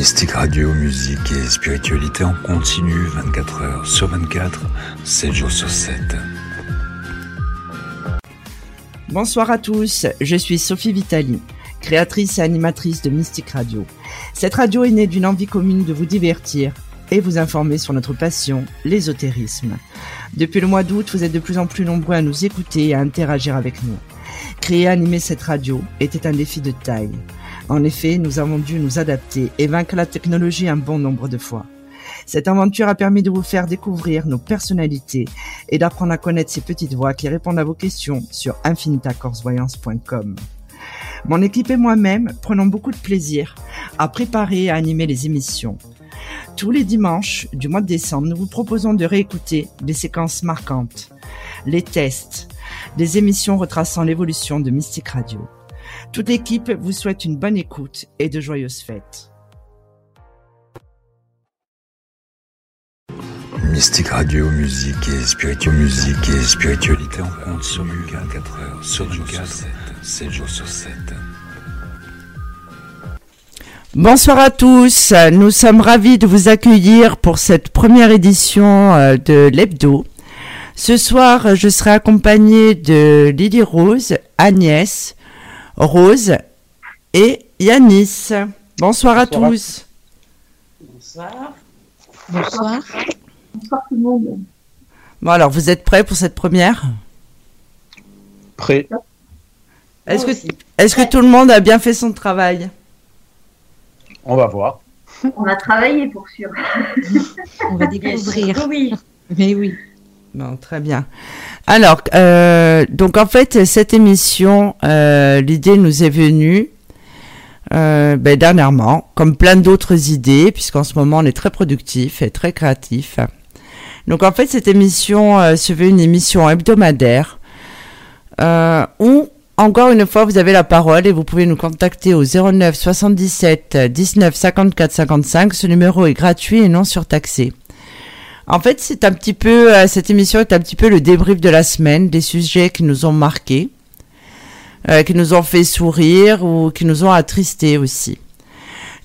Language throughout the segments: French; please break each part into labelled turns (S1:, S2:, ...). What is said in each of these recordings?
S1: Mystique Radio, musique et spiritualité en continu 24 heures sur 24, 7 jours sur 7.
S2: Bonsoir à tous, je suis Sophie Vitali, créatrice et animatrice de Mystique Radio. Cette radio est née d'une envie commune de vous divertir et vous informer sur notre passion, l'ésotérisme. Depuis le mois d'août, vous êtes de plus en plus nombreux à nous écouter et à interagir avec nous. Créer et animer cette radio était un défi de taille. En effet, nous avons dû nous adapter et vaincre la technologie un bon nombre de fois. Cette aventure a permis de vous faire découvrir nos personnalités et d'apprendre à connaître ces petites voix qui répondent à vos questions sur infinitacorsvoyance.com. Mon équipe et moi-même prenons beaucoup de plaisir à préparer et à animer les émissions. Tous les dimanches du mois de décembre, nous vous proposons de réécouter des séquences marquantes, les tests, des émissions retraçant l'évolution de Mystique Radio. Toute l'équipe vous souhaite une bonne écoute et de joyeuses fêtes.
S1: Mystique Radio, musique et spiritualité, musique et spiritualité en continu 24 heures sur 24, 7 jours sur 7.
S2: Bonsoir à tous, nous sommes ravis de vous accueillir pour cette première édition euh, de l'Hebdo. Ce soir, je serai accompagnée de Lily Rose, Agnès, Rose et Yanis. Bonsoir, à tous.
S3: Bonsoir.
S4: Bonsoir.
S3: Bonsoir tout le monde.
S2: Bon alors, vous êtes prêts pour cette première?
S5: Prêt.
S2: Est-ce que tout le monde a bien fait son travail?
S5: On va voir.
S3: On a travaillé pour sûr.
S4: On va découvrir.
S3: Oui.
S4: Mais oui.
S2: Bon, très bien. Alors, euh, donc en fait, cette émission, euh, l'idée nous est venue euh, ben, dernièrement, comme plein d'autres idées, puisqu'en ce moment on est très productif et très créatif. Donc en fait, cette émission se veut une émission hebdomadaire où, encore une fois, vous avez la parole et vous pouvez nous contacter au 09 77 19 54 55. Ce numéro est gratuit et non surtaxé. En fait, c'est un petit peu, euh, cette émission est un petit peu le débrief de la semaine, des sujets qui nous ont marqués, euh, qui nous ont fait sourire ou qui nous ont attristés aussi.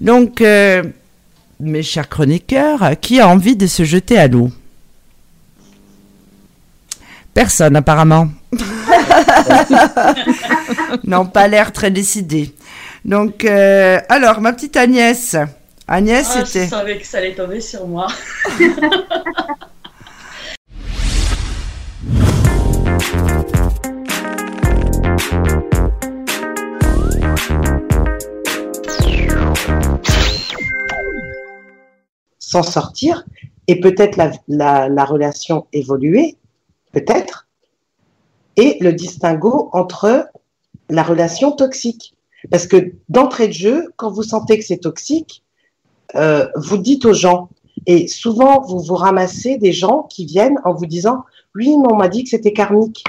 S2: Donc, euh, mes chers chroniqueurs, qui a envie de se jeter à l'eau? Personne apparemment. non, pas l'air très décidé. Donc, euh, alors, ma petite Agnès. Agnès,
S6: Ah, je
S2: c'était...
S6: savais que ça allait tomber sur moi.
S7: s'en sortir et peut-être la, la, la relation évoluer, peut-être, et le distinguo entre la relation toxique. Parce que d'entrée de jeu, quand vous sentez que c'est toxique, euh, vous dites aux gens, et souvent vous vous ramassez des gens qui viennent en vous disant, oui, mais on m'a dit que c'était karmique.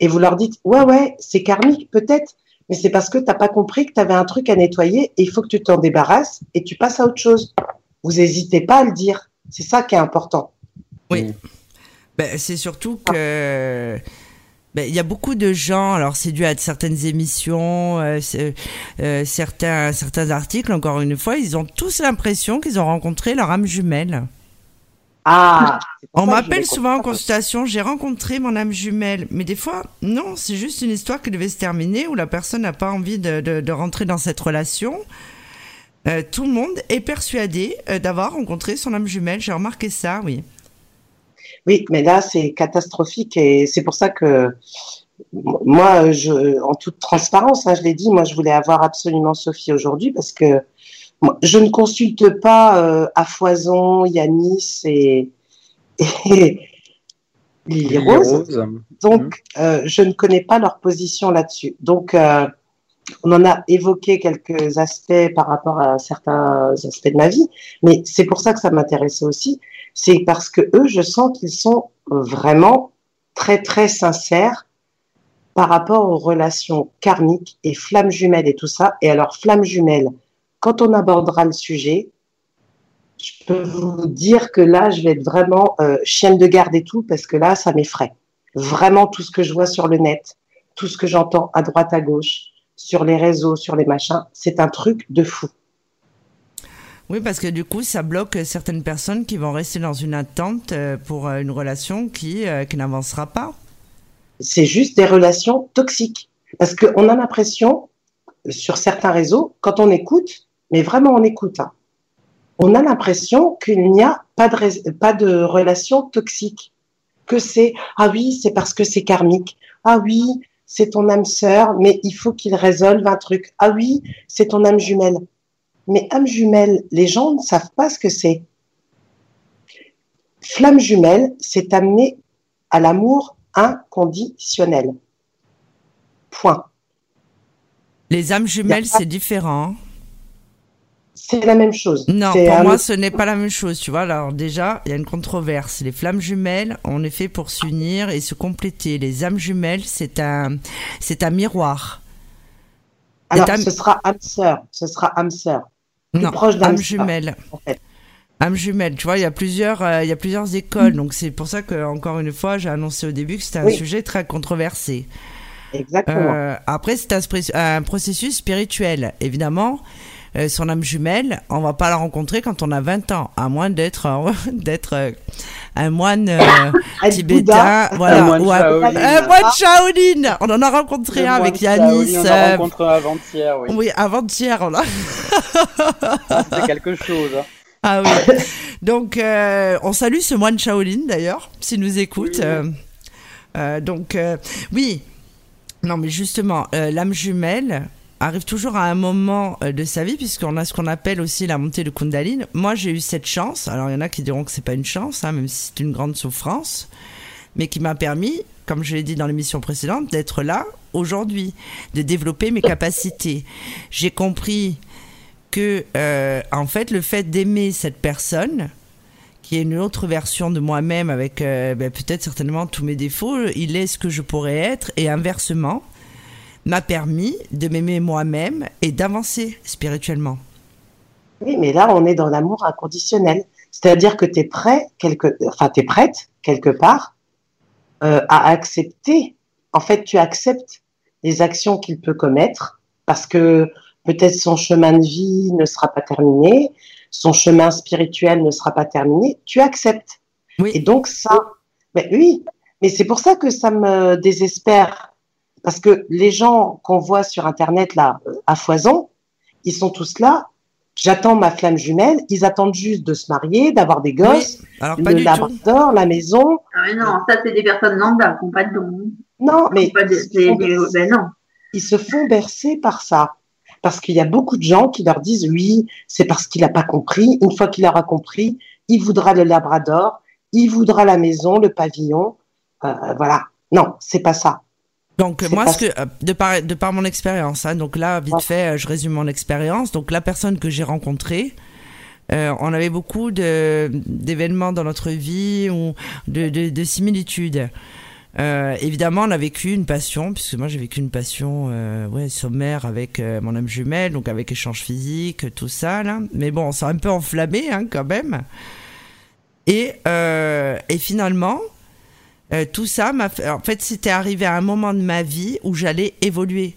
S7: Et vous leur dites, ouais, ouais, c'est karmique peut-être, mais c'est parce que tu n'as pas compris que tu avais un truc à nettoyer et il faut que tu t'en débarrasses et tu passes à autre chose. Vous n'hésitez pas à le dire. C'est ça qui est important.
S2: Oui. Ben, c'est surtout que ben, il y a beaucoup de gens. Alors c'est dû à certaines émissions, euh, euh, certains certains articles. Encore une fois, ils ont tous l'impression qu'ils ont rencontré leur âme jumelle.
S7: Ah
S2: On m'appelle souvent en consultation, j'ai rencontré mon âme jumelle. Mais des fois, non, c'est juste une histoire qui devait se terminer où la personne n'a pas envie de, de, de rentrer dans cette relation. Euh, tout le monde est persuadé d'avoir rencontré son âme jumelle. J'ai remarqué ça, oui.
S7: Oui, mais là, c'est catastrophique et c'est pour ça que moi, je, en toute transparence, hein, je l'ai dit, moi, je voulais avoir absolument Sophie aujourd'hui parce que moi, je ne consulte pas euh, à foison Yanis et, et Lily Rose.
S5: Rose.
S7: Donc, euh, je ne connais pas leur position là-dessus. Donc, euh, on en a évoqué quelques aspects par rapport à certains aspects de ma vie, mais c'est pour ça que ça m'intéressait aussi. C'est parce que eux, je sens qu'ils sont vraiment très, très sincères par rapport aux relations karmiques et flammes jumelles et tout ça. Et alors, flammes jumelles, quand on abordera le sujet, je peux vous dire que là, je vais être vraiment euh, chienne de garde et tout, parce que là, ça m'effraie vraiment tout ce que je vois sur le net, tout ce que j'entends à droite, à gauche, sur les réseaux, sur les machins, c'est un truc de fou.
S2: Oui, parce que du coup, ça bloque certaines personnes qui vont rester dans une attente euh, pour euh, une relation qui, euh, qui n'avancera pas.
S7: C'est juste des relations toxiques. Parce qu'on a l'impression, sur certains réseaux, quand on écoute, mais vraiment on écoute, hein, on a l'impression qu'il n'y a pas de, pas de relation toxique. Que c'est, ah oui, c'est parce que c'est karmique. Ah oui, c'est ton âme sœur, mais il faut qu'il résolve un truc. Ah oui, c'est ton âme jumelle. Mais âme jumelle, les gens ne savent pas ce que c'est. Flamme jumelle, c'est amener à l'amour inconditionnel. Point.
S2: Les âmes jumelles,
S7: pas-
S2: c'est différent. hein.
S7: C'est la même chose.
S2: Non, pour
S7: un
S2: moi, ce n'est pas la même chose. Tu vois, alors déjà, il y a une controverse. Les flammes jumelles, on est fait pour s'unir et se compléter. Les âmes jumelles, c'est un, c'est un miroir.
S7: Alors,
S2: âme-
S7: ce sera âme sœur. Ce sera âme sœur.
S2: Non,
S7: proche d'âme
S2: âme jumelle.
S7: en fait.
S2: Âme jumelle, tu vois, il y a plusieurs, euh, il y a plusieurs écoles, donc c'est pour ça que encore une fois, j'ai annoncé au début que c'était un
S7: Oui.
S2: sujet très controversé.
S7: Exactement.
S2: Euh, après, c'est un processus spirituel, évidemment. Euh, son âme jumelle, on va pas la rencontrer quand on a 20 ans, à moins d'être euh, d'être euh, un moine euh, tibétain, voilà,
S6: Un moine
S2: ou un,
S6: Shaolin.
S2: un moine Shaolin. On en a rencontré un avec Yanis.
S6: On a rencontré un avant-hier, oui.
S2: oui, avant-hier, on l'a.
S6: Ah, C'était quelque chose. hein.
S2: Ah oui. Donc, euh, on salue ce moine Shaolin d'ailleurs, s'il nous écoute.
S6: Oui.
S2: Euh, euh, donc, euh, oui. Non, mais justement, euh, l'âme jumelle arrive toujours à un moment euh, de sa vie, puisqu'on a ce qu'on appelle aussi la montée de Kundalini. Moi, j'ai eu cette chance. Alors, il y en a qui diront que c'est pas une chance, hein, même si c'est une grande souffrance, mais qui m'a permis, comme je l'ai dit dans l'émission précédente, d'être là aujourd'hui, de développer mes capacités. J'ai compris que euh, en fait le fait d'aimer cette personne qui est une autre version de moi-même avec euh, ben, peut-être certainement tous mes défauts, il est ce que je pourrais être et inversement m'a permis de m'aimer moi-même et d'avancer spirituellement.
S7: Oui, mais là, on est dans l'amour inconditionnel. C'est-à-dire que tu es prêt, quelque, enfin, es prête, quelque part, euh, à accepter. En fait, tu acceptes les actions qu'il peut commettre parce que peut-être son chemin de vie ne sera pas terminé, son chemin spirituel ne sera pas terminé. Tu acceptes.
S2: Oui.
S7: Et donc, ça, mais oui, mais c'est pour ça que ça me désespère. Parce que les gens qu'on voit sur Internet, là, à foison, ils sont tous là. J'attends ma flamme jumelle. Ils attendent juste de se marier, d'avoir des gosses,
S2: Alors pas
S7: le labrador, la maison.
S3: Ah, mais non, ça, c'est des personnes lambda qui n'ont pas de dons.
S7: Non, mais
S3: Pas de- des- ben non.
S7: ils se font bercer par ça. Parce qu'il y a beaucoup de gens qui leur disent oui, c'est parce qu'il n'a pas compris. Une fois qu'il aura compris, il voudra le labrador, il voudra la maison, le pavillon. Euh, voilà. Non, c'est pas ça.
S2: Donc moi,
S7: pas
S2: ce que, euh, de par de par mon expérience, hein, donc là vite fait, euh, je résume mon expérience. Donc la personne que j'ai rencontrée, euh, on avait beaucoup de d'événements dans notre vie ou de de, de similitudes. Euh, évidemment, on a vécu une passion, puisque moi j'ai vécu une passion euh, ouais, sommaire avec euh, mon âme jumelle, donc avec échange physique, tout ça. Là. Mais bon, on s'est un peu enflammé hein, quand même. Et, euh, et finalement, euh, tout ça m'a fait. En fait, c'était arrivé à un moment de ma vie où j'allais évoluer.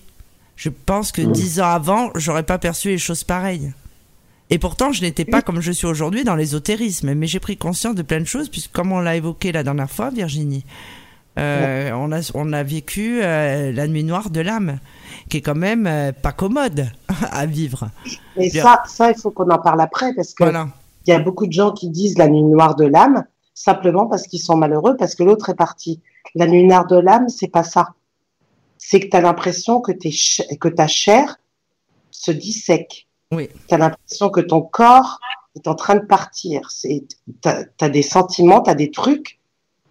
S2: Je pense que dix ans avant, j'aurais pas perçu les choses pareilles. Et pourtant, je n'étais pas comme je suis aujourd'hui dans l'ésotérisme, mais j'ai pris conscience de plein de choses, puisque comme on l'a évoqué la dernière fois, Virginie, euh, on, a, on a vécu euh, la nuit noire de l'âme, qui est quand même euh, pas commode à vivre.
S7: Mais
S2: Bien.
S7: ça, ça, il faut qu'on en parle après parce que
S2: Voilà.
S7: il y a beaucoup de gens qui disent la nuit noire de l'âme simplement parce qu'ils sont malheureux parce que l'autre est parti. La nuit noire de l'âme, c'est pas ça. C'est que tu as l'impression que, que ta chair se dissèque.
S2: Oui.
S7: Tu as l'impression que ton corps est en train de partir. Tu as, des sentiments, tu as des trucs.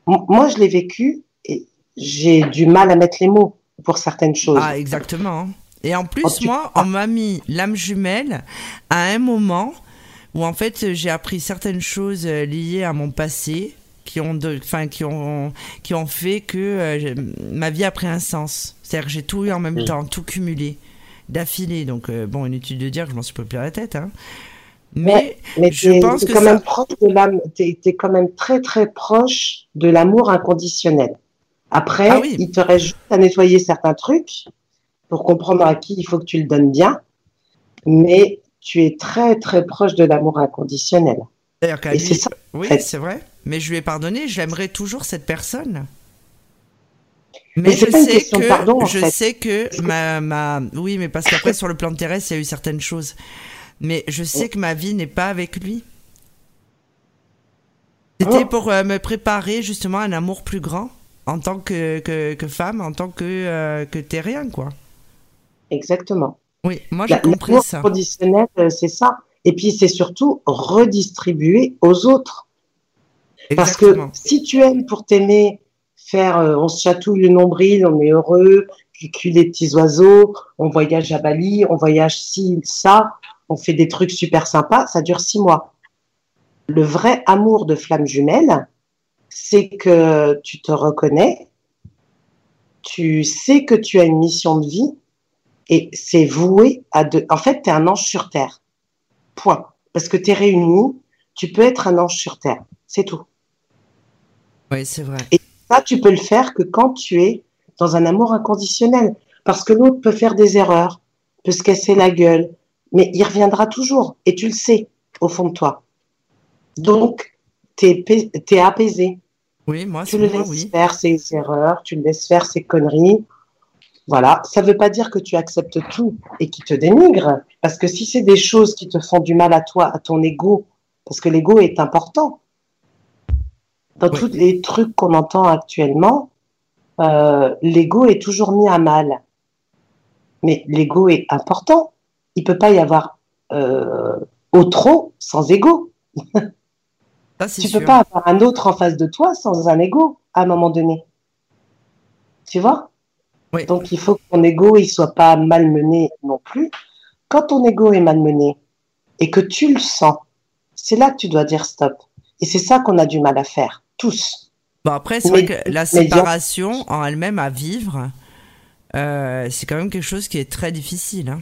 S7: Moi, je l'ai vécu et j'ai du mal à mettre les mots pour certaines choses.
S2: Ah, exactement. Et en plus,
S7: Oh, tu-
S2: moi, on m'a mis l'âme jumelle à un moment où, en fait, j'ai appris certaines choses euh, liées à mon passé qui ont, de, qui ont, qui ont fait que euh, ma vie a pris un sens. C'est-à-dire que j'ai tout eu en même
S6: Oui.
S2: temps, tout cumulé, d'affilée. Donc, euh, bon, inutile de dire que je m'en suis pas plus à la tête. Hein. Mais
S7: Mais
S2: je pense que
S7: quand
S2: ça-
S7: même proche de l'âme, t'es, t'es quand même très très proche de l'amour inconditionnel. Après,
S2: Ah oui.
S7: il te reste juste à nettoyer certains trucs pour comprendre à qui il faut que tu le donnes bien. Mais tu es très très proche de l'amour inconditionnel.
S2: D'ailleurs, lui-
S7: c'est ça,
S2: Oui, c'est vrai. Mais je lui ai pardonné. J'aimerais toujours cette personne.
S7: Mais
S2: je sais
S7: question
S2: que
S7: pardon,
S2: je
S7: fait.
S2: sais que ma ma oui, mais parce qu'après sur le plan terrestre, il y a eu certaines choses. Mais je sais que ma vie n'est pas avec lui. C'était
S7: Oh.
S2: pour euh, me préparer justement à un amour plus grand en tant que, que, que femme, en tant que, euh, que terrien, quoi.
S7: Exactement.
S2: Oui, moi j'ai compris ça.
S7: inconditionnel, euh, c'est ça. Et puis c'est surtout redistribuer aux autres. Parce que
S2: Exactement.
S7: si tu aimes pour t'aimer, faire, euh, on se chatouille le nombril, on est heureux, cuicule les petits oiseaux, on voyage à Bali, on voyage ci, ça, on fait des trucs super sympas, ça dure six mois. Le vrai amour de flamme jumelle, c'est que tu te reconnais, tu sais que tu as une mission de vie et c'est voué à deux. En fait, tu es un ange sur terre. Point. Parce que tu es réuni, tu peux être un ange sur terre. C'est tout.
S2: Oui, c'est vrai.
S7: Ça, tu peux le faire que quand tu es dans un amour inconditionnel. Parce que l'autre peut faire des erreurs, peut se casser la gueule, mais il reviendra toujours. Et tu le sais, au fond de toi. Donc, tu es, apaisé.
S2: Oui, moi,
S7: Tu
S2: c'est
S7: le
S2: moi,
S7: laisses
S2: oui.
S7: faire ses erreurs, tu le laisses faire ses conneries. Voilà. Ça ne veut pas dire que tu acceptes tout et qu'il te dénigre. Parce que si c'est des choses qui te font du mal à toi, à ton ego, parce que l'ego est important. Dans
S2: Oui.
S7: tous les trucs qu'on entend actuellement, euh, l'ego est toujours mis à mal. Mais l'ego est important. Il peut pas y avoir euh, au trop sans ego.
S2: Ça,
S7: Tu
S2: sûr.
S7: peux pas avoir un autre en face de toi sans un ego à un moment donné. Tu vois?
S2: Oui.
S7: Donc il faut que ton ego il soit pas malmené non plus. Quand ton ego est malmené et que tu le sens, c'est là que tu dois dire stop. Et c'est ça qu'on a du mal à faire, tous.
S2: Bon, après, c'est vrai que la séparation en elle-même à vivre, euh, c'est quand même quelque chose qui est très difficile. Hein.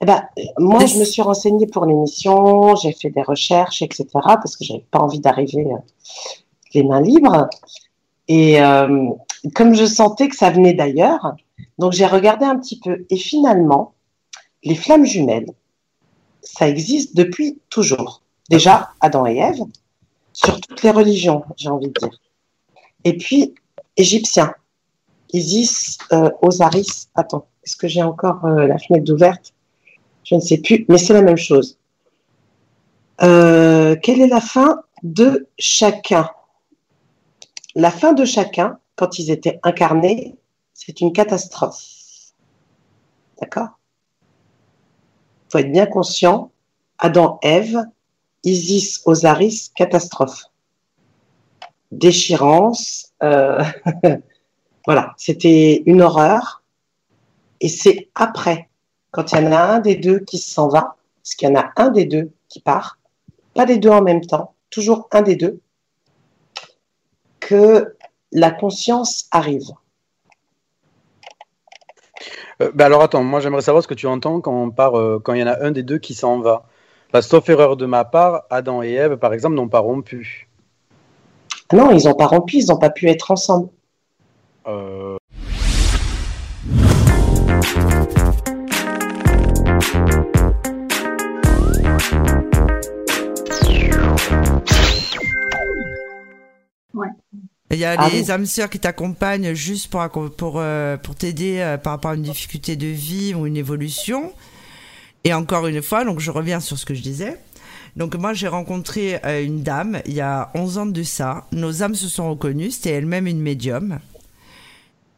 S7: Eh ben, moi, je me suis renseignée pour l'émission, j'ai fait des recherches, etc., parce que j'avais pas envie d'arriver euh, les mains libres. Et euh, comme je sentais que ça venait d'ailleurs, donc j'ai regardé un petit peu. Et finalement, les flammes jumelles, ça existe depuis toujours. Déjà, Adam et Ève, sur toutes les religions, j'ai envie de dire. Et puis, égyptiens, Isis, euh, Osiris. Attends, est-ce que j'ai encore euh, la fenêtre ouverte? Je ne sais plus, mais c'est la même chose. Euh, quelle est la fin de chacun? La fin de chacun, quand ils étaient incarnés, c'est une catastrophe. D'accord? Il faut être bien conscient. Adam, Ève, Isis, Osiris, catastrophe. Déchirance. euh, voilà, c'était une horreur. Et c'est après quand il y en a un des deux qui s'en va, parce qu'il y en a un des deux qui part, pas des deux en même temps, toujours un des deux, que la conscience arrive.
S6: Euh, bah alors attends, moi j'aimerais savoir ce que tu entends quand on part, euh, quand il y en a un des deux qui s'en va. Que, sauf erreur de ma part, Adam et Ève, par exemple, n'ont pas rompu.
S7: Non, ils n'ont pas rompu, ils n'ont pas pu être ensemble.
S6: Euh,
S2: Il y a
S7: Ah
S2: les
S7: oui.
S2: âmes sœurs qui t'accompagnent juste pour, pour, euh, pour t'aider euh, par rapport à une difficulté de vie ou une évolution. Et encore une fois, donc je reviens sur ce que je disais. Donc moi j'ai rencontré euh, une dame il y a 11 ans de ça. Nos âmes se sont reconnues, c'était elle-même une médium.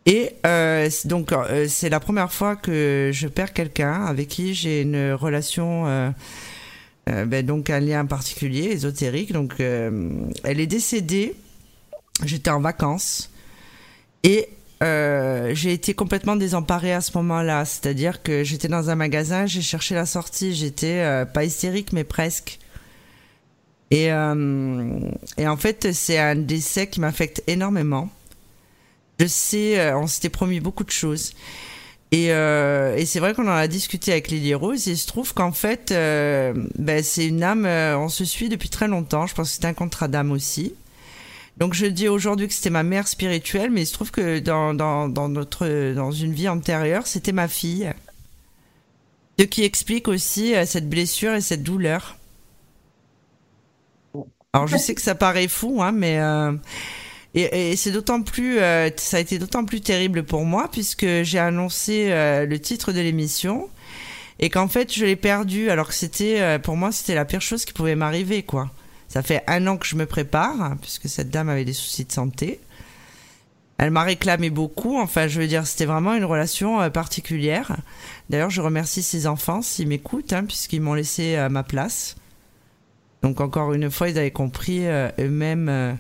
S2: Et euh, donc euh, c'est la première fois que je perds quelqu'un avec qui j'ai une relation, euh, euh, ben, donc un lien particulier, ésotérique. Donc euh, elle est décédée. J'étais en vacances et euh, j'ai été complètement désemparée à ce moment-là. C'est-à-dire que j'étais dans un magasin, j'ai cherché la sortie, j'étais euh, pas hystérique mais presque. Et, euh, et en fait, c'est un décès qui m'affecte énormément. Je sais, euh, on s'était promis beaucoup de choses. Et, euh, et c'est vrai qu'on en a discuté avec Lily Rose et il se trouve qu'en fait, euh, ben, c'est une âme, on se suit depuis très longtemps. Je pense que c'est un contrat d'âme aussi. Donc je dis aujourd'hui que c'était ma mère spirituelle, mais il se trouve que dans, dans, dans, notre, dans une vie antérieure, c'était ma fille. Ce qui explique aussi euh, cette blessure et cette douleur. Alors je sais que ça paraît fou, hein, mais euh, et, c'est d'autant plus, euh, ça a été d'autant plus terrible pour moi puisque j'ai annoncé euh, le titre de l'émission et qu'en fait je l'ai perdu alors que c'était, pour moi, c'était la pire chose qui pouvait m'arriver, quoi. Ça fait un an que je me prépare puisque cette dame avait des soucis de santé. Elle m'a réclamé beaucoup. Enfin, je veux dire, c'était vraiment une relation euh, particulière. D'ailleurs, je remercie ses enfants s'ils m'écoutent, hein, puisqu'ils m'ont laissé à ma place. Donc, encore une fois, ils avaient compris euh, eux-mêmes euh,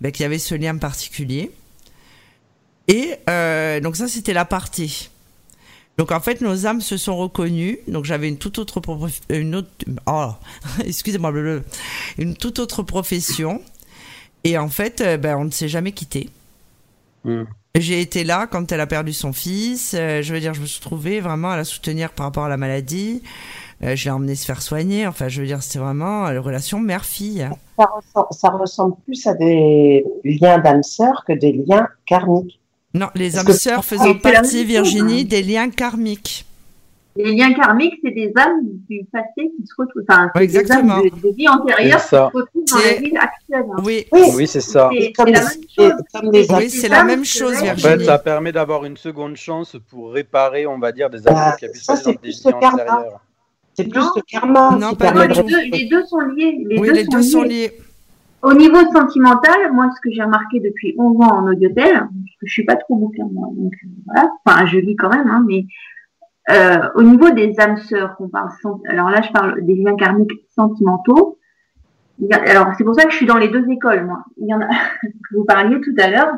S2: ben, qu'il y avait ce lien particulier. Et euh, donc, ça, c'était la partie. Donc, en fait, nos âmes se sont reconnues. Donc, j'avais une toute autre, pro- une autre, oh, excusez-moi, une toute autre profession. Et en fait, euh, ben, on ne s'est jamais quitté.
S6: Hmm.
S2: J'ai été là quand elle a perdu son fils. euh, je veux dire, je me suis trouvée vraiment à la soutenir par rapport à la maladie. Euh, je l'ai emmenée se faire soigner. Enfin, je veux dire, c'était vraiment une relation mère-fille.
S7: Ça ressemble, ça ressemble plus à des liens d'âme sœur que des liens karmiques.
S2: Non, les âmes sœurs faisant partie, Virginie,
S3: hein.
S2: des liens karmiques.
S3: Les liens karmiques, c'est des âmes du passé qui se retrouvent, enfin, c'est
S2: Ouais,
S3: des âmes
S2: exactement.
S3: de, de vie antérieure qui se retrouvent dans la vie actuelle. hein.
S2: Oui,
S7: Oui,
S6: Oui, c'est ça.
S3: C'est la même chose.
S7: comme les
S2: oui,
S7: âmes
S2: c'est la
S3: âmes
S2: même
S3: se
S2: chose,
S3: lèvent.
S6: En
S2: Virginie.
S6: fait, ça permet d'avoir une seconde chance pour réparer, on va dire, des
S7: Bah,
S6: actes qui a pu se
S7: ça,
S6: dans des
S7: plus
S6: vies antérieures.
S7: C'est plus
S3: Non.
S7: le karma
S2: Non, pas
S3: les deux, les deux sont liés. Les
S2: oui,
S3: deux
S2: les
S3: sont
S2: deux sont
S3: liés. Au niveau sentimental, moi, ce que j'ai remarqué depuis 11 ans en audiotel, je suis pas trop bouquin, moi, donc euh, voilà. Enfin, je lis quand même, hein, mais euh, au niveau des âmes sœurs, qu'on parle, alors là, je parle des liens karmiques sentimentaux. Alors, c'est pour ça que je suis dans les deux écoles, moi. Il y en a, vous parliez tout à l'heure.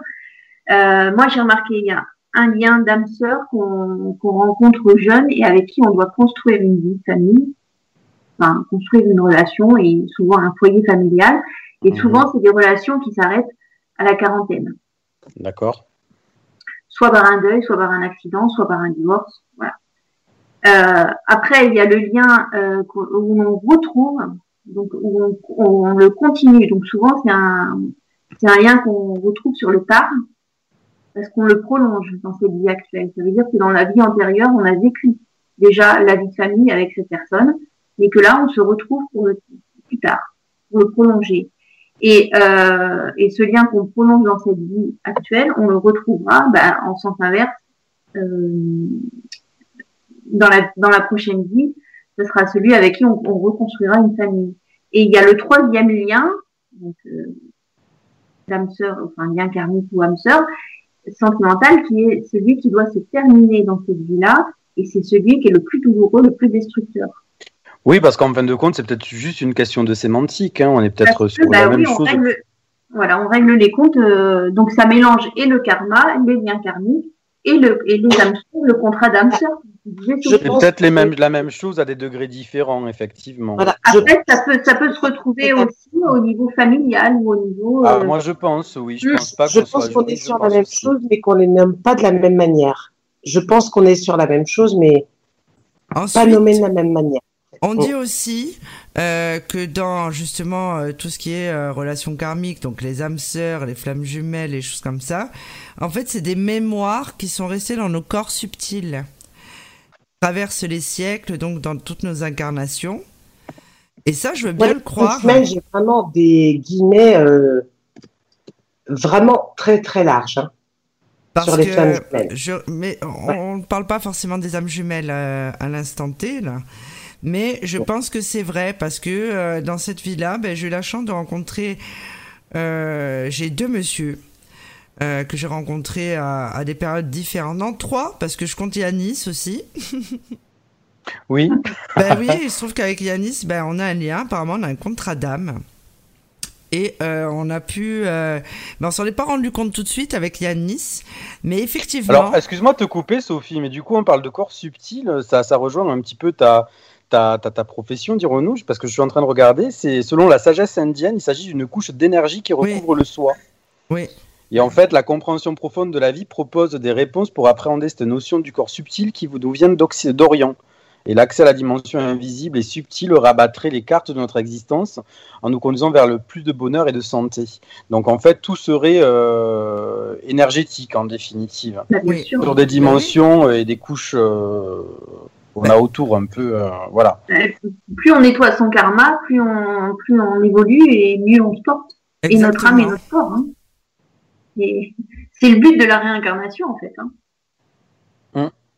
S3: Euh, moi, j'ai remarqué, il y a un lien d'âme sœur qu'on qu'on rencontre jeune et avec qui on doit construire une vie de famille, enfin, construire une relation et souvent un foyer familial. Et
S6: Mhm.
S3: souvent, c'est des relations qui s'arrêtent à la quarantaine.
S6: D'accord.
S3: Soit par un deuil, soit par un accident, soit par un divorce. Voilà. Euh, après, il y a le lien euh, où on retrouve, donc où on, on le continue. Donc souvent, c'est un, c'est un lien qu'on retrouve sur le tard, parce qu'on le prolonge dans cette vie actuelle. Ça veut dire que dans la vie antérieure, on a vécu déjà la vie de famille avec cette personne, mais que là, on se retrouve pour le plus tard, pour le prolonger. Et, euh, et ce lien qu'on prolonge dans cette vie actuelle, on le retrouvera ben, en sens inverse euh, dans, la, dans la prochaine vie. Ce sera celui avec qui on, on reconstruira une famille. Et il y a le troisième lien, donc euh, sœur, enfin lien karmique ou âme sœur, sentimental, qui est celui qui doit se terminer dans cette vie-là, et c'est celui qui est le plus douloureux, le plus destructeur.
S6: Oui, parce qu'en fin de compte, c'est peut-être juste une question de sémantique. hein. On est peut-être sur
S3: bah
S6: la
S3: oui,
S6: même
S3: on
S6: chose.
S3: règle, voilà, on règle les comptes, euh, donc ça mélange et le karma, les liens karmiques, et, le, et les âmes sœurs, le contrat d'âme
S6: C'est peut-être les
S7: que-
S6: mêmes, la même chose à des degrés différents, effectivement.
S7: Voilà, je-
S3: Après, ça peut, ça peut se retrouver aussi au niveau familial ou au niveau.
S6: Ah,
S3: euh,
S6: moi, je pense, oui. Je pense pas
S7: je
S6: qu'on
S7: pense qu'on est sur la même
S6: aussi.
S7: chose, mais qu'on les nomme pas de la même manière. Je pense qu'on est sur la même chose, mais pas nommé de la même manière.
S2: On dit aussi euh, que dans justement euh, tout ce qui est euh, relations karmiques, donc les âmes sœurs, les flammes jumelles, les choses comme ça, en fait, c'est des mémoires qui sont restées dans nos corps subtils, traversent les siècles, donc dans toutes nos incarnations. Et ça, je veux bien
S7: Ouais,
S2: le croire.
S7: semaine, j'ai vraiment des guillemets euh, vraiment très très larges. hein.
S2: Parce
S7: sur les
S2: que
S7: flammes jumelles.
S2: je, mais on ne parle pas forcément des âmes jumelles à l'instant T, là. Mais je pense que c'est vrai parce que euh, dans cette vie-là, ben, j'ai eu la chance de rencontrer. euh, j'ai deux monsieur euh, que j'ai rencontrés à, à des périodes différentes. Non, trois, parce que je compte Yanis aussi.
S6: Oui.
S2: Ben oui, il se trouve qu'avec Yanis, ben, on a un lien. Apparemment, on a un contrat d'âme. Et euh, on a pu. Euh, ben, on s'en est pas rendu compte tout de suite avec Yanis. Mais effectivement.
S6: Alors, excuse-moi de te couper, Sophie, mais du coup, on parle de corps subtil. Ça, ça rejoint un petit peu ta, ta, ta, ta profession, dirons-nous, parce que je suis en train de regarder. C'est selon la sagesse indienne, il s'agit d'une couche d'énergie qui
S2: Oui.
S6: recouvre le soi.
S2: Oui.
S6: Et en fait, la compréhension profonde de la vie propose des réponses pour appréhender cette notion du corps subtil qui vous- vient d'Orient. Et l'accès à la dimension invisible et subtile rabattrait les cartes de notre existence en nous conduisant vers le plus de bonheur et de santé. Donc en fait, tout serait euh, énergétique en définitive
S2: Oui.
S6: sur des dimensions et des couches euh, qu'on a autour un peu, euh, voilà.
S3: Plus on nettoie son karma, plus on, plus on évolue et mieux on se porte. Et notre âme et notre corps. hein. Et C'est le but de la réincarnation en fait. hein.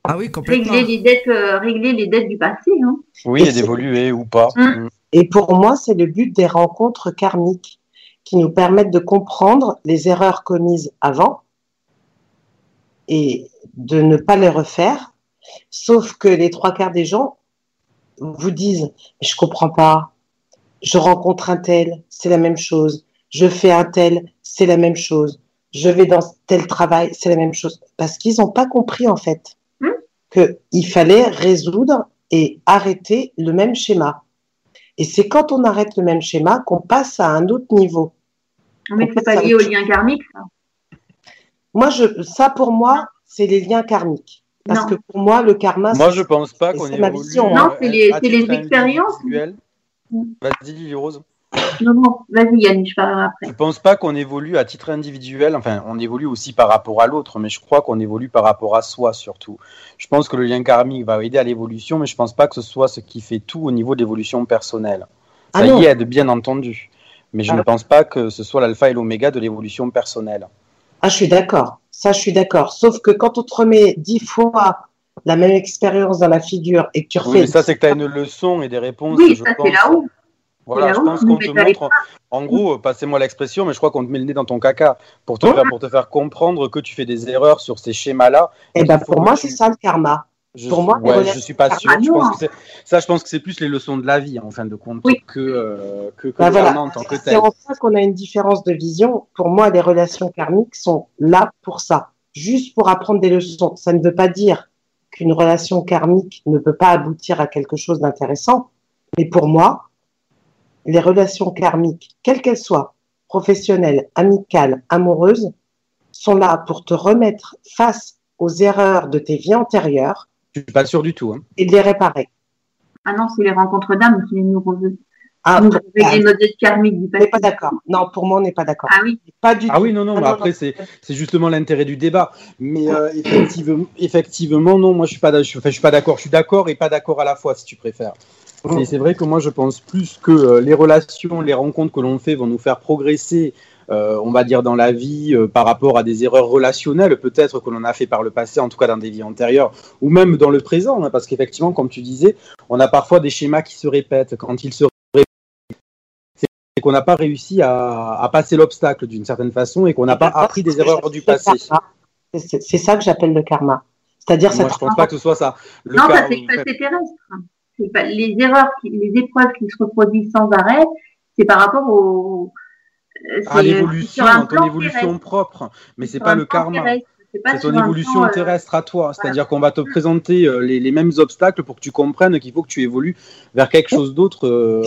S2: Ah oui, complètement.
S3: Régler les dettes, euh, régler les dettes du passé. hein.
S6: Oui,
S7: Et
S6: et d'évoluer ou pas.
S3: Mm.
S6: Mm.
S7: Et pour moi, c'est le but des rencontres karmiques qui nous permettent de comprendre les erreurs commises avant et de ne pas les refaire. Sauf que les trois quarts des gens vous disent, je comprends pas, je rencontre un tel, c'est la même chose, je fais un tel, c'est la même chose, je vais dans tel travail, c'est la même chose. Parce qu'ils n'ont pas compris, en fait,
S3: Hmm.
S7: qu'il fallait résoudre et arrêter le même schéma. Et c'est quand on arrête le même schéma qu'on passe à un autre niveau.
S3: Mais c'est pas lié au lien karmique. ça.
S7: Moi, je, ça pour moi, c'est les liens karmiques. Parce
S3: Non.
S7: que pour moi, le karma,
S6: Moi,
S7: c'est-
S6: je pense pas qu'on
S7: c'est ma
S6: évolue.
S7: vision.
S3: Non,
S6: euh,
S3: c'est les- les
S6: titre
S3: expériences.
S6: Vas-y, Lily Rose.
S3: Non, non, vas-y Yannick, je parlerai après.
S6: Je pense pas qu'on évolue à titre individuel. Enfin, on évolue aussi par rapport à l'autre, mais je crois qu'on évolue par rapport à soi surtout. Je pense que le lien karmique va aider à l'évolution, mais je pense pas que ce soit ce qui fait tout au niveau de l'évolution personnelle.
S7: Ah
S6: Ça y aide, bien entendu. Mais je
S7: Ah.
S6: ne pense pas que ce soit l'alpha et l'oméga de l'évolution personnelle.
S7: Ah, je suis d'accord. Ça, je suis d'accord. Sauf que quand on te remet dix fois la même expérience dans la figure et que tu refais.
S6: Oui, mais ça, c'est que tu as une leçon et des réponses.
S3: Oui,
S6: je
S3: ça
S6: pense.
S3: c'est là-haut.
S6: Voilà, je pense qu'on te montre. En gros, passez-moi l'expression, mais je crois qu'on te met le nez dans ton caca pour te, faire, pour te faire comprendre que tu fais des erreurs sur ces schémas-là.
S7: Eh ben,
S6: faut
S7: pour moi,
S6: tu-
S7: c'est ça le karma.
S6: Je,
S7: Pour moi,
S6: ouais, je suis pas sûr. Je pense que ça, je pense que c'est plus les leçons de la vie, en fin de compte,
S7: Oui.
S6: que, euh, que, que
S7: voilà.
S6: karma en tant que
S7: C'est en ça qu'on a une différence de vision. Pour moi, les relations karmiques sont là pour ça, juste pour apprendre des leçons. Ça ne veut pas dire qu'une relation karmique ne peut pas aboutir à quelque chose d'intéressant, mais pour moi, les relations karmiques, quelles qu'elles soient, professionnelles, amicales, amoureuses, sont là pour te remettre face aux erreurs de tes vies antérieures
S6: Je suis pas sûr du tout. hein.
S7: et de les réparer.
S3: Ah non, c'est les rencontres d'âmes qui nous reveulent.
S7: Ah,
S3: nous
S7: ah, on n'est pas d'accord. Non, pour moi, on n'est pas d'accord.
S3: Ah oui,
S7: Pas du
S6: Ah
S7: tout.
S6: oui, non, non,
S7: Ah
S6: mais
S7: non,
S6: après, c'est c'est justement l'intérêt du débat. Mais euh, effectivement, effectivement, non, moi, je suis pas, d'a- je, enfin, je suis pas d'accord. Je suis d'accord et pas d'accord à la fois, si tu préfères. Et c'est vrai que moi, je pense plus que euh, les relations, les rencontres que l'on fait vont nous faire progresser, euh, on va dire, dans la vie euh, par rapport à des erreurs relationnelles, peut-être que l'on a fait par le passé, en tout cas dans des vies antérieures, ou même dans le présent, hein, parce qu'effectivement, comme tu disais, on a parfois des schémas qui se répètent. Quand ils se répètent, c'est qu'on n'a pas réussi à, à passer l'obstacle d'une certaine façon et qu'on n'a pas appris des erreurs du passé.
S7: C'est- ça que j'appelle le karma. C'est-à-dire
S6: Moi,
S7: cette
S6: je pense pas que ce soit ça. Le
S3: non, ça c'est le passé terrestre. C'est pas les erreurs, qui- les épreuves qui se reproduisent sans arrêt, c'est par rapport au
S6: à l'évolution, ton évolution
S3: terrestre.
S6: propre, mais c'est pas le karma.
S3: terrestre. C'est
S6: ton évolution
S3: euh,
S6: terrestre à toi. C'est-à-dire qu'on va te présenter euh, les, les mêmes obstacles pour que tu comprennes qu'il faut que tu évolues vers quelque chose d'autre. euh,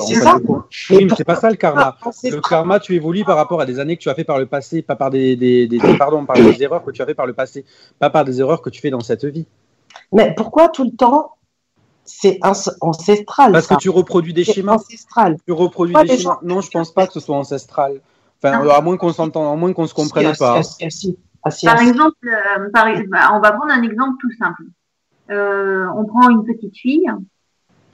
S6: Oui, mais c'est pas ça le karma.
S7: Ah,
S6: Le karma, tu évolues par rapport à des années que tu as fait par le passé, pas par des, des, pardon, par des erreurs que tu as fait par le passé, pas par des erreurs que tu fais dans cette vie.
S7: Mais pourquoi tout le temps c'est ancestral
S6: Parce
S7: ça?
S6: que tu reproduis des schémas.
S7: ancestral.
S6: Tu reproduis des schémas? Non, je pense pas que ce soit ancestral. Enfin,
S3: Non.
S6: à moins qu'on s'entende, à moins qu'on se comprenne
S7: Si,
S6: pas.
S7: si, si, ah,
S3: Par
S7: ah,
S3: exemple, euh, par, bah, on va prendre un exemple tout simple. Euh, on prend une petite fille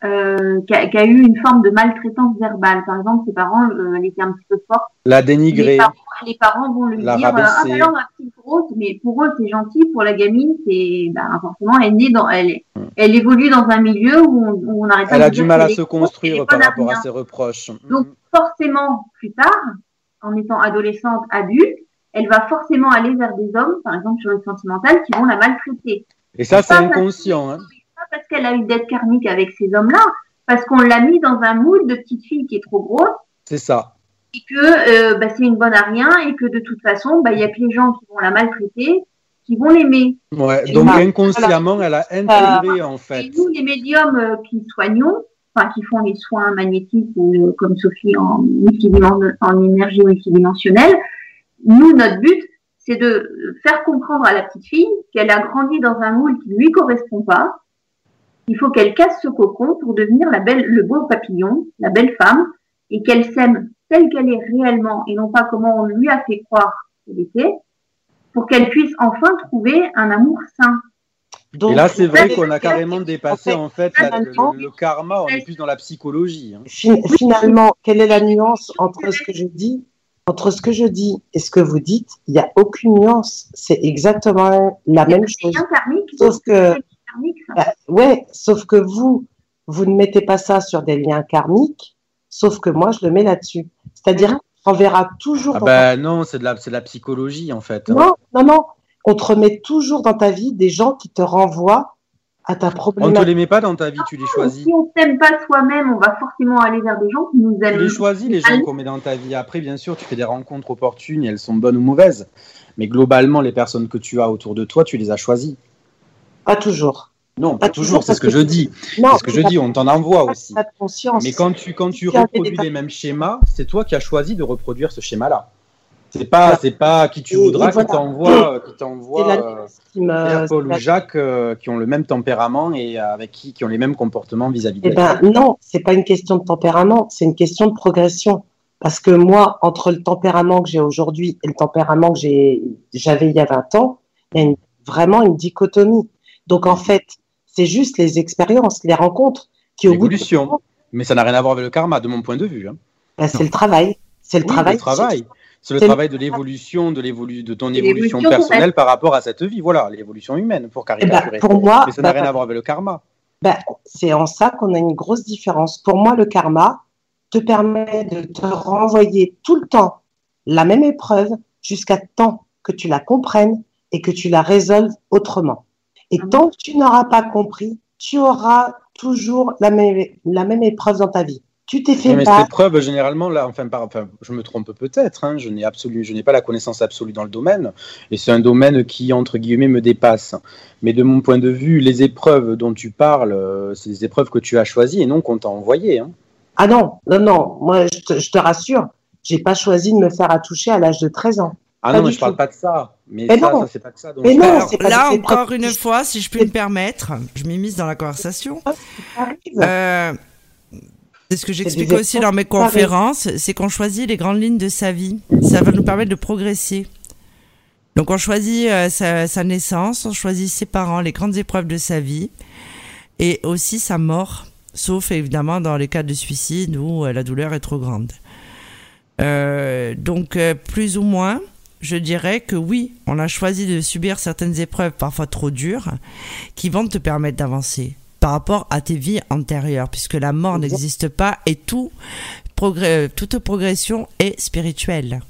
S3: euh, qui, a, qui a eu une forme de maltraitance verbale. Par exemple, ses parents, euh, elle était un petit peu forte.
S6: La
S3: Les
S6: dénigrer.
S3: parents, les parents vont lui
S6: La
S3: dire euh, Ah,
S6: rabaisser.
S3: bah alors, ma petite grosse, mais pour eux, c'est gentil. Pour la gamine, c'est bah, forcément, elle, est née dans, elle, elle évolue dans un milieu où on, où on arrête pas
S6: Elle a du mal à se construire par rapport à ses reproches.
S3: Donc, forcément, plus tard, en étant adolescente, adulte, elle va forcément aller vers des hommes, par exemple sur le sentimental, qui vont la maltraiter.
S6: Et ça, c'est inconscient. Hein.
S3: Pas parce qu'elle a eu dette karmique avec ces hommes-là, parce qu'on l'a mis dans un moule de petite fille qui est trop grosse,
S6: C'est ça.
S3: et que euh, bah, c'est une bonne à rien, et que de toute façon, bah, il y a que les gens qui vont la maltraiter, qui vont l'aimer.
S6: Ouais, donc inconsciemment, elle a intégré en fait.
S3: Et nous, les médiums euh, qui soignons, qui font les soins magnétiques ou euh, comme Sophie en, énergie multidimensionnelle, nous, notre but, c'est de faire comprendre à la petite fille qu'elle a grandi dans un moule qui ne lui correspond pas. Il faut qu'elle casse ce cocon pour devenir le beau papillon, la belle femme, et qu'elle s'aime telle qu'elle est réellement et non pas comment on lui a fait croire qu'elle était, pour qu'elle puisse enfin trouver un amour sain.
S7: Donc,
S6: Et là, c'est vrai qu'on a carrément dépassé
S7: en
S6: en fait la- le, karma, on est plus dans la psychologie. hein.
S7: fin- finalement, quelle est la nuance entre ce que je dis, entre ce que je dis et ce que vous dites? Il n'y a aucune nuance. C'est exactement la même chose.
S3: karmique.
S7: Sauf que, bah, ouais, sauf que vous, vous ne mettez pas ça sur des liens karmiques, sauf que moi, je le mets là-dessus. C'est-à-dire
S3: Mhm.
S7: qu'on verra toujours.
S6: Ah ben non, c'est de la, c'est de la psychologie en fait.
S7: Non, non, non. On te remet toujours dans ta vie des gens qui te renvoient à ta
S6: On ne te
S7: problématique.
S6: les met pas dans ta vie, tu les choisis.
S3: Si on s'aime pas soi-même, on va forcément aller vers des gens qui nous
S6: Tu
S3: aiment.
S6: les choisis, les gens qu'on met dans ta vie. Après, bien sûr, tu fais des rencontres opportunes et elles sont bonnes ou mauvaises. Mais globalement, les personnes que tu as autour de toi, tu les as choisies.
S7: Pas toujours.
S6: Non, pas
S7: Pas
S6: toujours,
S7: toujours,
S6: c'est ce que je dis.
S7: Non,
S6: C'est ce que je dis, on t'en envoie
S7: pas-
S6: aussi.
S7: pas de conscience.
S6: Mais quand tu, quand tu
S7: Tu
S6: reproduis les mêmes schémas, c'est toi qui as choisi de reproduire ce schéma-là. C'est pas, c'est pas qui tu voudras
S7: voilà.
S6: qui t'envoie, qui t'envoie euh, Paul ou Jacques euh, qui ont le même tempérament et avec qui, qui ont les mêmes comportements vis-à-vis
S7: Eh
S6: d'eux.
S7: ben non, c'est pas une question de tempérament, c'est une question de progression. Parce que moi, entre le tempérament que j'ai aujourd'hui et le tempérament que j'ai, j'avais il y a 20 ans, il y a une- vraiment une dichotomie. Donc en fait, c'est juste les expériences, les rencontres qui au bout de
S6: L'évolution. Mais ça n'a rien à voir avec le karma, de mon point de vue. hein.
S7: Ben, c'est le travail, c'est le
S6: Oui,
S7: travail.
S6: le travail. C'est le travail de l'évolution, de, l'évolu- de ton évolution personnelle par rapport à cette vie. Voilà, l'évolution humaine, pour
S7: Eh ben,
S6: caricaturer.
S7: pour moi,
S6: Mais ça n'a
S7: ben,
S6: rien à voir avec le karma.
S7: Ben, c'est en ça qu'on a une grosse différence. Pour moi, le karma te permet de te renvoyer tout le temps la même épreuve jusqu'à temps que tu la comprennes et que tu la résolves autrement. Et
S3: Ah
S7: tant que tu n'auras pas compris, tu auras toujours la même, la même épreuve dans ta vie. Tu t'es fait
S6: mais cette épreuve, généralement, là, enfin, par, enfin, je me trompe peut-être, hein, je n'ai absolu, je n'ai pas la connaissance absolue dans le domaine, et c'est un domaine qui, entre guillemets, me dépasse. Mais de mon point de vue, les épreuves dont tu parles, euh, c'est des épreuves que tu as choisies et non qu'on t'a envoyées. hein.
S7: Ah non, non, non. Moi, je te, je te rassure, j'ai pas choisi de me faire attoucher à l'âge de 13 ans.
S6: Ah
S7: Pas
S6: non, mais je parle
S7: tout.
S6: pas de ça. Mais,
S7: Mais
S6: ça,
S7: non.
S6: ça c'est pas de ça.
S7: Mais non,
S6: parle.
S2: Alors,
S7: c'est pas
S2: là encore une fois, si je puis me permettre, je m'immisce dans la conversation.
S7: Arrive.
S2: Euh, c'est ce que j'explique aussi dans mes conférences, c'est qu'on choisit les grandes lignes de sa vie. Ça va nous permettre de progresser. Donc on choisit euh, sa, sa naissance, on choisit ses parents, les grandes épreuves de sa vie, et aussi sa mort, sauf évidemment dans les cas de suicide où euh, la douleur est trop grande. Euh, donc plus ou moins, je dirais que oui, on a choisi de subir certaines épreuves parfois trop dures, qui vont te permettre d'avancer par rapport à tes vies antérieures, puisque la mort n'existe pas et tout progrès, toute progression est spirituelle.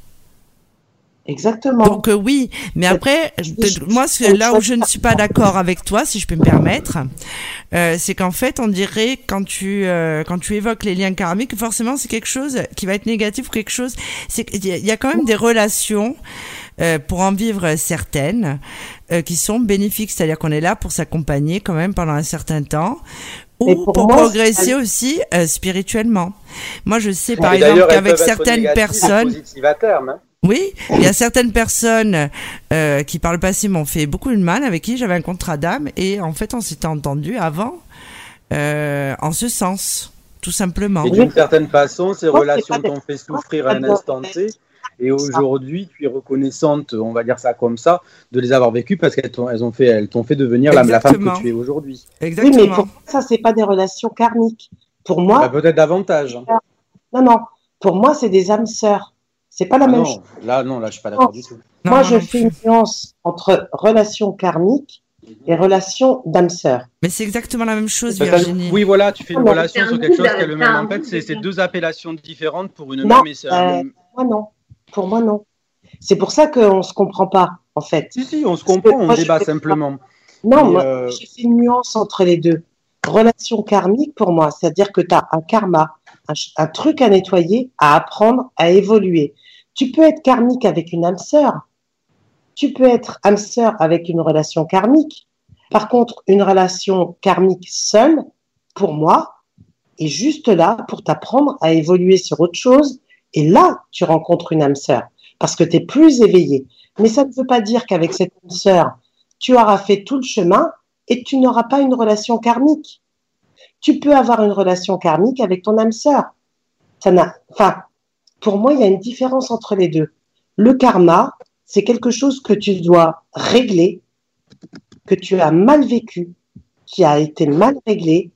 S7: Exactement.
S2: Donc euh, oui, mais après,
S7: je-
S2: moi, là où je ne suis pas d'accord avec toi, si je peux me permettre, euh, c'est qu'en fait, on dirait quand tu euh, quand tu évoques les liens karmiques, forcément, c'est quelque chose qui va être négatif ou quelque chose. C'est y il y a quand même des relations euh, pour en vivre certaines euh, qui sont bénéfiques, c'est-à-dire qu'on est là pour s'accompagner quand même pendant un certain temps. Ou pour,
S7: pour moi,
S2: progresser aussi euh, spirituellement. Moi, je sais par exemple qu'avec certaines personnes,
S6: à terme. hein.
S2: oui, il y a certaines personnes euh, qui par le passé m'ont fait beaucoup de mal, avec qui j'avais un contrat d'âme, et en fait on s'était entendu avant euh, en ce sens, tout simplement.
S6: Et d'une certaine façon, ces relations t'ont fait souffrir à un instant T. Et aujourd'hui, tu es reconnaissante, on va dire ça comme ça, de les avoir vécues parce qu'elles t'ont, elles ont fait, elles t'ont fait devenir la, la femme que tu es aujourd'hui.
S7: Oui,
S2: Exactement.
S7: mais pour moi, ça, c'est pas des relations karmiques. Pour moi,
S6: Bah, peut-être davantage.
S7: non, non. Pour moi, c'est des âmes sœurs. C'est pas la
S6: Ah
S7: même
S6: non,
S7: chose.
S6: là, non, là, je suis pas d'accord du tout.
S2: Non,
S7: moi,
S2: non,
S7: je
S2: non
S7: fais une nuance entre relations karmiques et relations d'âmes sœurs.
S2: Mais c'est exactement la même chose, Virginie.
S6: oui, voilà, tu fais une
S7: Non,
S6: relation
S3: un
S6: sur quelque chose qui est le même. En fait, c'est,
S3: de-
S6: c'est deux appellations différentes pour une
S7: Non,
S6: même. Et c'est un
S7: euh, Moi, non. Pour moi, non. C'est pour ça qu'on se comprend pas, en fait.
S6: Si, si, on se
S7: Parce
S6: comprend, on
S7: moi,
S6: débat simplement.
S7: Non, moi,
S6: euh,
S7: j'ai fait une nuance entre les deux. Relation karmique, pour moi, c'est-à-dire que tu as un karma, un, un truc à nettoyer, à apprendre, à évoluer. Tu peux être karmique avec une âme sœur. Tu peux être âme sœur avec une relation karmique. Par contre, une relation karmique seule, pour moi, est juste là pour t'apprendre à évoluer sur autre chose. Et là, tu rencontres une âme sœur parce que tu es plus éveillé. Mais ça ne veut pas dire qu'avec cette âme sœur, tu auras fait tout le chemin et tu n'auras pas une relation karmique. Tu peux avoir une relation karmique avec ton âme sœur. Ça n'a, enfin, pour moi, il y a une différence entre les deux. Le karma, c'est quelque chose que tu dois régler que tu as mal vécu, qui a été mal réglé,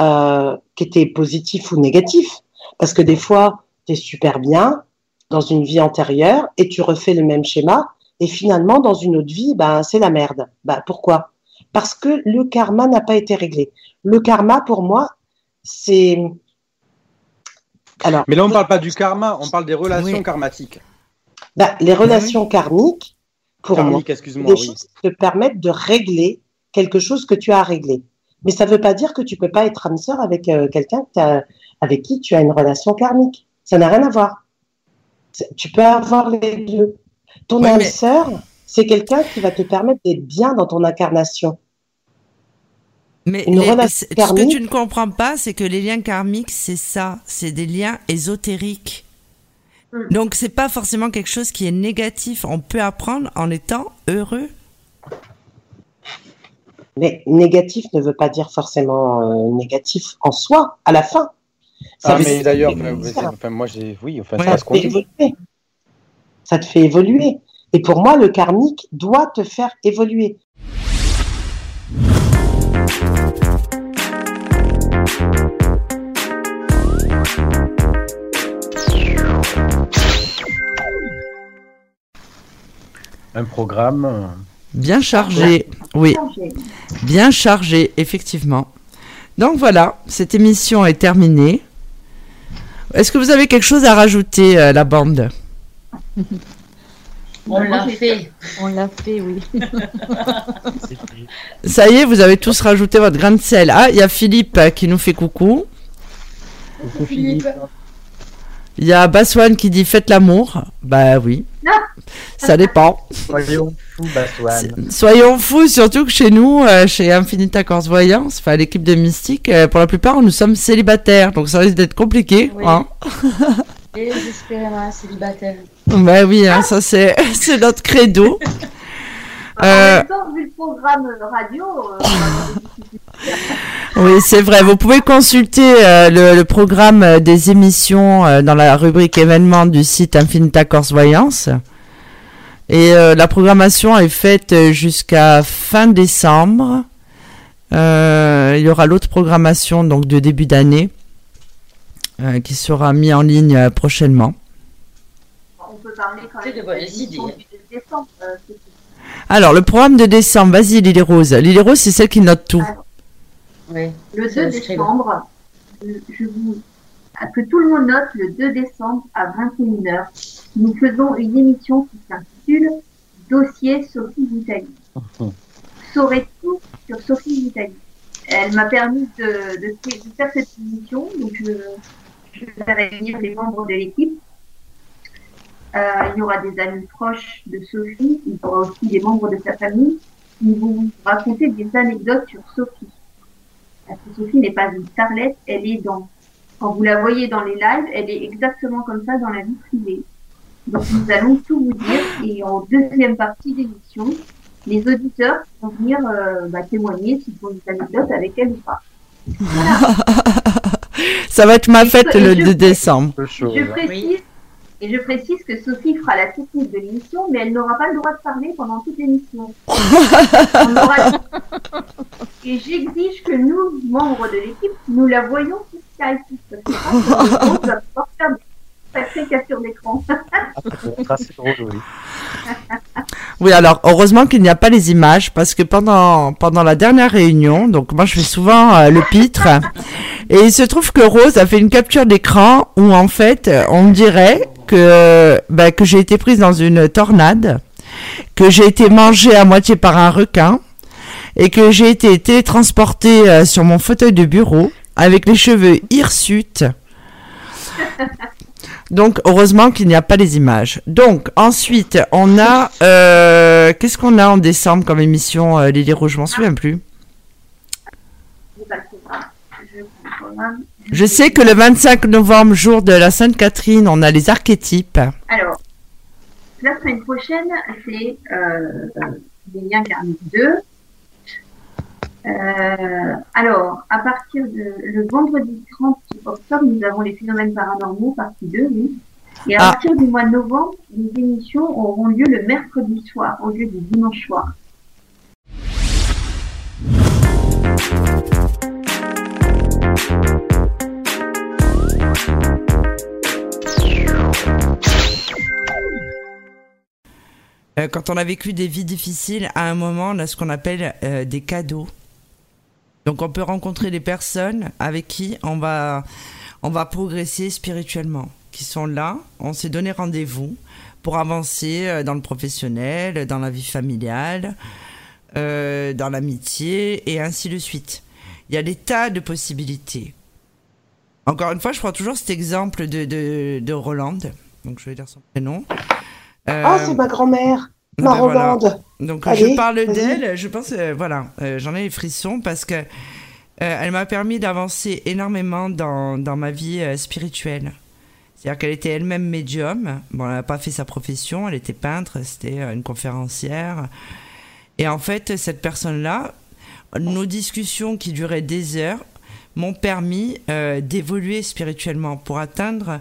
S7: euh, qui était positif ou négatif. Parce que des fois, tu es super bien dans une vie antérieure et tu refais le même schéma et finalement, dans une autre vie, ben, c'est la merde. Ben, pourquoi? Parce que le karma n'a pas été réglé. Le karma, pour moi, c'est...
S6: Alors, Mais là, on ne parle pas du karma, on parle des relations karmatiques.
S7: Ben, les relations karmiques, pour
S6: Karmique,
S7: moi, des choses qui te permettent de régler quelque chose que tu as réglé. Mais ça ne veut pas dire que tu peux pas être âme sœur avec euh, quelqu'un avec qui tu as une relation karmique. Ça n'a rien à voir. Tu peux avoir les deux. Ton âme sœur, c'est quelqu'un qui va te permettre d'être bien dans ton incarnation.
S2: Mais ce que tu ne comprends pas, c'est que les liens karmiques, c'est ça, c'est des liens ésotériques. Hmm. Donc c'est pas forcément quelque chose qui est négatif. On peut apprendre en étant heureux.
S7: Mais négatif ne veut pas dire forcément euh, négatif en soi, à la fin.
S6: Ça ah, mais d'ailleurs, enfin, moi j'ai, oui, enfin, ça,
S7: te fait évoluer. ça te fait évoluer. Et pour moi, le karmique doit te faire évoluer.
S6: Un programme
S2: Bien chargé, oui. Bien chargé, effectivement. Donc voilà, cette émission est terminée. Est-ce que vous avez quelque chose à rajouter, à euh, la bande
S4: On l'a fait. On l'a fait, oui.
S2: Ça y est, vous avez tous rajouté votre grain de sel. Ah, il y a Philippe qui nous fait coucou.
S4: Coucou Philippe.
S2: Il y a Baswan qui dit faites l'amour. Bah oui. Ça dépend.
S6: Soyons fous, Baswan.
S2: Soyons fous, surtout que chez nous, euh, chez Infinita Corse Voyance, enfin l'équipe de Mystique, euh, pour la plupart, nous sommes célibataires. Donc ça risque d'être compliqué.
S4: Oui.
S2: Hein
S4: Et j'espère célibataire.
S2: Bah oui, hein, ça c'est notre credo.
S3: En euh, même temps, vu le programme radio.
S2: Euh, oui, c'est vrai. Vous pouvez consulter euh, le, programme des émissions dans la rubrique événements du site Infinita Corse Voyance. Et la programmation est faite jusqu'à fin décembre. il y aura l'autre programmation donc de début d'année qui sera mis en ligne prochainement.
S3: On peut parler quand même de bonnes idées. Décembre,
S2: alors, le programme de décembre, vas-y Lily Rose. Lily Rose, c'est celle qui note tout.
S3: Oui, le 2 décembre, je vous que tout le monde note le 2 décembre à 21h. Nous faisons une émission qui s'intitule Dossier Sophie Vitali. Vous saurez tout sur Sophie Vitali. Elle m'a permis de, de, faire cette émission, donc je, je vais réunir les membres de l'équipe euh, il y aura des amis proches de Sophie, il y aura aussi des membres de sa famille qui vont vous raconter des anecdotes sur Sophie. Parce que Sophie n'est pas une starlette, elle est dans, quand vous la voyez dans les lives, elle est exactement comme ça dans la vie privée. Donc nous allons tout vous dire et en deuxième partie d'émission, les auditeurs vont venir euh, bah, témoigner s'ils ont des anecdotes avec elle ou pas.
S2: Ça va être ma fête le 2 décembre.
S3: Je précise et je précise que Sophie fera la technique de l'émission, mais elle n'aura pas le droit de parler pendant toute l'émission. Et j'exige que nous, membres de l'équipe, nous la voyons sur Skype. Parce que des captures d'écran.
S2: oui. alors heureusement qu'il n'y a pas les images parce que pendant pendant la dernière réunion, donc moi je fais souvent euh, le pitre et il se trouve que Rose a fait une capture d'écran où en fait on dirait que, bah, que j'ai été prise dans une tornade, que j'ai été mangée à moitié par un requin et que j'ai été télétransportée euh, sur mon fauteuil de bureau avec les cheveux hirsutes. Donc heureusement qu'il n'y a pas les images. Donc ensuite on a euh, qu'est-ce qu'on a en décembre comme émission euh, Lily Rouge, je m'en souviens plus. Je sais que le 25 novembre, jour de la Sainte Catherine, on a les archétypes.
S3: Alors, la semaine prochaine, c'est euh, les liens karmiques 2. Euh, alors, à partir de le vendredi 30 octobre, nous avons les phénomènes paranormaux, partie 2, oui. Et à ah. partir du mois de novembre, les émissions auront lieu le mercredi soir au lieu du dimanche soir.
S2: Euh, quand on a vécu des vies difficiles, à un moment, on a ce qu'on appelle euh, des cadeaux. Donc on peut rencontrer des personnes avec qui on va, on va progresser spirituellement, qui sont là, on s'est donné rendez-vous pour avancer euh, dans le professionnel, dans la vie familiale, dans l'amitié et ainsi de suite. Il y a des tas de possibilités. Encore une fois, je prends toujours cet exemple de, de, de Roland. Donc je vais dire son prénom.
S7: Euh, ah, c'est ma grand-mère, ma
S2: ben voilà.
S7: Rolande.
S2: Donc
S7: Allez,
S2: je parle d'elle, je pense, euh, voilà, euh, j'en ai les frissons parce que elle m'a permis d'avancer énormément dans, dans ma vie spirituelle. C'est-à-dire qu'elle était elle-même médium. Bon, elle n'a pas fait sa profession, elle était peintre, c'était une conférencière. Et en fait, cette personne-là, nos discussions qui duraient des heures m'ont permis euh, d'évoluer spirituellement pour atteindre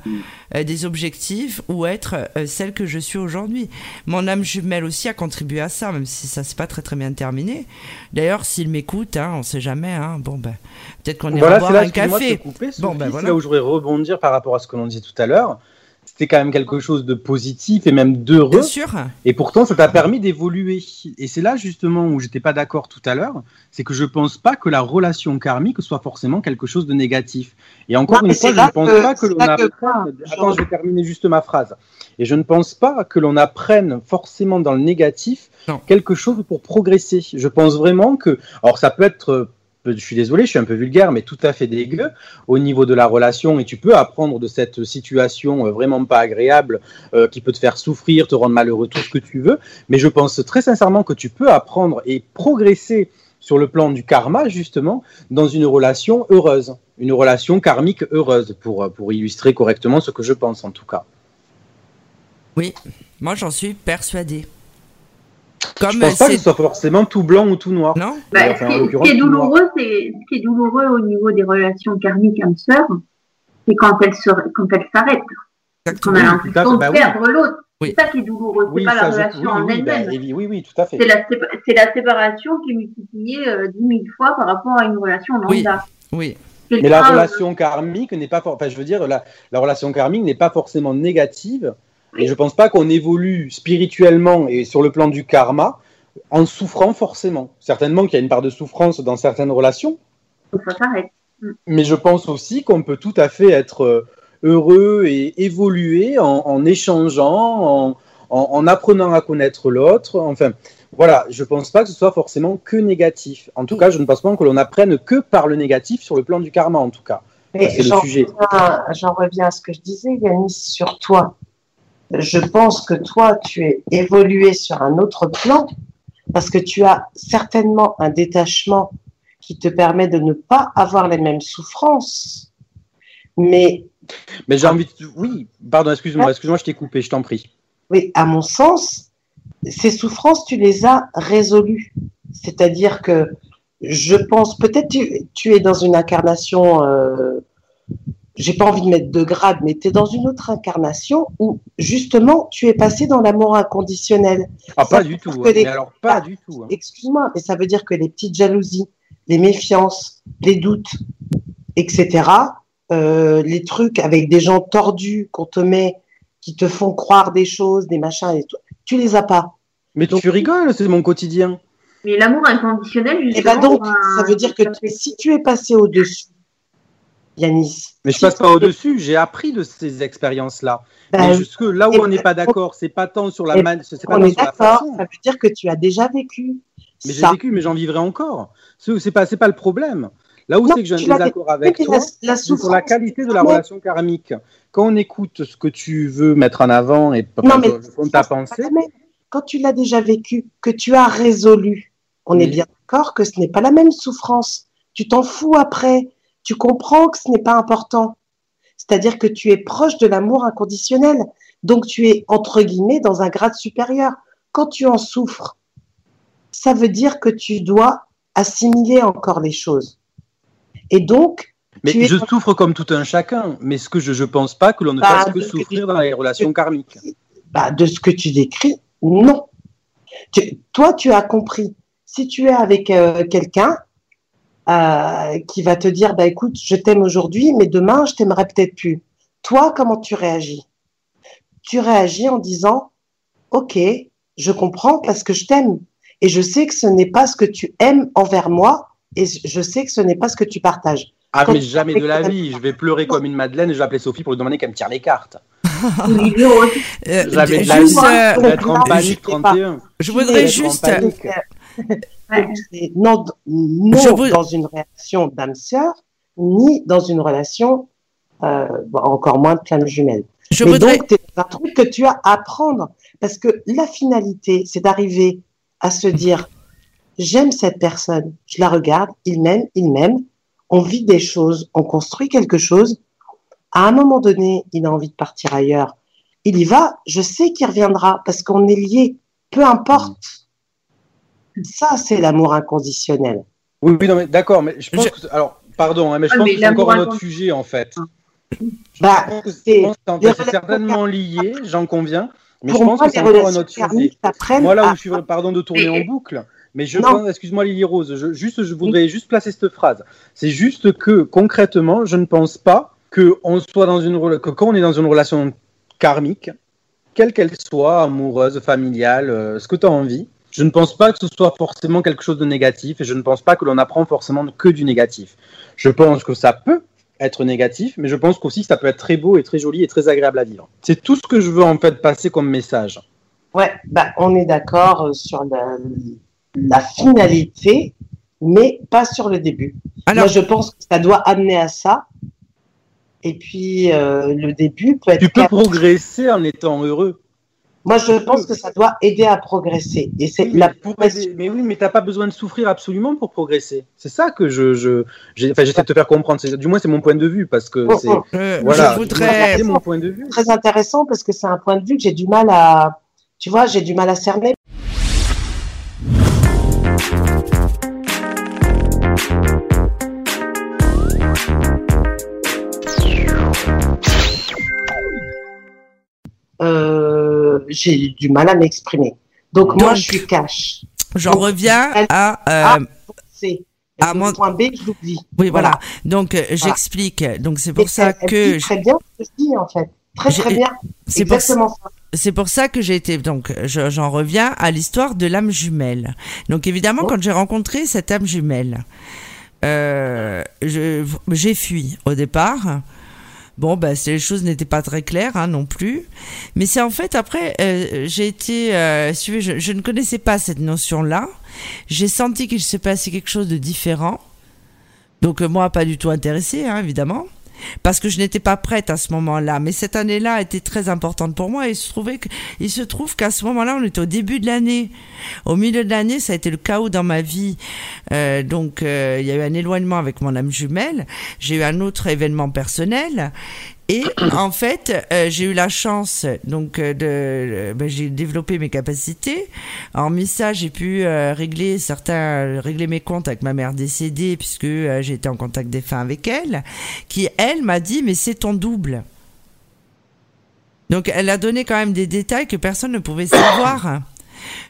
S2: euh, des objectifs ou être euh, celle que je suis aujourd'hui. Mon âme jumelle aussi a contribué à ça, même si ça s'est pas très très bien terminé. D'ailleurs, s'il m'écoute, hein, on sait jamais. Hein, bon ben, peut-être qu'on ira
S6: Voilà,
S2: boire
S6: là,
S2: un café. Bon, ben voilà.
S6: là où je voudrais rebondir par rapport à ce que l'on disait tout à l'heure. C'était quand même quelque chose de positif et même d'heureux.
S2: Bien sûr.
S6: Et pourtant, ça t'a permis d'évoluer. Et c'est là justement où j'étais pas d'accord tout à l'heure, c'est que je pense pas que la relation karmique soit forcément quelque chose de négatif. Et encore
S7: Non,
S6: une fois, je ne pense
S7: que-
S6: pas que l'on
S7: que-
S6: apprenne. Attends, je vais terminer juste ma phrase. Et je ne pense pas que l'on apprenne forcément dans le négatif
S2: Non.
S6: quelque chose pour progresser. Je pense vraiment que, alors ça peut être je suis désolé, je suis un peu vulgaire, mais tout à fait dégueu au niveau de la relation. Et tu peux apprendre de cette situation euh, vraiment pas agréable euh, qui peut te faire souffrir, te rendre malheureux, tout ce que tu veux. Mais je pense très sincèrement que tu peux apprendre et progresser sur le plan du karma, justement, dans une relation heureuse, une relation karmique heureuse, pour, pour illustrer correctement ce que je pense en tout cas.
S2: Oui, moi j'en suis persuadée.
S6: Je
S2: Comme
S6: pense pas que
S2: c'est
S6: ce soit forcément tout blanc ou tout noir.
S2: non
S3: Bah,
S6: Enfin,
S3: ce, qui, ce
S6: l'occurrence,
S3: qui est douloureux, c'est ce qui est douloureux au niveau des relations karmiques âme-sœur, c'est quand elles se, quand elles s'arrêtent, qu'on a l'impression
S6: bah
S3: de
S6: oui.
S3: perdre l'autre.
S2: Oui.
S3: C'est ça qui est douloureux, c'est
S6: Oui,
S3: pas la
S6: ça,
S3: relation
S6: oui,
S3: en
S6: oui, bah,
S3: elle-même.
S6: oui, oui, oui, tout à fait.
S3: C'est la, sépa- c'est la séparation qui est multipliée euh, dix mille fois par rapport à une relation lambda.
S2: Oui,
S3: C'est
S6: Mais la relation karmique n'est pas, for- enfin, je veux dire, la, la relation karmique n'est pas forcément négative. Et je pense pas qu'on évolue spirituellement et sur le plan du karma en souffrant forcément. Certainement qu'il y a une part de souffrance dans certaines relations,
S3: s'arrête.
S6: mais je pense aussi qu'on peut tout à fait être heureux et évoluer en, en échangeant, en, en- en apprenant à connaître l'autre. Enfin, voilà, je pense pas que ce soit forcément que négatif. En tout cas, je ne pense pas que l'on apprenne que par le négatif sur le plan du karma, en tout cas.
S7: Reviens- J'en reviens à ce que je disais, Yanis, sur toi. Je pense que toi, tu es évolué sur un autre plan parce que tu as certainement un détachement qui te permet de ne pas avoir les mêmes souffrances. Mais
S6: Mais j'ai envie de... Oui, pardon, excuse-moi, excuse-moi, je t'ai coupé, je t'en prie.
S7: Oui, à mon sens, ces souffrances, tu les as résolues. C'est-à-dire que je pense, peut-être tu, tu es dans une incarnation, euh, j'ai pas envie de mettre de grade, mais tu es dans une autre incarnation où justement tu es passé dans l'amour inconditionnel.
S6: Ah,
S7: Ça
S6: pas du tout. hein.
S7: les-
S6: Mais alors, pas
S7: Ah,
S6: du tout. hein.
S7: Excuse-moi, mais ça veut dire que les petites jalousies, les méfiances, les doutes, etc., euh, les trucs avec des gens tordus qu'on te met, qui te font croire des choses, des machins, et tout, tu les as pas.
S6: Mais tu rigoles, c'est mon quotidien.
S3: Mais l'amour inconditionnel,
S7: Et
S3: justement.
S7: ben donc,
S3: pour un-
S7: ça veut dire que si tu es passé au-dessus, Yanis,
S6: Mais je passe pas
S7: es-
S6: au-dessus, j'ai appris de ces expériences-là.
S7: ben,
S6: Mais jusque là où on n'est
S7: ben,
S6: pas d'accord, c'est pas tant sur la man... c'est pas
S7: on
S6: tant
S7: est d'accord, ça veut dire que tu as déjà vécu
S6: Mais j'ai vécu, mais j'en vivrai encore. Ce- C'est pas, pas le problème. Là où c'est que j'ai un désaccord avec toi,
S7: la,
S6: c'est sur la qualité de la relation karmique. Quand on écoute ce que tu veux mettre en avant et compte ta pensée.
S7: Quand tu l'as déjà vécu, que tu as résolu, on est bien d'accord que ce n'est pas la même souffrance. Tu t'en fous après. Tu comprends que ce n'est pas important. C'est-à-dire que tu es proche de l'amour inconditionnel. Donc tu es, entre guillemets, dans un grade supérieur. Quand tu en souffres, ça veut dire que tu dois assimiler encore les choses. Et donc,
S6: mais
S7: tu es
S6: je souffre comme tout un chacun. Mais ce que je, je pense pas que l'on ne
S7: Bah,
S6: fasse que souffrir
S7: tu-
S6: dans les relations karmiques.
S7: bah, de ce que tu décris, non. Tu- toi, tu as compris. Si tu es avec euh, quelqu'un euh, qui va te dire, bah écoute, je t'aime aujourd'hui, mais demain, je t'aimerais peut-être plus. Toi, comment tu réagis? Tu réagis en disant, ok, je comprends parce que je t'aime. Et je sais que ce n'est pas ce que tu aimes envers moi, et je sais que ce n'est pas ce que tu partages.
S6: Ah,
S7: Quand
S6: mais jamais de la vie. Je vais pleurer comme une madeleine et je vais appeler Sophie pour lui demander qu'elle me tire les cartes.
S2: Euh,
S6: Jamais de la
S2: juste,
S6: vie.
S2: euh,
S6: Je vais être en
S7: là,
S6: panique
S7: je sais pas.
S6: 31.
S2: je
S7: Tu
S2: voudrais juste.
S3: Ouais.
S7: Non, non dans une relation d'âme-sœur, ni dans une relation, euh, bon, encore moins de flamme jumelle.
S2: Je
S7: Mais
S2: voudrais.
S7: donc, c'est un truc que tu as à apprendre. Parce que la finalité, c'est d'arriver à se dire, j'aime cette personne, je la regarde, il m'aime, il m'aime, on vit des choses, on construit quelque chose. À un moment donné, il a envie de partir ailleurs. Il y va, je sais qu'il reviendra parce qu'on est liés, peu importe. Ça, c'est l'amour inconditionnel.
S6: Oui, oui, non, mais d'accord, mais je pense que. Alors, pardon, hein, mais je
S3: Ah,
S6: pense
S3: mais
S6: que c'est encore un autre sujet, en fait.
S7: Bah,
S6: Je pense que
S7: c'est
S6: certainement lié, j'en conviens, mais
S7: pour
S6: je pense
S7: moi,
S6: que c'est encore un autre sujet. Moi, là
S7: à-
S6: je suis, pardon de tourner en boucle, mais je excuse-moi Lily Rose, je, juste, je voudrais juste placer cette phrase. C'est juste que, concrètement, je ne pense pas que on soit dans une, que quand on est dans une relation karmique, quelle qu'elle soit, amoureuse, familiale, euh, ce que tu as envie, je ne pense pas que ce soit forcément quelque chose de négatif et je ne pense pas que l'on apprend forcément que du négatif. Je pense que ça peut être négatif, mais je pense qu'aussi ça peut être très beau et très joli et très agréable à vivre. C'est tout ce que je veux en fait passer comme message.
S7: Ouais, bah, on est d'accord euh, sur la, la finalité, mais pas sur le début.
S2: Alors,
S7: Moi, je pense que ça doit amener à ça. Et puis, euh, le début peut être.
S6: Tu peux progresser en étant heureux.
S7: Moi, je pense que ça doit aider à progresser. Et c'est
S6: Oui,
S7: la
S6: mais, oui, mais t'as pas besoin de souffrir absolument pour progresser. C'est ça que je, je, j'ai- enfin, j'essaie de te faire comprendre. C'est- Du moins, c'est mon point de vue parce que
S7: Oh,
S6: c'est,
S7: oh.
S2: euh,
S6: voilà,
S2: je voudrais.
S6: c'est mon point de vue.
S7: très intéressant parce que c'est un point de vue que j'ai du mal à. Tu vois, j'ai du mal à cerner. Euh, j'ai du mal à m'exprimer. Donc, moi, je suis cash.
S2: J'en reviens
S7: elle-
S2: à. euh, à mon-
S7: point B, je l'oublie.
S2: Oui, voilà. Donc, euh, j'explique. Donc, c'est pour
S7: Et
S2: ça
S7: elle- elle
S2: que
S7: dit très bien ce que je dis, en fait. Très, très bien.
S2: c'est pour
S7: Exactement ça.
S2: C'est pour ça que j'ai été donc je- j'en reviens à l'histoire de l'âme jumelle. Donc évidemment
S7: Oh.
S2: quand j'ai rencontré cette âme jumelle, euh, j'ai fui au départ. Bon c'est- les choses n'étaient pas très claires hein, non plus, mais c'est en fait après euh, j'ai été euh, je, je ne connaissais pas cette notion là. J'ai senti qu'il se passait quelque chose de différent. Donc euh, moi pas du tout intéressé hein, évidemment parce que je n'étais pas prête à ce moment-là. Mais cette année-là a été très importante pour moi il se, trouvait il se trouve qu'à ce moment-là, on était au début de l'année. Au milieu de l'année, ça a été le chaos dans ma vie. Euh, donc, euh, il y a eu un éloignement avec mon âme jumelle. J'ai eu un autre événement personnel. Et en fait, euh, j'ai eu la chance, donc, euh, de, euh, ben, j'ai développé mes capacités. En ça, j'ai pu euh, régler certains, régler mes comptes avec ma mère décédée, puisque euh, été en contact défunt avec elle, qui elle m'a dit mais c'est ton double. Donc elle a donné quand même des détails que personne ne pouvait savoir.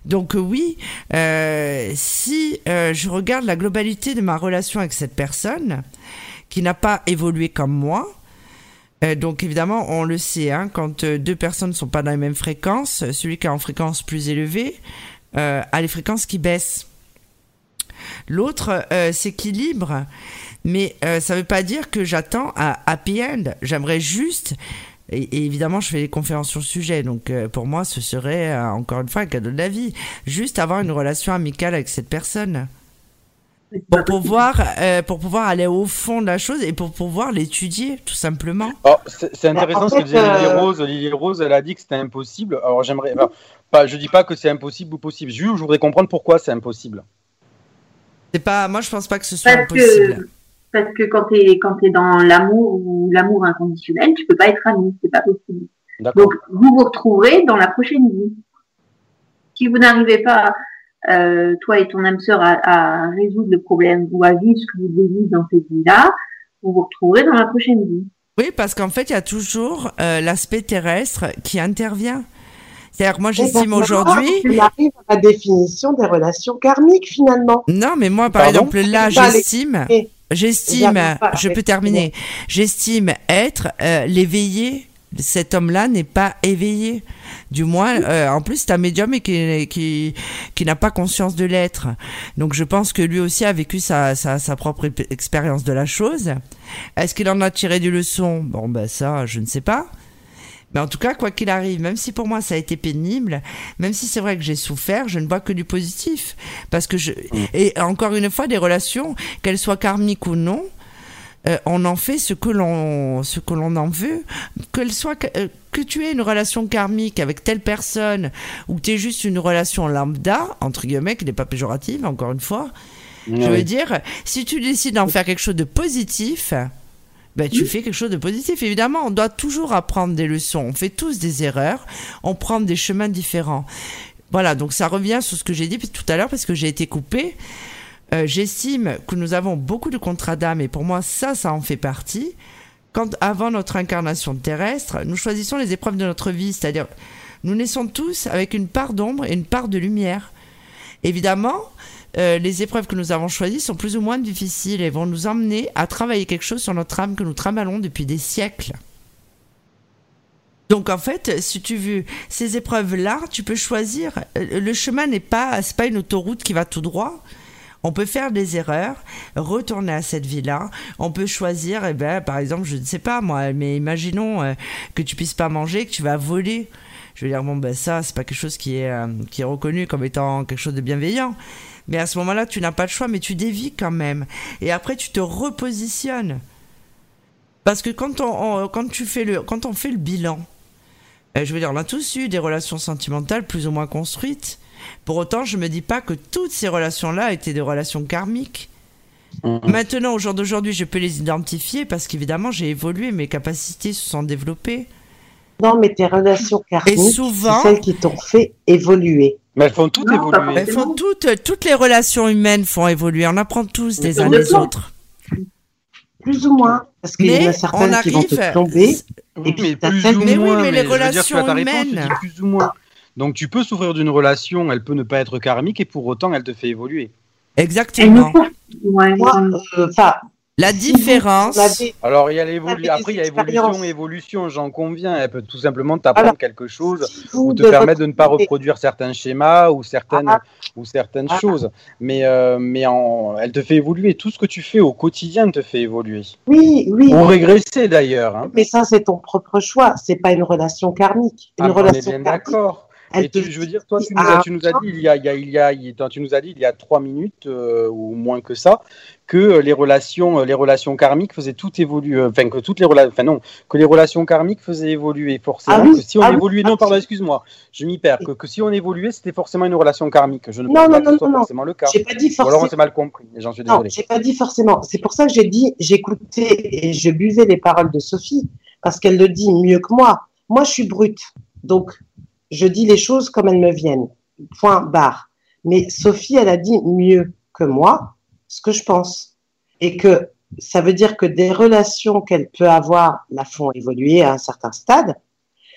S2: Donc oui, euh, si euh, je regarde la globalité de ma relation avec cette personne, qui n'a pas évolué comme moi, euh, donc évidemment, on le sait, hein, quand euh, deux personnes ne sont pas dans les mêmes fréquences, celui qui est en fréquence plus élevée euh, a les fréquences qui baissent. L'autre euh, s'équilibre, mais euh, ça ne veut pas dire que j'attends un happy end. J'aimerais juste, et, et évidemment je fais des conférences sur le sujet, donc euh, pour moi ce serait euh, encore une fois un cadeau de la vie, juste avoir une relation amicale avec cette personne pour pouvoir, euh, pour pouvoir aller au fond de la chose et pour pouvoir l'étudier tout simplement.
S6: Oh, c'est c'est intéressant ce que disait Lily
S7: euh,
S6: Rose. Lily Rose, elle a dit que c'était impossible. Alors j'aimerais, enfin, pas, je dis pas que c'est impossible ou possible. Je, je voudrais comprendre pourquoi c'est impossible.
S2: C'est pas, moi je pense pas que ce soit
S3: Parce
S2: impossible.
S3: que, parce que quand tu es, quand es dans l'amour ou l'amour inconditionnel, tu peux pas être ami, c'est pas possible. Donc, vous vous retrouverez dans la prochaine vie. Si vous n'arrivez pas, euh, toi et ton âme sœur, à, à résoudre le problème ou à vivre ce que vous devez vivre dans cette vie-là, vous vous retrouverez dans la prochaine vie.
S2: Oui, parce qu'en fait, il y a toujours euh, l'aspect terrestre qui intervient. C'est-à-dire, que moi, j'estime
S7: ben,
S2: aujourd'hui.
S7: Tu arrives à la définition des relations karmiques, finalement.
S2: Non, mais moi, par
S7: Pardon
S2: exemple, là, j'estime, j'estime, je peux terminer. J'estime être euh, l'éveillé cet homme-là n'est pas éveillé. Du moins, euh, en plus, c'est un médium et qui, qui, qui n'a pas conscience de l'être. Donc je pense que lui aussi a vécu sa, sa, sa propre expérience de la chose. Est-ce qu'il en a tiré des leçons? Bon, ben ça, je ne sais pas. Mais en tout cas, quoi qu'il arrive, même si pour moi ça a été pénible, même si c'est vrai que j'ai souffert, je ne vois que du positif. Parce que je. Et encore une fois, des relations, qu'elles soient karmiques ou non, euh, on en fait ce que l'on ce que l'on en veut qu'elle soit euh, que tu aies une relation karmique avec telle personne ou que tu aies juste une relation lambda entre guillemets qui n'est pas péjorative encore une fois je veux dire si tu décides d'en faire quelque chose de positif ben, tu fais quelque chose de positif. Évidemment, on doit toujours apprendre des leçons. On fait tous des erreurs. On prend des chemins différents. Voilà, donc ça revient sur ce que j'ai dit tout à l'heure parce que j'ai été coupée. Euh, j'estime que nous avons beaucoup de contrats d'âme et pour moi ça, ça en fait partie. Quand avant notre incarnation terrestre, nous choisissons les épreuves de notre vie, c'est-à-dire nous naissons tous avec une part d'ombre et une part de lumière. Évidemment, euh, les épreuves que nous avons choisies sont plus ou moins difficiles et vont nous emmener à travailler quelque chose sur notre âme que nous tramalons depuis des siècles. Donc en fait, si tu veux ces épreuves-là, tu peux choisir. Euh, le chemin n'est pas, c'est pas une autoroute qui va tout droit. On peut faire des erreurs, retourner à cette vie-là. On peut choisir, eh ben, par exemple, je ne sais pas moi, mais imaginons euh, que tu puisses pas manger, que tu vas voler. Je veux dire, bon, ben ça, c'est pas quelque chose qui est, euh, qui est reconnu comme étant quelque chose de bienveillant. Mais à ce moment-là, tu n'as pas de choix, mais tu dévis quand même. Et après, tu te repositionnes. Parce que quand on, quand tu fais le, quand on fait le bilan, euh, je veux dire, on a tous eu des relations sentimentales plus ou moins construites. Pour autant, je me dis pas que toutes ces relations-là étaient des relations karmiques.
S6: Mhm.
S2: Maintenant, au jour d'aujourd'hui, je peux les identifier parce qu'évidemment, j'ai évolué, mes capacités se sont développées.
S7: Non, mais tes relations karmiques,
S2: souvent-
S7: c'est celles qui t'ont fait évoluer.
S6: Mais elles font toutes
S3: Non,
S6: évoluer.
S2: Elles font toutes, toutes les relations humaines font évoluer. On apprend tous des uns des autres.
S7: Plus ou moins. Parce qu'il y en a certaines qui vont te
S2: arrive.
S7: plomber.
S6: Oui,
S7: Et puis,
S6: mais plus ou
S2: Mais oui,
S6: moins,
S2: mais les
S6: dire,
S2: relations
S6: réponse,
S2: humaines.
S6: dis plus ou moins. Donc tu peux souffrir d'une relation, elle peut ne pas être karmique et pour autant elle te fait évoluer.
S2: Exactement.
S3: Ouais,
S7: Moi, euh,
S2: La différence.
S6: Alors il y a l'évolution, après il y a évolution, évolution, j'en conviens. Elle peut tout simplement t'apprendre
S7: Alors,
S6: quelque chose
S7: si
S6: ou te permettre de ne pas reproduire certains schémas ou certaines
S7: Ah.
S6: ou certaines
S7: Ah.
S6: choses. Mais euh, mais en, elle te fait évoluer. Tout ce que tu fais au quotidien te fait évoluer.
S7: Oui, oui.
S6: Ou régresser d'ailleurs. Hein.
S7: Mais ça, c'est ton propre choix. C'est pas une relation karmique. Une
S6: Ah, on est
S7: relation
S6: bien
S7: karmique,
S6: d'accord.
S7: Elle
S6: Mais
S7: te
S6: tu- je veux dire, toi, tu nous as,
S7: à
S6: tu nous as dit il y a, il y a, il y a, il- tu nous as dit il y a trois minutes euh, ou moins que ça que les relations, euh, les relations karmiques faisaient tout évoluer. euh, Enfin que toutes les relations, enfin non, que les relations karmiques faisaient évoluer forcément.
S7: Ah oui,
S6: que si on
S7: ah oui,
S6: évoluait, non,
S7: ah
S6: pardon, excuse-moi, je m'y perds. Que, que si on évoluait, c'était forcément une relation karmique. Je ne
S7: Non,
S6: pense
S7: non,
S6: pas que
S7: non,
S6: ce soit forcément le cas.
S7: J'ai pas dit
S6: Ou alors on
S7: forcément.
S6: s'est mal compris. J'en suis
S7: Non,
S6: désolé.
S7: j'ai pas dit forcément. C'est pour ça que j'ai dit, j'écoutais et je buvais les paroles de Sophie parce qu'elle le dit mieux que moi. Moi, je suis brute, donc je dis les choses comme elles me viennent. Point barre. Mais Sophie, elle a dit mieux que moi ce que je pense et que ça veut dire que des relations qu'elle peut avoir la font évoluer à un certain stade.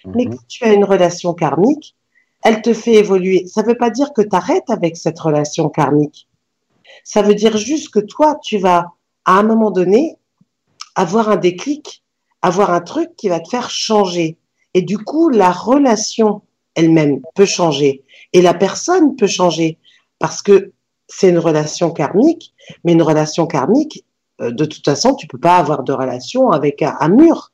S7: Mais
S6: Mhm.
S7: quand tu as une relation karmique, elle te fait évoluer. Ça ne veut pas dire que tu arrêtes avec cette relation karmique. Ça veut dire juste que toi, tu vas, à un moment donné, avoir un déclic, avoir un truc qui va te faire changer. Et du coup, la relation elle-même peut changer. Et la personne peut changer. Parce que c'est une relation karmique, mais une relation karmique, euh, de toute façon, tu peux pas avoir de relation avec un mur.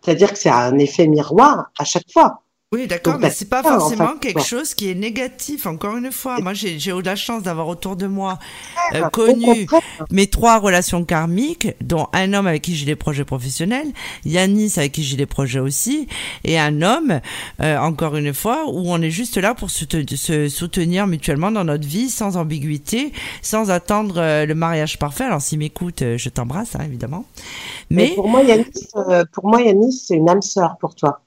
S7: C'est-à-dire que c'est un effet miroir à chaque fois.
S2: Oui, d'accord, mais c'est pas
S7: en
S2: forcément
S7: fait,
S2: quelque chose qui est négatif. Encore une fois, moi, j'ai eu la chance d'avoir autour de moi euh,
S7: Au
S2: connu
S7: contraire,
S2: mes trois relations karmiques, dont un homme avec qui j'ai des projets professionnels, Yanis avec qui j'ai des projets aussi, et un homme, euh, encore une fois, où on est juste là pour se, te- se soutenir mutuellement dans notre vie, sans ambiguïté, sans attendre euh, le mariage parfait. Alors, s'il m'écoute, euh, je t'embrasse, hein, évidemment.
S7: mais
S2: Mais
S7: pour moi, Yanis, euh, pour moi, Yanis, c'est une âme sœur pour toi.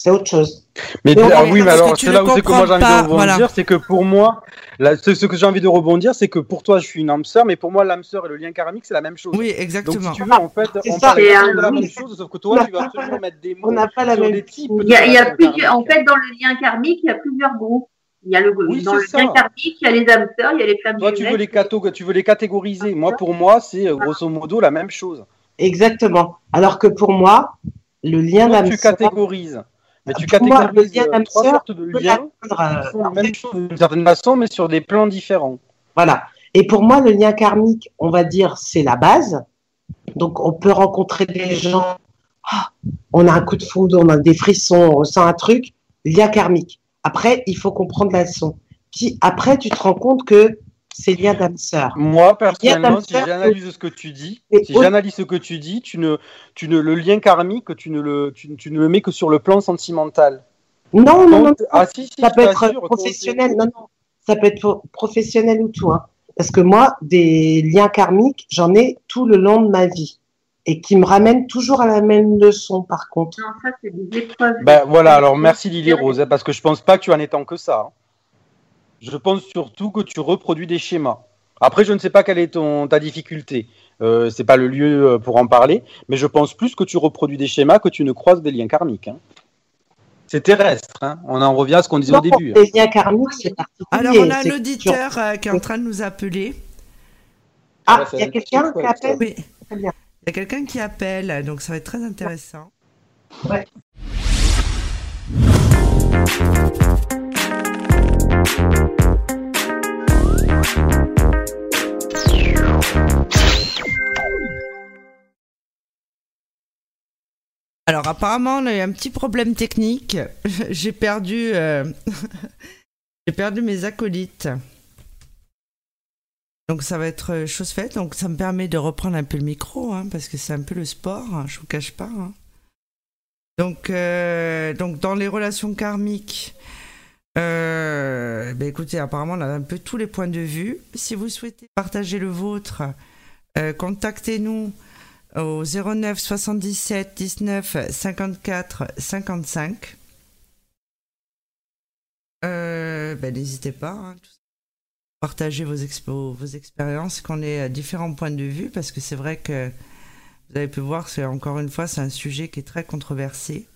S7: C'est autre chose.
S6: Mais ah
S7: oui,
S6: mais alors
S2: tu
S6: c'est
S2: ne
S6: là où c'est que moi j'ai envie
S2: comprends
S6: de
S2: pas,
S6: rebondir,
S2: voilà.
S6: c'est que pour moi, là, ce, ce que j'ai envie de rebondir, c'est que pour toi je suis une âme sœur, mais pour moi l'âme sœur et le lien karmique c'est la même chose.
S2: oui,
S6: Donc
S2: exactement.
S6: si tu veux, en fait,
S7: C'est
S6: on parle
S3: euh,
S6: de la même chose, sauf que toi tu vas absolument mettre des mots
S7: On n'a pas la
S6: sur
S7: même.
S6: des types
S3: Il y a, il y en fait, dans le lien karmique, il y a plusieurs groupes. Il y a le,
S6: Oui,
S3: dans le
S6: ça.
S3: lien karmique, il y a les âmes sœurs, il y a les femmes
S6: Toi tu veux les, cato- tu veux les catégoriser. Moi pour moi c'est euh, grosso modo la même chose.
S7: Exactement. Alors que pour moi, le lien d'âme
S6: tu
S7: sœur,
S6: catégorises. Mais tu
S7: moi, le
S6: catégorises
S7: lien
S6: euh, trois sortes de liens qui
S7: euh,
S6: font la même chose d'une certaine façon, mais sur des plans différents.
S7: Voilà. Et pour moi, le lien karmique, on va dire, c'est la base. Donc, on peut rencontrer des gens, ah, on a un coup de foudre, on a des frissons, on ressent un truc, lien karmique. Après, il faut comprendre la leçon. Puis après, tu te rends compte que c'est lien d'âme sœur.
S6: Moi, personnellement, si j'analyse ce que tu dis, si j'analyse ce que tu dis, tu ne, tu ne, le lien karmique, tu ne le, tu, tu ne le mets que sur le plan sentimental.
S7: Non, non, non,
S6: ah si, si,
S7: ça peut être professionnel. Non, non, ça peut être pro- professionnel ou tout. hein. Parce que moi, des liens karmiques, j'en ai tout le long de ma vie. Et qui me ramènent toujours à la même leçon, par contre.
S3: Non, ça, c'est des épreuves.
S6: Ben voilà, alors merci Lily Rose, hein, parce que je pense pas que tu en es tant que ça. hein. Je pense surtout que tu reproduis des schémas. Après, je ne sais pas quelle est ton, ta difficulté. Euh, c'est pas le lieu euh, pour en parler, mais je pense plus que tu reproduis des schémas que tu ne croises des liens karmiques. hein. C'est terrestre. hein. On en revient à ce qu'on disait au début. hein.
S7: Les liens karmiques, c'est particulier.
S2: Alors, on a un
S7: C'est
S2: auditeur euh, qui est en train de nous appeler.
S7: Ah, il y a
S6: un
S7: quelqu'un qui appelle
S2: Oui.
S7: Très bien.
S2: Il y a quelqu'un qui appelle, donc ça va être très intéressant.
S7: Ouais.
S2: Alors apparemment, on a eu un petit problème technique. J'ai perdu, euh, j'ai perdu mes acolytes. Donc ça va être euh, chose faite. Donc ça me permet de reprendre un peu le micro, hein, parce que c'est un peu le sport. hein, je vous cache pas. hein. Euh, donc dans les relations karmiques, euh, ben écoutez, apparemment on a un peu tous les points de vue. Si vous souhaitez partager le vôtre, euh, contactez-nous au 09 77 19 54 55. Euh, ben, N'hésitez pas. hein. Partagez vos, expériences, qu'on ait euh, différents points de vue, parce que c'est vrai que vous avez pu voir, c'est encore une fois, c'est un sujet qui est très controversé,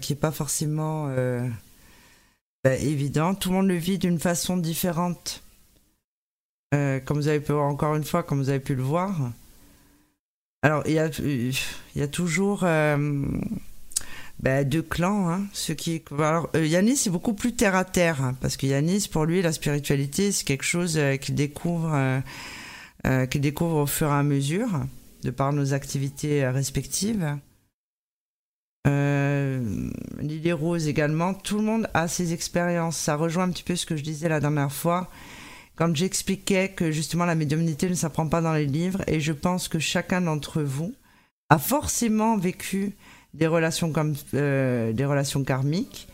S2: qui n'est pas forcément ben, évident. Tout le monde le vit d'une façon différente. Euh, comme vous avez pu encore une fois, comme vous avez pu le voir. Alors, il y a, toujours euh, ben, deux clans. Hein, ceux qui, alors, euh, Yanis, c'est beaucoup plus terre à terre. hein, parce que Yanis, pour lui, la spiritualité, c'est quelque chose qu'il découvre, qu'il découvre au fur et à mesure, de par nos activités respectives. Euh, Lily Rose également, tout le monde a ses expériences. Ça rejoint un petit peu ce que je disais la dernière fois quand j'expliquais que justement la médiumnité ne s'apprend pas dans les livres et je pense que chacun d'entre vous a forcément vécu des relations comme euh, des relations karmiques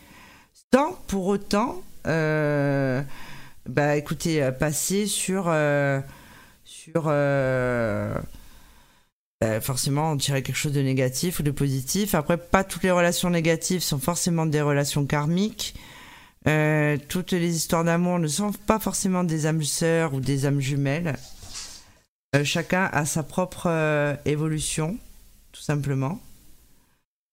S2: sans pour autant euh, bah écoutez passer sur sur bah, forcément en tirer quelque chose de négatif ou de positif après pas toutes les relations négatives sont forcément des relations karmiques euh, toutes les histoires d'amour ne sont pas forcément des âmes sœurs ou des âmes jumelles. Euh, chacun a sa propre euh, évolution, tout simplement.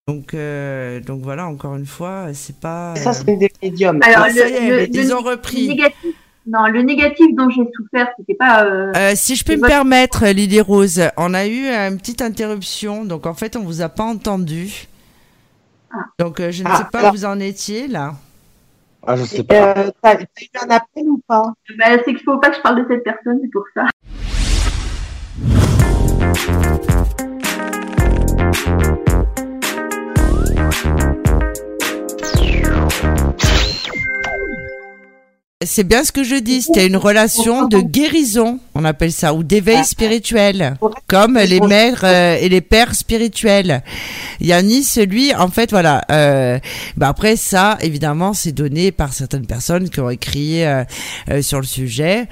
S2: Donc, euh, donc voilà, encore une fois, c'est pas.
S7: Ça,
S2: euh,
S7: c'est des médiums.
S3: Alors,
S2: ça y est,
S3: le,
S2: mais
S3: le-
S2: ils ont repris.
S3: négatif, non, le négatif dont j'ai souffert, c'était pas. euh,
S2: Euh, si je peux
S3: Et
S2: me
S3: votre-
S2: permettre, Lily Rose, on a eu une petite interruption, donc en fait, on vous a pas entendu.
S3: Ah.
S2: Donc, euh, je ne
S7: Ah,
S2: sais pas
S7: alors-
S2: où vous en étiez là.
S6: Ah, je sais pas.
S7: Euh, T'as t'as eu un appel ou pas?
S3: Bah, c'est qu'il faut pas que je parle de cette personne, c'est pour ça.
S2: C'est bien ce que je dis, c'était une relation de guérison, on appelle ça, ou d'éveil spirituel, comme les mères euh, et les pères spirituels. Yanis, lui, en fait, voilà. Euh, bah après ça, évidemment, c'est donné par certaines personnes qui ont écrit euh, euh, sur le sujet.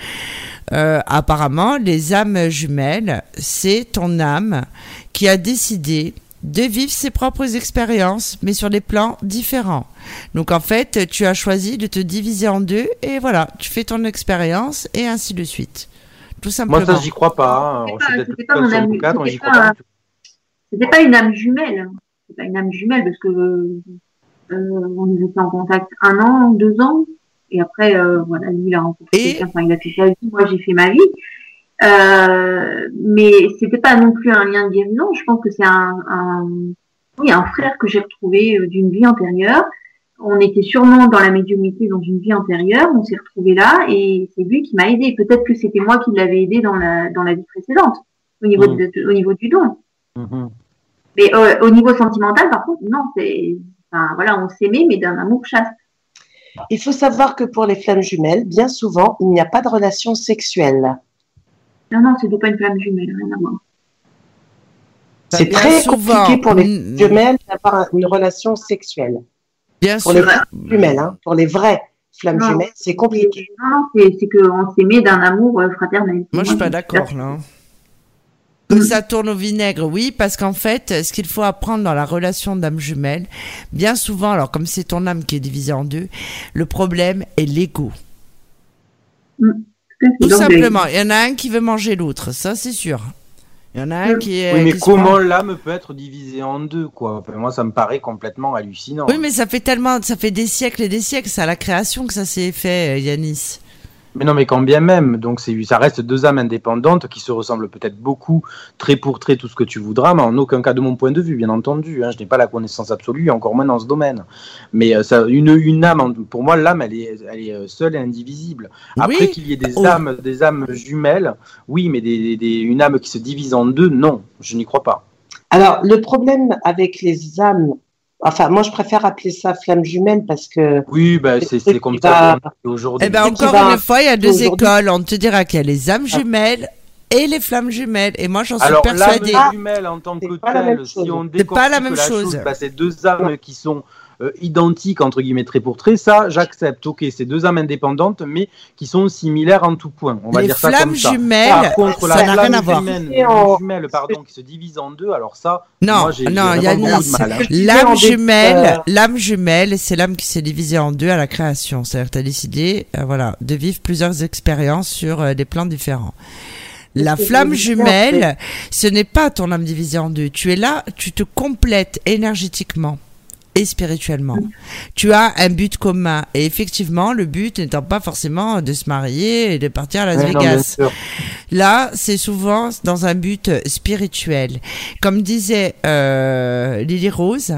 S2: Euh, apparemment, les âmes jumelles, c'est ton âme qui a décidé de vivre ses propres expériences, mais sur des plans différents. Donc en fait, tu as choisi de te diviser en deux et voilà, tu fais ton expérience et ainsi de suite. Tout simplement.
S6: Moi, ça, j'y crois pas. hein.
S3: C'était
S6: Je suis
S3: pas- c'était pas c'était pas
S6: pas.
S3: C'était pas une âme jumelle. C'est pas une âme jumelle parce que euh, on était en contact un an, deux ans, et après, euh, voilà, lui il a rencontré
S2: Et-
S3: quelqu'un, enfin il a fait sa vie, moi j'ai fait ma vie. Euh, mais c'était pas non plus un lien de guérison. Je pense que c'est un, un, Oui, un frère que j'ai retrouvé euh, d'une vie antérieure. On était sûrement dans la médiumnité dans une vie antérieure. On s'est retrouvé là et c'est lui qui m'a aidé. Peut-être que c'était moi qui l'avais aidé dans la dans la vie précédente au niveau
S6: Mm.
S3: de, au niveau du don.
S6: Mhm.
S3: Mais euh, au niveau sentimental, par contre, non, c'est enfin, voilà, on s'aimait mais d'un amour chaste.
S7: Il faut savoir que pour les flammes jumelles, bien souvent, il n'y a pas de relation sexuelle.
S3: Non, non, c'était pas une flamme jumelle, rien à voir.
S7: C'est très
S2: souvent.
S7: compliqué pour les
S2: Mm,
S7: jumelles d'avoir un- une relation sexuelle.
S2: Bien
S7: Pour
S2: sûr.
S7: les flammes jumelles, hein, pour les vraies flammes
S3: Non.
S7: jumelles, c'est compliqué.
S3: Non, non, c'est qu'on s'aimait d'un amour euh, fraternel.
S2: Moi, je suis pas d'accord, là. Que ça tourne au vinaigre, oui, parce qu'en fait, ce qu'il faut apprendre dans la relation d'âme jumelle, bien souvent, alors comme c'est ton âme qui est divisée en deux, le problème est l'ego. Tout simplement, il y en a un qui veut manger l'autre, ça c'est sûr. Il y en a un qui est.
S6: Oui, mais
S2: qui
S6: comment l'âme peut être divisée en deux, quoi? Enfin, Moi, ça me paraît complètement hallucinant.
S2: Oui, mais ça fait tellement, ça fait des siècles et des siècles, c'est à la création que ça s'est fait, euh, Yanis.
S6: Mais non, mais quand bien même, donc ça reste deux âmes indépendantes qui se ressemblent peut-être beaucoup, trait pour trait, tout ce que tu voudras, mais en aucun cas de mon point de vue, bien entendu. hein, je n'ai pas la connaissance absolue, encore moins dans ce domaine. Mais euh, ça, une, une âme, pour moi, l'âme, elle est, elle est euh, seule et indivisible. Après
S2: Oui.
S6: qu'il y ait des
S2: Oh.
S6: âmes, des âmes jumelles, oui, mais des, des- une âme qui se divise en deux, non, je n'y crois pas.
S7: Alors, le problème avec les âmes, enfin, moi, je préfère appeler ça flamme jumelle parce que
S6: Oui, ben, c'est, comme ça aujourd'hui.
S2: Eh ben encore
S7: va
S2: une fois, il y a deux écoles. On te dira qu'il y a les âmes jumelles et les flammes jumelles. Et moi, j'en suis
S6: Alors,
S2: persuadée.
S6: l'âme jumelle en tant que
S7: C'est pas la même
S6: telle,
S7: chose.
S6: si on
S2: C'est pas la même chose.
S6: bah, c'est deux âmes qui sont euh, identiques, entre guillemets, trait pour trait, ça, j'accepte. Ok, c'est deux âmes indépendantes, mais qui sont similaires en tout point. On va
S2: les
S6: dire ça
S2: flammes
S6: comme ça.
S2: jumelles,
S6: Par contre,
S2: ça
S6: la
S2: n'a
S6: flamme
S2: rien à voir.
S6: humaine-
S7: en-
S6: jumelle, pardon, qui se divise en deux, alors ça,
S2: Non,
S6: moi,
S2: non,
S6: mal. hein.
S7: Je disais
S2: L'âme jumelle, l'âme jumelle, c'est l'âme qui s'est divisée en deux à la création. C'est-à-dire tu as décidé, euh, voilà, de vivre plusieurs expériences sur euh, des plans différents. La flamme jumelle, ce n'est pas ton âme divisée en deux. Tu es là, tu te complètes énergétiquement et spirituellement. Tu as un but commun. Et effectivement, le but n'étant pas forcément de se marier et de partir à Las Vegas. Là, c'est souvent dans un but spirituel. Comme disait euh, Lily Rose,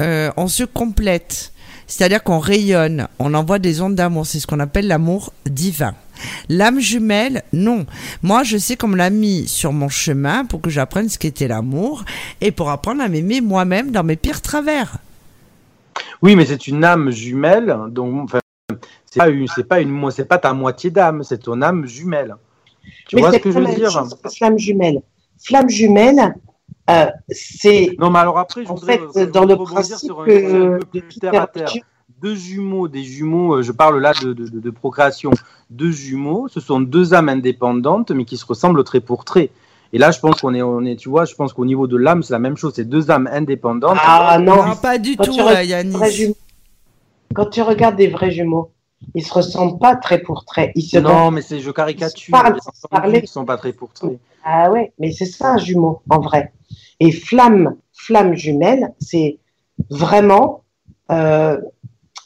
S2: euh, on se complète. C'est-à-dire qu'on rayonne, on envoie des ondes d'amour. C'est ce qu'on appelle l'amour divin. L'âme jumelle, non. Moi, je sais qu'on me l'a mis sur mon chemin pour que j'apprenne ce qu'était l'amour et pour apprendre à m'aimer moi-même dans mes pires travers.
S6: Oui, mais c'est une âme jumelle, donc enfin, c'est pas une, c'est pas une, c'est pas ta moitié d'âme, c'est ton âme jumelle. Tu
S7: mais
S6: vois ce que je veux dire?
S7: chose Flamme jumelle. Flamme jumelle, euh, c'est
S6: Non, mais alors après, je
S7: en
S6: voudrais,
S7: fait dans le
S6: rebondir
S7: principe
S6: sur un
S7: que
S6: sujet un peu
S7: de
S6: plus
S7: toute
S6: terre à terre.
S7: religion-
S6: Deux jumeaux, des jumeaux, euh, je parle là de, de, de- procréation. Deux jumeaux, ce sont deux âmes indépendantes, mais qui se ressemblent trait pour trait. Et là, je pense qu'on est, on est, tu vois, je pense qu'au niveau de l'âme, c'est la même chose. C'est deux âmes indépendantes.
S7: Ah non,
S2: Non, pas du
S7: Quand
S2: tout, euh,
S7: jumeaux- Quand tu regardes des vrais jumeaux, ils se ressemblent pas trait pour trait. Ils se
S6: non, mais c'est, je caricature.
S7: Parle,
S6: bien entendu,
S7: parler.
S6: Ils sont pas trait pour trait.
S7: Ah ouais, mais c'est ça un jumeau en vrai. Et flamme, flamme jumelle, c'est vraiment euh,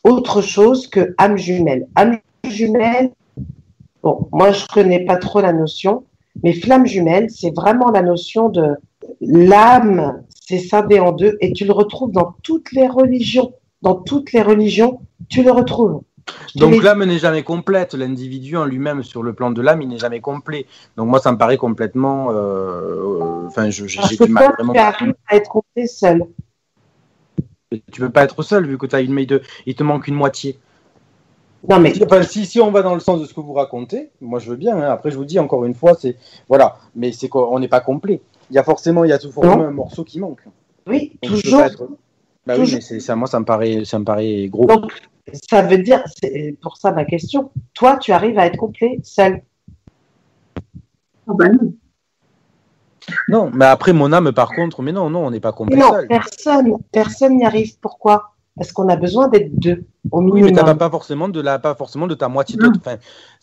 S7: autre chose que âme jumelle. Âme jumelle, bon, moi je connais pas trop la notion, mais flamme jumelle, c'est vraiment la notion de l'âme, c'est scindé en deux, et tu le retrouves dans toutes les religions. Dans toutes les religions, tu le retrouves.
S6: Donc l'âme n'est jamais complète. L'individu en lui-même, sur le plan de l'âme, il n'est jamais complet. Donc moi, ça me paraît complètement. euh, euh, Enfin, je- j'ai du mal. Vraiment.
S7: tu arrives à être seul.
S6: Tu peux pas être seul vu que as une, te, il te manque une moitié.
S7: Non, mais
S6: Enfin, si, si on va dans le sens de ce que vous racontez, moi je veux bien. hein. Après, je vous dis encore une fois, c'est voilà, mais c'est qu'on n'est pas complet. Il y a forcément, il y a toujours
S7: Non.
S6: un morceau qui manque.
S7: oui,
S6: Donc,
S7: toujours.
S6: être- Bah oui, mais c'est ça. Moi, ça me paraît, ça me paraît gros.
S7: Donc, ça veut dire, c'est pour ça ma question, toi, tu arrives à être complet seul.
S3: Ah bah non.
S6: Non, mais après mon âme, par contre, mais non, non, on n'est pas complet
S7: non,
S6: seul.
S7: personne, personne n'y arrive. Pourquoi? Parce qu'on a besoin d'être deux, au
S6: Oui, mais t'as pas forcément de la, pas forcément de ta moitié.
S3: Non.
S6: De, enfin,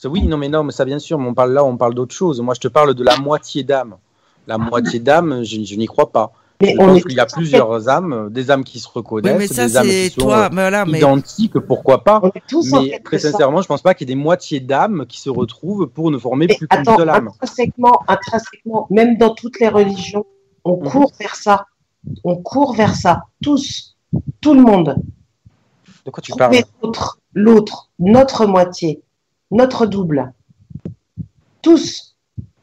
S6: oui, non, mais non, mais ça bien sûr. Mais on parle là, on parle d'autre chose. Moi, je te parle de la moitié d'âme. La moitié d'âme, je, je n'y crois pas.
S7: Mais on est
S6: qu'il y a plusieurs âmes, des âmes qui se
S2: Oui,
S6: reconnaissent,
S2: mais ça,
S6: des âmes
S2: c'est
S6: qui sont
S2: toi.
S6: euh,
S2: Mais voilà, mais
S6: identiques, pourquoi pas. Mais très sincèrement, je pense pas qu'il y ait des moitiés d'âmes qui se retrouvent pour ne former
S7: Mais
S6: plus qu'une seule âme.
S7: intrinsèquement, intrinsèquement, même dans toutes les religions, on
S6: Mhm.
S7: court vers ça. on court vers ça, tous, tout le monde.
S6: De quoi tu parles?
S7: Trouver l'autre, l'autre, notre moitié, notre double. Tous,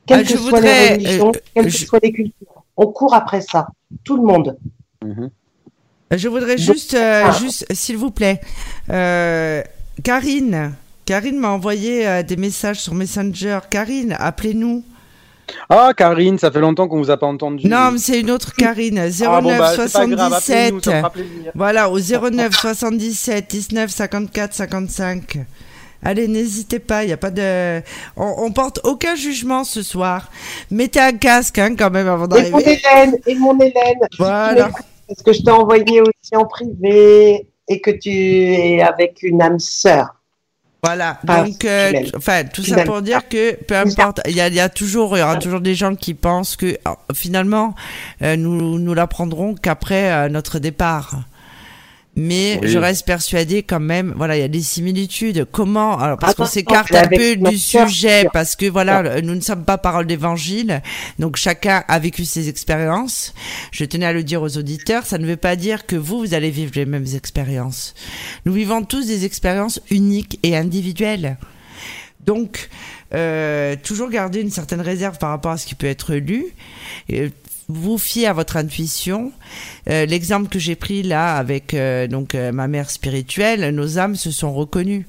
S7: quelles
S2: Ah,
S7: que soient
S2: voudrais,
S7: les religions,
S2: euh,
S7: quelles que
S2: je-
S7: soient les cultures. On court après ça, tout le monde.
S6: Mhm.
S2: Je voudrais juste, euh, juste, s'il vous plaît, euh, Karine. Karine m'a envoyé euh, des messages sur Messenger. Karine, appelez-nous.
S6: Ah, Karine, ça fait longtemps qu'on vous a pas entendu.
S2: Non, mais c'est une autre Karine. 09
S6: Ah, bon, bah, c'est pas grave, appelez-nous,
S2: 77.
S6: ça me fera plaisir.
S2: Voilà, au 09 77 19 54 55. Allez, n'hésitez pas, il y a pas de, on, on porte aucun jugement ce soir. Mettez un casque hein, quand même avant
S7: Et mon
S2: d'arriver.
S7: Hélène, et mon Hélène,
S2: Voilà.
S7: parce que je t'ai envoyé aussi en privé et que tu es avec une âme sœur.
S2: Voilà.
S7: Bah,
S2: Donc, euh, enfin, tout ça pour dire que peu importe, il y a, il y a toujours, il y aura toujours des gens qui pensent que ah, finalement, euh, nous, nous l'apprendrons qu'après euh, notre départ. Mais
S6: Oui.
S2: je reste persuadée quand même, voilà, il y a des similitudes. Comment, alors parce qu'on
S7: Attends,
S2: s'écarte un peu du sujet,
S7: sûr.
S2: parce que voilà, nous ne sommes pas parole d'évangile, donc chacun a vécu ses expériences. Je tenais à le dire aux auditeurs, ça ne veut pas dire que vous, vous allez vivre les mêmes expériences. Nous vivons tous des expériences uniques et individuelles. Donc, euh, toujours garder une certaine réserve par rapport à ce qui peut être lu. Et vous fiez à votre intuition. Euh, L'exemple que j'ai pris là avec euh, donc euh, ma mère spirituelle, nos âmes se sont reconnues.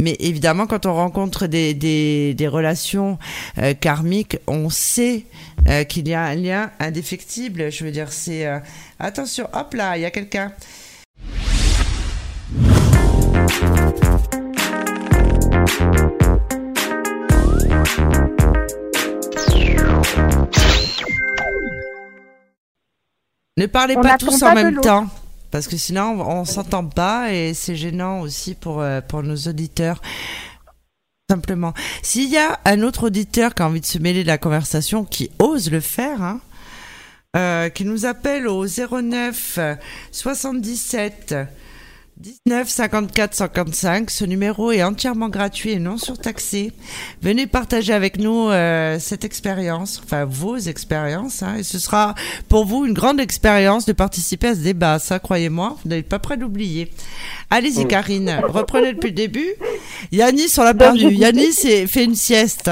S2: Mais évidemment, quand on rencontre des, des, relations euh, karmiques, on sait euh, qu'il y a un lien indéfectible. Je veux dire, c'est euh, attention, hop là, il y a quelqu'un. Ne parlez
S8: On
S2: pas tous
S8: pas
S2: en même temps, parce que sinon on, on s'entend pas et c'est gênant aussi pour euh, pour nos auditeurs. Simplement, s'il y a un autre auditeur qui a envie de se mêler de la conversation, qui ose le faire, hein, euh, qui nous appelle au 09 euh, 77 19 54 55. Ce numéro est entièrement gratuit et non surtaxé. Venez partager avec nous euh, cette expérience, enfin vos expériences, hein, et ce sera pour vous une grande expérience de participer à ce débat. Ça, croyez-moi, vous n'êtes pas prêt d'oublier. Allez-y, Karine, reprenez depuis le début. Yanis, on l'a perdu. Yanis est- fait une sieste.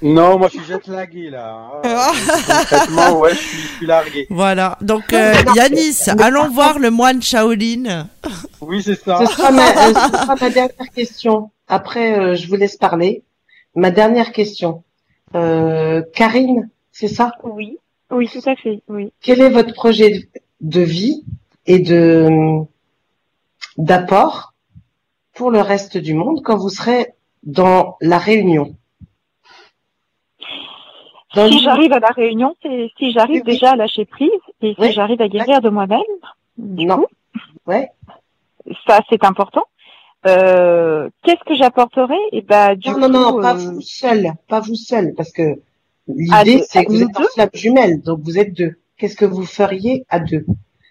S6: Non, moi je suis jet lagué là. Ah, Concrètement, ouais, je suis, je suis largué.
S2: Voilà. Donc, euh, Yanis, allons voir le moine Shaolin.
S6: Oui, c'est ça.
S7: Ce sera, ma, euh, ce sera ma dernière question. Après, euh, je vous laisse parler. Ma dernière question. Euh, Karine, c'est ça?
S8: Oui, oui, tout à fait, oui.
S7: Quel est votre projet de- de vie et de d'apport pour le reste du monde quand vous serez dans la réunion? Dans
S8: Si j'arrive à la réunion, c'est si j'arrive
S7: Oui,
S8: déjà à lâcher prise et si j'arrive à guérir de moi-même, du
S7: Non.
S8: coup,
S7: Ouais.
S8: ça c'est important. Euh, Qu'est-ce que j'apporterai Et ben du
S7: Non, non, non, pas
S8: euh,
S7: vous seul, pas vous seul, parce que l'idée c'est que vous êtes en flamme jumelle, donc vous êtes deux. Qu'est-ce que vous feriez à deux?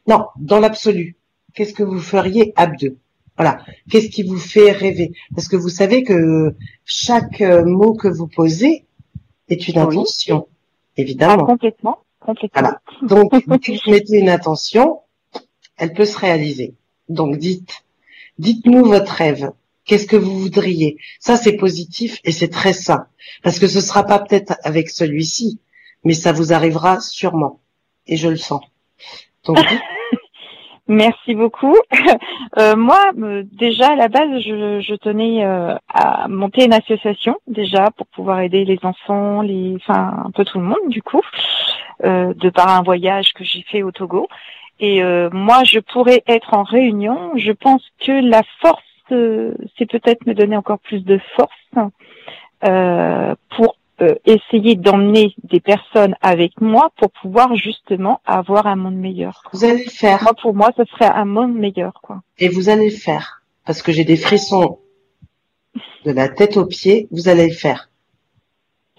S7: Non, dans l'absolu. Qu'est-ce que vous feriez à deux? Voilà. Qu'est-ce qui vous fait rêver? Parce que vous savez que chaque euh, mot que vous posez est une
S8: Oui.
S7: intention,
S8: ah,
S7: évidemment.
S8: complètement, complètement.
S7: Voilà. Donc, dès que vous mettez une intention, elle peut se réaliser. Donc, dites, dites-nous votre rêve. Qu'est-ce que vous voudriez? Ça, c'est positif et c'est très sain. Parce que ce sera pas peut-être avec celui-ci, mais ça vous arrivera sûrement. Et je le sens. Donc, dites,
S8: Merci beaucoup. Euh, moi, euh, déjà à la base, je, je tenais euh, à monter une association déjà pour pouvoir aider les enfants, les, enfin un peu tout le monde du coup, euh, de par un voyage que j'ai fait au Togo. Et euh, moi, je pourrais être en réunion. Je pense que la force, c'est peut-être me donner encore plus de force pour euh, essayer d'emmener des personnes avec moi pour pouvoir justement avoir un monde meilleur.
S7: vous allez le faire.
S8: Moi, pour moi, ce serait un monde meilleur, quoi.
S7: Et vous allez le faire. Parce que j'ai des frissons de la tête aux pieds. Vous allez le faire.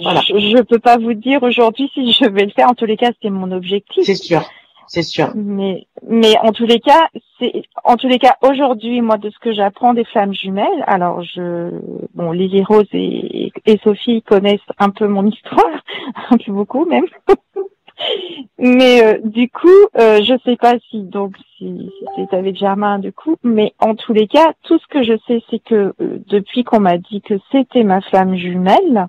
S7: Voilà.
S8: Je, je peux pas vous dire aujourd'hui si je vais le faire. En tous les cas, c'est mon objectif.
S7: C'est sûr. C'est sûr.
S8: Mais, mais en tous les cas, c'est, en tous les cas, aujourd'hui, moi, de ce que j'apprends des flammes jumelles, alors je, bon, Lily Rose et, et Sophie connaissent un peu mon histoire, un peu beaucoup même. mais euh, du coup, euh, je sais pas si donc si, c'est avec Germain du coup, mais en tous les cas, tout ce que je sais, c'est que euh, depuis qu'on m'a dit que c'était ma flamme jumelle,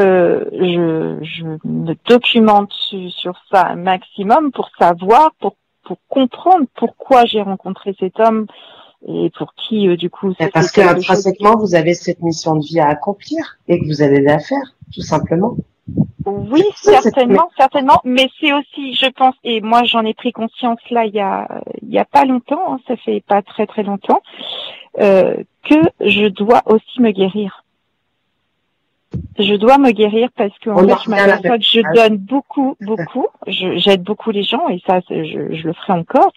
S8: euh, je, je me documente su- sur ça un maximum pour savoir, pour pour comprendre pourquoi j'ai rencontré cet homme et pour qui euh, du coup
S7: C'est
S8: c'était
S7: parce que intrinsèquement, vous avez cette mission de vie à accomplir et que vous avez la faire, tout simplement.
S8: Oui, certainement, certainement, mais c'est aussi, je pense, et moi j'en ai pris conscience là il y a, il y a pas longtemps, hein, ça fait pas très très longtemps, euh, que je dois aussi me guérir. Je dois me guérir parce que en
S7: On
S8: fait, je m'aperçois que je donne beaucoup, beaucoup. Je- J'aide beaucoup les gens et ça, je, je le ferai encore.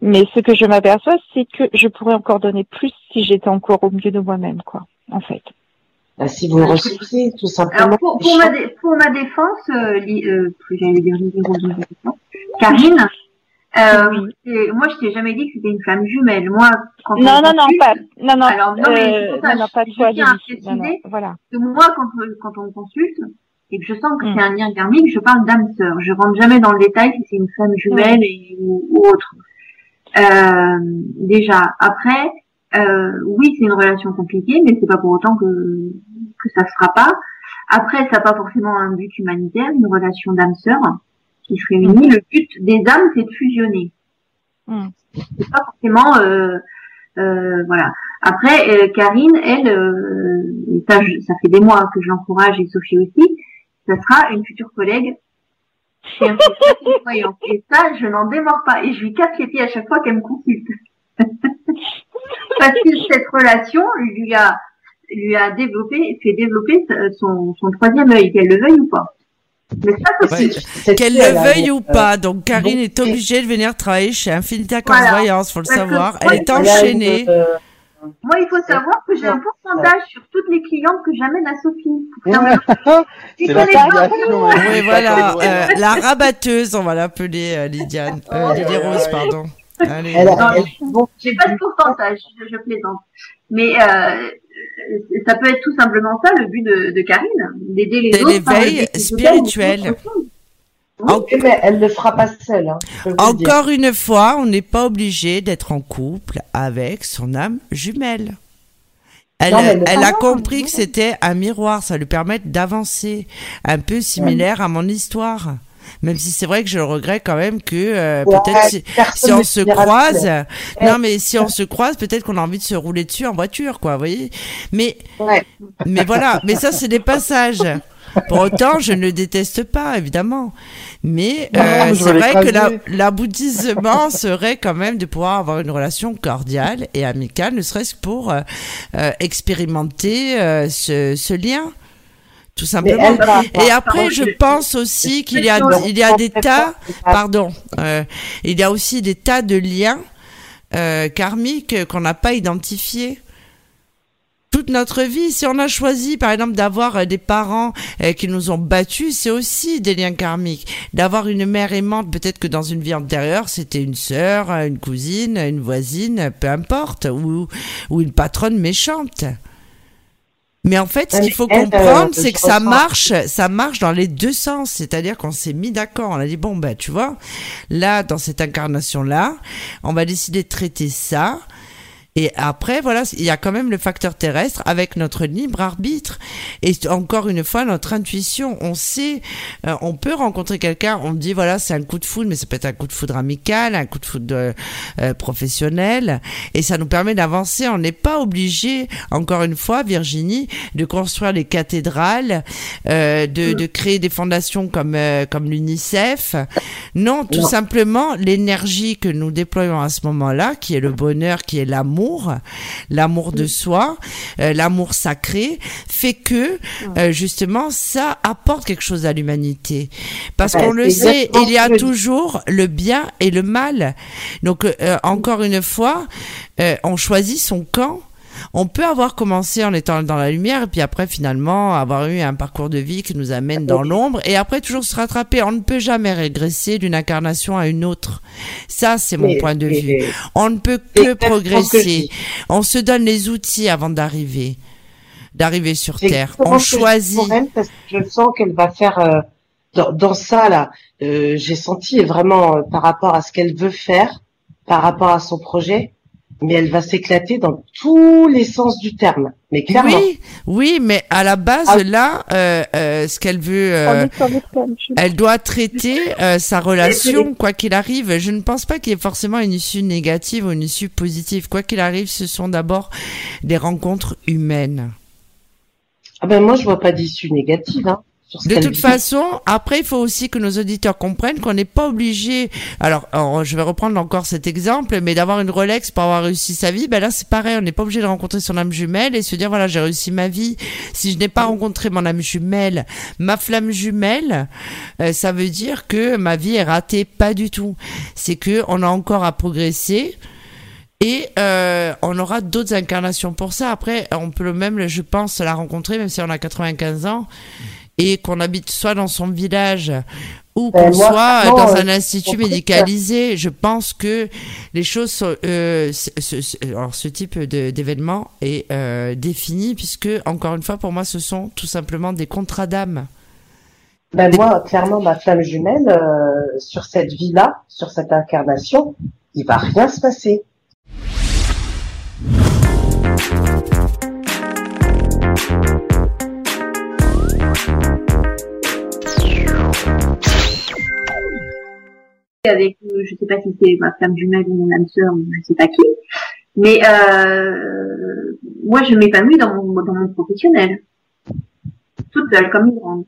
S8: Mais ce que je m'aperçois, c'est que je pourrais encore donner plus si j'étais encore au mieux de moi-même, quoi. En fait.
S7: Bah, si vous le ressentez, tout simplement.
S3: Alors pour, pour, ma, dé- pour ma défense, euh, li- euh, j'allais dire. Karine, euh,
S8: Oui.
S3: moi je t'ai jamais dit que c'était une flamme jumelle. Moi, quand
S8: Non,
S3: on
S8: non, non,
S3: consulte,
S8: pas, non, non,
S3: Alors, non, mais
S8: euh,
S3: pour ça,
S8: non, non,
S3: je-
S8: pas
S3: je
S8: toi,
S3: tiens à.
S8: Non,
S3: préciser
S8: voilà.
S3: que moi, quand, quand on consulte et que je sens que
S8: Mm.
S3: c'est un lien karmique, je parle d'âme sœur. Je rentre jamais dans le détail si c'est une flamme jumelle et, ou, ou autre. Euh, déjà, après, euh, oui, c'est une relation compliquée, mais c'est pas pour autant que que ça se fera pas. Après, ça n'a pas forcément un but humanitaire, une relation d'âme sœur qui se réunit. Le but des âmes, c'est de fusionner.
S8: Mm.
S3: C'est pas forcément euh, euh, voilà. Après, euh, Karine, elle, euh, ça, je- ça fait des mois que je l'encourage et Sophie aussi, ça sera une future collègue chez un. Et ça, je n'en démords pas. Et je lui casse les pieds à chaque fois qu'elle me consulte. Parce que cette relation lui a lui a développé, fait développer son, son troisième œil, qu'elle le veuille ou pas. Mais ça, ça
S2: Ouais.
S3: c'est-
S2: Qu'elle
S7: Elle
S2: le veuille ou pas. Donc Karine
S7: donc,
S2: est obligée de venir travailler chez Infinita
S3: Voilà.
S2: Voyance, faut le savoir.
S3: moi,
S2: Elle est enchaînée.
S7: euh,
S3: Moi, il faut savoir que j'ai un pourcentage sur toutes les clientes que j'amène à Sophie.
S6: C'est la hein.
S2: Oui, voilà, euh, la rabatteuse, on va l'appeler euh, Lydiane. Euh, Lily Rose, pardon. Allez.
S3: J'ai pas de pourcentage, je, je plaisante. Mais euh, ça peut être tout simplement ça le but de, de Karine, d'aider les
S2: C'est
S3: autres.
S2: l'éveil spirituel. En-
S7: mais elle ne le fera pas seule. Hein.
S2: Encore une fois, on n'est pas obligé d'être en couple avec son âme jumelle. Elle,
S7: Non, mais elle le
S2: elle a compris que c'était un miroir, ça lui permet d'avancer, un peu similaire à mon histoire. Même si c'est vrai que je regrette quand même que euh,
S7: Ouais,
S2: peut-être si, on se croise, non mais si on se croise, peut-être qu'on a envie de se rouler dessus en voiture, quoi, vous voyez. Mais
S7: Ouais.
S2: mais voilà, mais ça c'est des passages. Pour autant, je ne le déteste pas, évidemment. Mais euh, c'est vrai que la- l'aboutissement serait quand même de pouvoir avoir une relation cordiale et amicale, ne serait-ce que pour euh, expérimenter ce, ce lien. Tout simplement. Et après, je pense aussi qu'il y a, il y a des tas, pardon, euh, il y a aussi des tas de liens euh, karmiques qu'on n'a pas identifiés. Toute notre vie, si on a choisi, par exemple, d'avoir euh, des parents euh, qui nous ont battus, c'est aussi des liens karmiques. D'avoir une mère aimante, peut-être que dans une vie antérieure, c'était une sœur, une cousine, une voisine, peu importe, ou, ou une patronne méchante. Mais en fait, ce qu'il faut
S7: elle,
S2: comprendre,
S7: euh,
S2: c'est que ça marche, ça marche dans les deux sens. C'est-à-dire qu'on s'est mis d'accord. On a dit bon ben, tu vois, là dans cette incarnation-là, on va décider de traiter ça. Et après, voilà, il y a quand même le facteur terrestre avec notre libre arbitre et encore une fois notre intuition. On sait, euh, on peut rencontrer quelqu'un, on dit voilà, c'est un coup de foudre, mais ça peut être un coup de foudre amical, un coup de foudre euh, euh, professionnel, et ça nous permet d'avancer. On n'est pas obligé, encore une fois, Virginie, de construire les cathédrales, euh, de, de créer des fondations comme euh, comme l'UNICEF. Non, tout
S7: Non.
S2: simplement l'énergie que nous déployons à ce moment-là, qui est le bonheur, qui est l'amour, l'amour de soi, euh, l'amour sacré, fait que euh, justement ça apporte quelque chose à l'humanité. Parce
S7: Ouais,
S2: qu'on le sait, il y a toujours le bien et le mal. Donc euh, encore une fois, on choisit son camp. On peut avoir commencé en étant dans la lumière et puis après finalement avoir eu un parcours de vie qui nous amène dans l'ombre et après toujours se rattraper. On ne peut jamais régresser d'une incarnation à une autre. Ça, c'est mon point de vue. On ne peut que progresser. On se donne les outils avant d'arriver, d'arriver sur Terre. On choisit.
S7: parce que je sens qu'elle va faire euh, dans, dans ça là, euh, j'ai senti vraiment euh, par rapport à ce qu'elle veut faire, par rapport à son projet, mais elle va s'éclater dans tous les sens du terme. Mais clairement.
S2: Oui, oui, mais à la base,
S7: Ah.
S2: là, euh, euh, ce qu'elle veut, euh, elle doit traiter euh, sa relation, quoi qu'il arrive. Je ne pense pas qu'il y ait forcément une issue négative ou une issue positive. Quoi qu'il arrive, ce sont d'abord des rencontres humaines.
S7: Ah ben moi je vois pas d'issue négative. Hein, sur ce
S2: De toute façon, après, il faut aussi que nos auditeurs comprennent qu'on n'est pas obligé. Alors, alors, je vais reprendre encore cet exemple, mais d'avoir une Rolex pour avoir réussi sa vie, ben là, c'est pareil. On n'est pas obligé de rencontrer son âme jumelle et se dire voilà, j'ai réussi ma vie. Si je n'ai pas rencontré mon âme jumelle, ma flamme jumelle, euh, ça veut dire que ma vie est ratée. Pas du tout. C'est que on a encore à progresser. Et euh, on aura d'autres incarnations pour ça. Après, on peut le même, je pense, la rencontrer, même si on a 95 ans, et qu'on habite soit dans son village ou
S7: Ben,
S2: qu'on soit dans
S7: euh,
S2: un institut médicalisé. Je pense que les choses, sont, euh, ce, alors ce type d'événement est euh, défini puisque, encore une fois, pour moi, ce sont tout simplement des contrats d'âme.
S7: Ben moi, clairement, ma flamme jumelle, euh, sur cette vie-là, sur cette incarnation, il va rien se passer.
S3: Avec, euh, je sais pas si c'est ma femme jumelle ou mon âme sœur, ou je sais pas qui, mais euh, moi je m'épanouis dans mon, dans mon professionnel, toute seule comme une grande.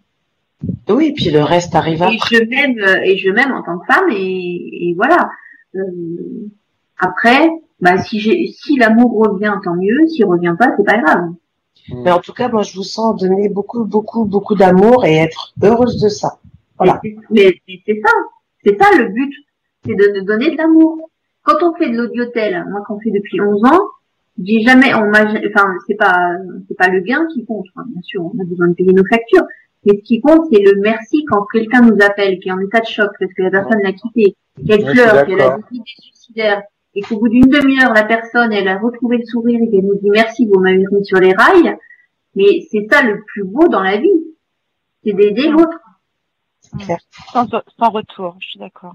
S7: Oui, puis le reste arrive
S3: Et
S7: après.
S3: je m'aime, euh, et je m'aime en tant que femme, et, et voilà. Euh, après, bah si j'ai, si l'amour revient, tant mieux. S'il revient pas, c'est pas grave.
S7: Mais en tout cas, moi, je vous sens donner beaucoup, beaucoup, beaucoup d'amour et être heureuse de ça. Voilà.
S3: Mais c'est ça, c'est ça le but, c'est de, de donner de l'amour. Quand on fait de l'audiotel, moi qu'on fait depuis 11 ans, j'ai jamais, on m'a, enfin c'est pas, c'est pas le gain qui compte. Enfin, bien sûr, on a besoin de payer nos factures, mais ce qui compte c'est le merci quand quelqu'un nous appelle, qui est en état de choc parce que la personne l'a quitté, qu'elle pleure, qu'elle a des idées suicidaires, et qu'au bout d'une demi-heure la personne elle a retrouvé le sourire et qu'elle nous dit merci, vous m'avez mis sur les rails. Mais c'est ça le plus beau dans la vie, c'est d'aider l'autre.
S8: Sans, sans retour, je suis d'accord.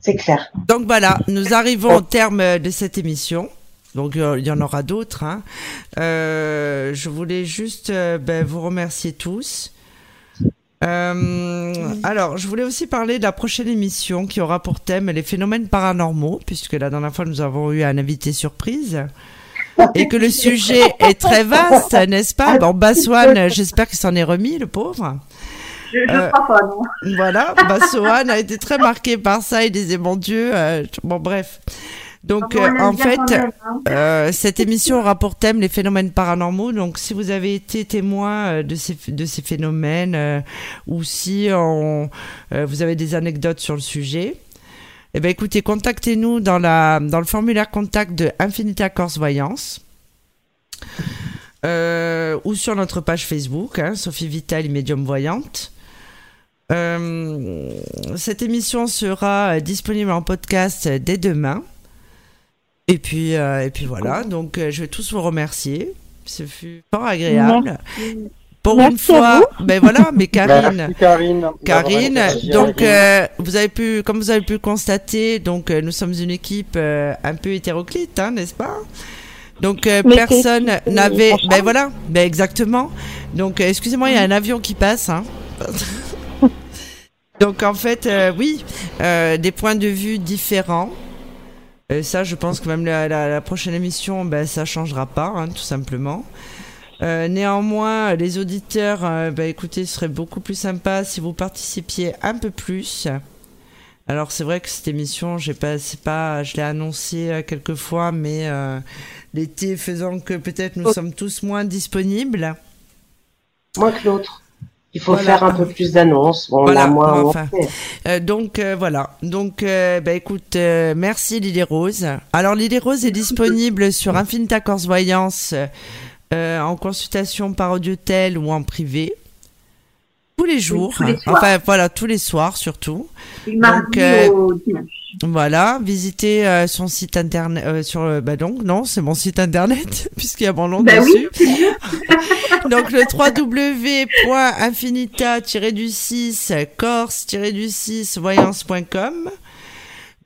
S7: C'est clair.
S2: Donc voilà, nous arrivons au terme de cette émission. Donc euh, il y en aura d'autres. hein. Euh, je voulais juste euh, ben, vous remercier tous. Euh, alors, je voulais aussi parler de la prochaine émission qui aura pour thème les phénomènes paranormaux, puisque la dernière fois nous avons eu un invité surprise. Et que le sujet est très vaste, n'est-ce pas? Bon, Baswan, j'espère qu'il s'en est remis, le pauvre.
S3: Je,
S2: Euh,
S3: crois pas, non.
S2: Voilà, Baswan a été très marqué par ça. Il disait, mon Dieu, euh, bon, bref. Donc,
S3: On
S2: euh, en fait,
S3: même, hein.
S2: euh, cette émission aura pour thème les phénomènes paranormaux. Donc, si vous avez été témoin de ces, de ces phénomènes euh, ou si on, vous avez des anecdotes sur le sujet, eh ben, écoutez, contactez-nous dans, la, dans le formulaire contact de Infinita Corse Voyance. Ou sur notre page Facebook, hein, Sophie Vital, médium voyante. Euh, cette émission sera disponible en podcast dès demain. Et puis, euh, et puis voilà, donc euh, je vais tous vous remercier. Ce fut fort agréable. Pour
S8: Merci
S2: une fois, ben voilà, mais Karine,
S6: Merci Karine.
S2: Karine, donc euh, vous avez pu, comme vous avez pu constater, donc euh, nous sommes une équipe euh, un peu hétéroclite, hein, n'est-ce pas? Donc euh, personne n'avait, ben voilà, ben exactement. Donc euh, excusez-moi, il y a un avion qui passe. Hein. Donc en fait, euh, oui, euh, des points de vue différents. Euh, ça, je pense que même la, la- la prochaine émission, ben ça changera pas, hein, tout simplement. Euh, néanmoins, les auditeurs, euh, bah, écoutez, ce serait beaucoup plus sympa si vous participiez un peu plus. Alors c'est vrai que cette émission, j'ai pas, c'est pas, je l'ai annoncé euh, quelques fois, mais euh, l'été faisant que peut-être nous
S8: Oh.
S2: sommes tous moins disponibles.
S7: Moins que l'autre. Il faut
S2: Voilà.
S7: faire un peu plus d'annonces. Bon,
S2: Voilà,
S7: là, moins,
S2: enfin. Euh, donc euh, voilà. Donc euh, bah écoute, merci Lily Rose. Alors Lily Rose est disponible sur Infinita Corse Voyance en consultation par audiotel ou en privé. Tous les jours.
S3: tous les soirs.
S2: Enfin, voilà, tous les soirs surtout.
S3: Du mardi
S2: euh,
S3: au dimanche.
S2: Voilà, visitez euh, son site internet euh, sur bah donc non, c'est mon site internet puisqu'il y a mon nom
S3: Bah
S2: dessus.
S3: oui,
S2: donc le www.infinita-du6 corse-du6 voyance.com.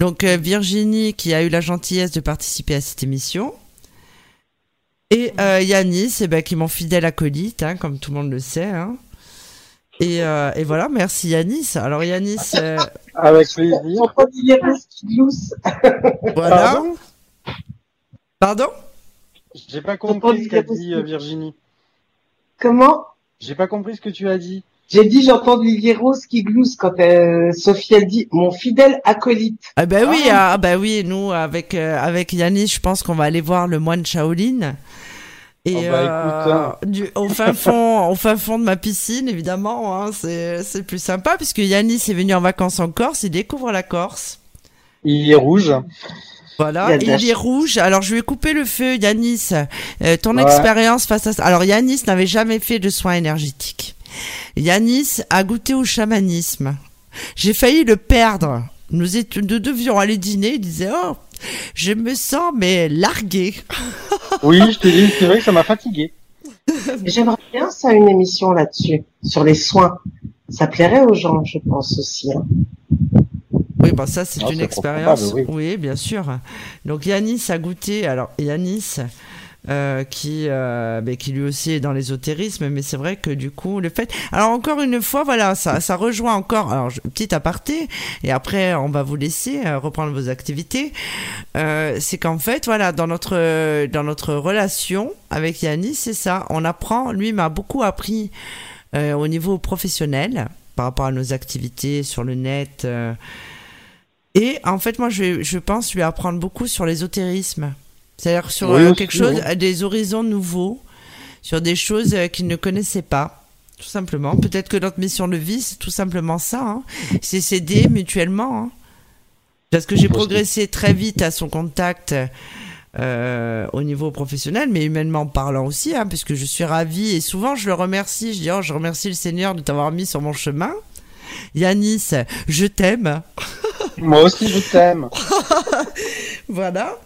S2: Donc euh, Virginie qui a eu la gentillesse de participer à cette émission. Et euh, Yanis, eh ben, qui est mon fidèle acolyte, hein, comme tout le monde le sait. hein. Et, euh, et voilà, merci Yanis. Alors Yanis, euh,
S6: Avec plaisir.
S2: Voilà. Pardon?
S6: J'ai pas compris ce qu'a dit euh, Virginie.
S7: Comment?
S6: J'ai pas compris ce que tu as dit.
S7: J'ai dit j'entends Olivier Rose qui glousse quand euh, Sophie elle dit mon fidèle acolyte.
S2: Ah bah oui, ah, bah oui, nous avec euh, avec Yanis, je pense qu'on va aller voir le moine Shaolin. Et
S6: Oh bah, écoute, hein.
S2: euh, du, au fin fond, au fin fond de ma piscine, évidemment, hein, c'est c'est plus sympa puisque Yanis est venu en vacances en Corse, il découvre la Corse.
S6: Il est rouge.
S2: Voilà,
S7: Il
S2: il est rouge. Alors je lui ai coupé le feu, Yanis. Euh, ton
S6: Ouais.
S2: expérience face à ça. Alors Yanis n'avait jamais fait de soins énergétiques. Yanis a goûté au chamanisme. J'ai failli le perdre. Nous étions, nous devions aller dîner. Il disait oh, je me sens mais largué.
S6: Oui, je te dis, c'est vrai que ça m'a fatigué.
S7: J'aimerais bien ça une émission là-dessus sur les soins. Ça plairait aux gens, je pense aussi. hein.
S2: Oui, bon ça c'est
S6: Ah,
S2: une expérience.
S6: probable,
S2: Oui. bien sûr. Donc Yanis a goûté. Alors Yanis. Euh, qui euh, ben, qui lui aussi est dans l'ésotérisme mais c'est vrai que du coup le fait alors encore une fois voilà ça ça rejoint encore alors je- petit aparté et après on va vous laisser euh, reprendre vos activités c'est qu'en fait voilà dans notre dans notre relation avec Yanis c'est ça on apprend lui m'a beaucoup appris au niveau professionnel par rapport à nos activités sur le net et en fait, moi, je, je pense lui apprendre beaucoup sur l'ésotérisme. C'est-à-dire sur
S6: Oui,
S2: euh, quelque chose,
S6: oui.
S2: euh, des horizons nouveaux, sur des choses euh, qu'il ne connaissait pas, tout simplement. Peut-être que notre mission de vie, c'est tout simplement ça. hein. C'est s'aider mutuellement. hein. Parce que j'ai progressé très vite à son contact euh, au niveau professionnel, mais humainement parlant aussi, hein, puisque je suis ravie et souvent je le remercie. Je dis, oh, je remercie le Seigneur de t'avoir mis sur mon chemin. Yanis, je t'aime.
S6: Moi aussi, je t'aime.
S2: Voilà.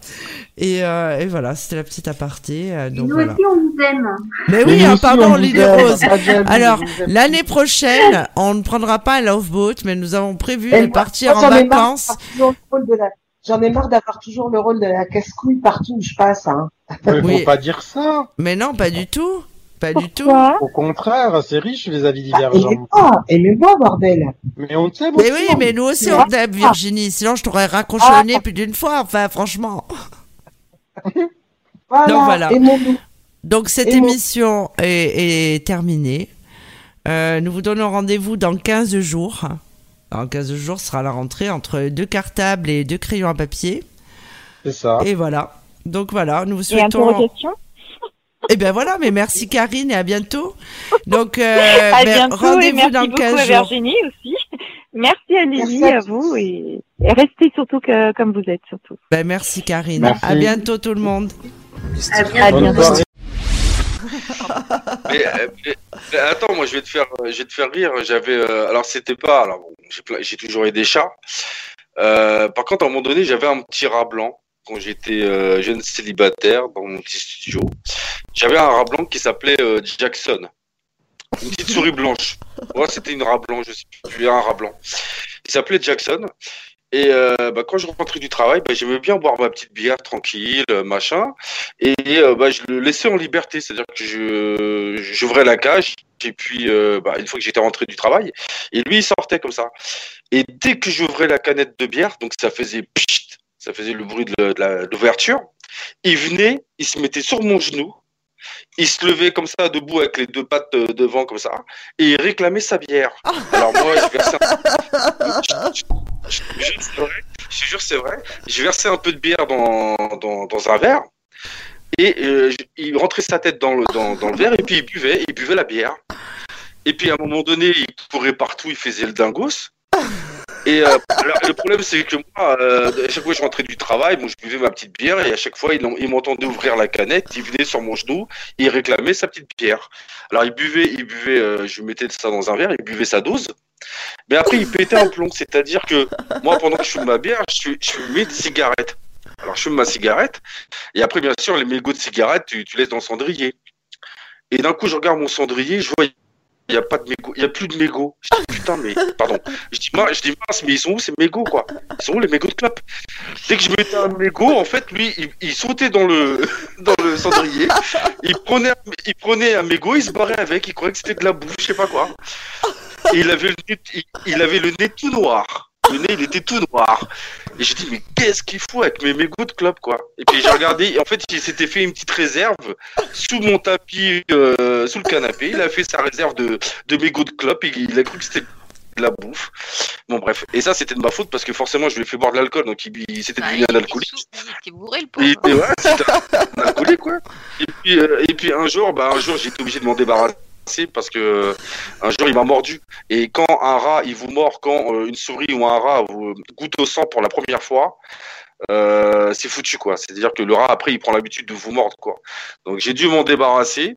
S2: Et, euh, et voilà, c'était la petite aparté. euh, donc
S3: nous
S2: voilà.
S3: aussi, on vous aime.
S2: Mais oui, hein, pardon, Lily
S6: aime.
S2: Rose. Alors, l'année prochaine, on ne prendra pas un loveboat, mais nous avons prévu
S7: Et
S2: de
S7: moi,
S2: partir
S7: moi,
S2: en
S7: j'en ai marre
S2: vacances.
S7: d'avoir toujours le rôle de la- J'en ai marre d'avoir toujours le rôle de la casse-couille partout où je passe. Hein.
S6: Mais
S2: Oui.
S6: faut pas dire ça.
S2: Mais non, pas du tout. Pas du tout.
S6: Au contraire, c'est riche les avis
S7: Ah,
S6: divergents.
S7: aimez-moi, aimez-moi, bordel.
S6: Mais on t'aime
S2: Mais oui, mais nous aussi on t'aime, Virginie. Sinon, je t'aurais raccroché
S7: Ah.
S2: le nez plus d'une fois. Enfin, franchement.
S7: Voilà,
S2: Donc, voilà. Donc, cette
S7: Et
S2: émission est, est terminée. Euh, nous vous donnons rendez-vous dans 15 jours. Dans 15 jours sera la rentrée entre deux cartables et deux crayons à papier.
S6: C'est ça.
S2: Et voilà. Donc voilà, nous vous
S8: Et
S2: souhaitons.
S8: interrogation
S2: Eh bien voilà, mais merci Karine et à bientôt. Donc euh,
S8: À
S2: ben, rendez-vous
S8: merci
S2: dans
S8: beaucoup
S2: 15
S8: à
S2: jours.
S8: Virginie aussi. Merci à Lily,
S7: Merci à
S8: à vous et, et restez surtout que, comme vous êtes surtout.
S2: Ben, merci Karine.
S6: Merci.
S2: À bientôt tout le monde.
S3: À
S4: À
S3: bientôt.
S9: Mais, euh, mais- mais attends, moi je vais te faire, je vais te faire rire. J'avais, euh, alors c'était pas, alors bon, j'ai toujours eu des chats. Euh, par contre, à un moment donné, j'avais un petit rat blanc quand j'étais euh, jeune célibataire dans mon petit studio. J'avais un rat blanc qui s'appelait euh, Jackson, une petite souris blanche. Ouais, c'était une rat blanc, je sais plus, un rat blanc. Il s'appelait Jackson. Et euh, bah, quand je rentrais du travail, bah, j'aimais bien boire ma petite bière tranquille, euh, machin. Et bah, je le laissais en liberté, c'est-à-dire que j'ouvrais la cage et puis une fois que j'étais rentré du travail, et lui il sortait comme ça. Et dès que j'ouvrais la canette de bière, donc ça faisait pchit, ça faisait le bruit de l'ouverture, il venait, il se mettait sur mon genou, il se levait comme ça debout avec les deux pattes euh, devant comme ça, et il réclamait sa bière. Alors moi je versais un... je, c'est vrai, je jure, un peu de bière dans, dans, un verre. Et euh, il rentrait sa tête dans le, dans, dans le verre et puis il buvait, il buvait la bière. Et puis à un moment donné, il courait partout, il faisait le dingos. Et euh, alors, le problème, c'est que moi, euh, à chaque fois que je rentrais du travail, bon, je buvais ma petite bière et à chaque fois, il, il m'entendait ouvrir la canette, il venait sur mon genou il réclamait sa petite bière. Alors, il buvait, il buvait, euh, je mettais ça dans un verre, il buvait sa dose. Mais après, il pétait un plomb. C'est-à-dire que moi, pendant que je fume ma bière, je, je fumais des cigarettes. Alors, je fume ma cigarette et après, bien sûr, les mégots de cigarettes, tu, tu laisses dans le cendrier. Et d'un coup, je regarde mon cendrier, je vois il n'y a pas de mégots, il a plus de mégots. Je dis putain, mais pardon. Je dis, mince, je dis mais ils sont où ces mégots quoi? Ils sont où les mégots de clope? Dès que je mettais un mégot, en fait, lui, il, sautait dans le dans le cendrier, il prenait il prenait un mégot, il se barrait avec, il croyait que c'était de la bouffe, je sais pas quoi. Et il avait le nez, il avait le nez tout noir. Le nez, il était tout noir. Et j'ai dit, mais qu'est-ce qu'il fout avec mes mégots de clope, quoi? Et puis j'ai regardé, et en fait, il s'était fait une petite réserve sous mon tapis, euh, sous le canapé. Il a fait sa réserve de, de mégots de clope et il a cru que c'était de la bouffe. Bon, bref. Et ça, c'était de ma faute parce que forcément, je lui ai fait boire de l'alcool, donc il, s'était
S10: Ah,
S9: devenu un alcoolique.
S10: il bourré le pauvre.
S9: Et, et ouais, c'était un alcoolique, quoi. Et puis, euh, et puis un jour, bah, un jour, j'étais obligé de m'en débarrasser parce que euh, un jour, il m'a mordu. Et quand un rat, il vous mord, quand euh, une souris ou un rat vous goûte au sang pour la première fois, euh, c'est foutu, quoi. C'est-à-dire que le rat, après, il prend l'habitude de vous mordre, quoi. Donc, j'ai dû m'en débarrasser.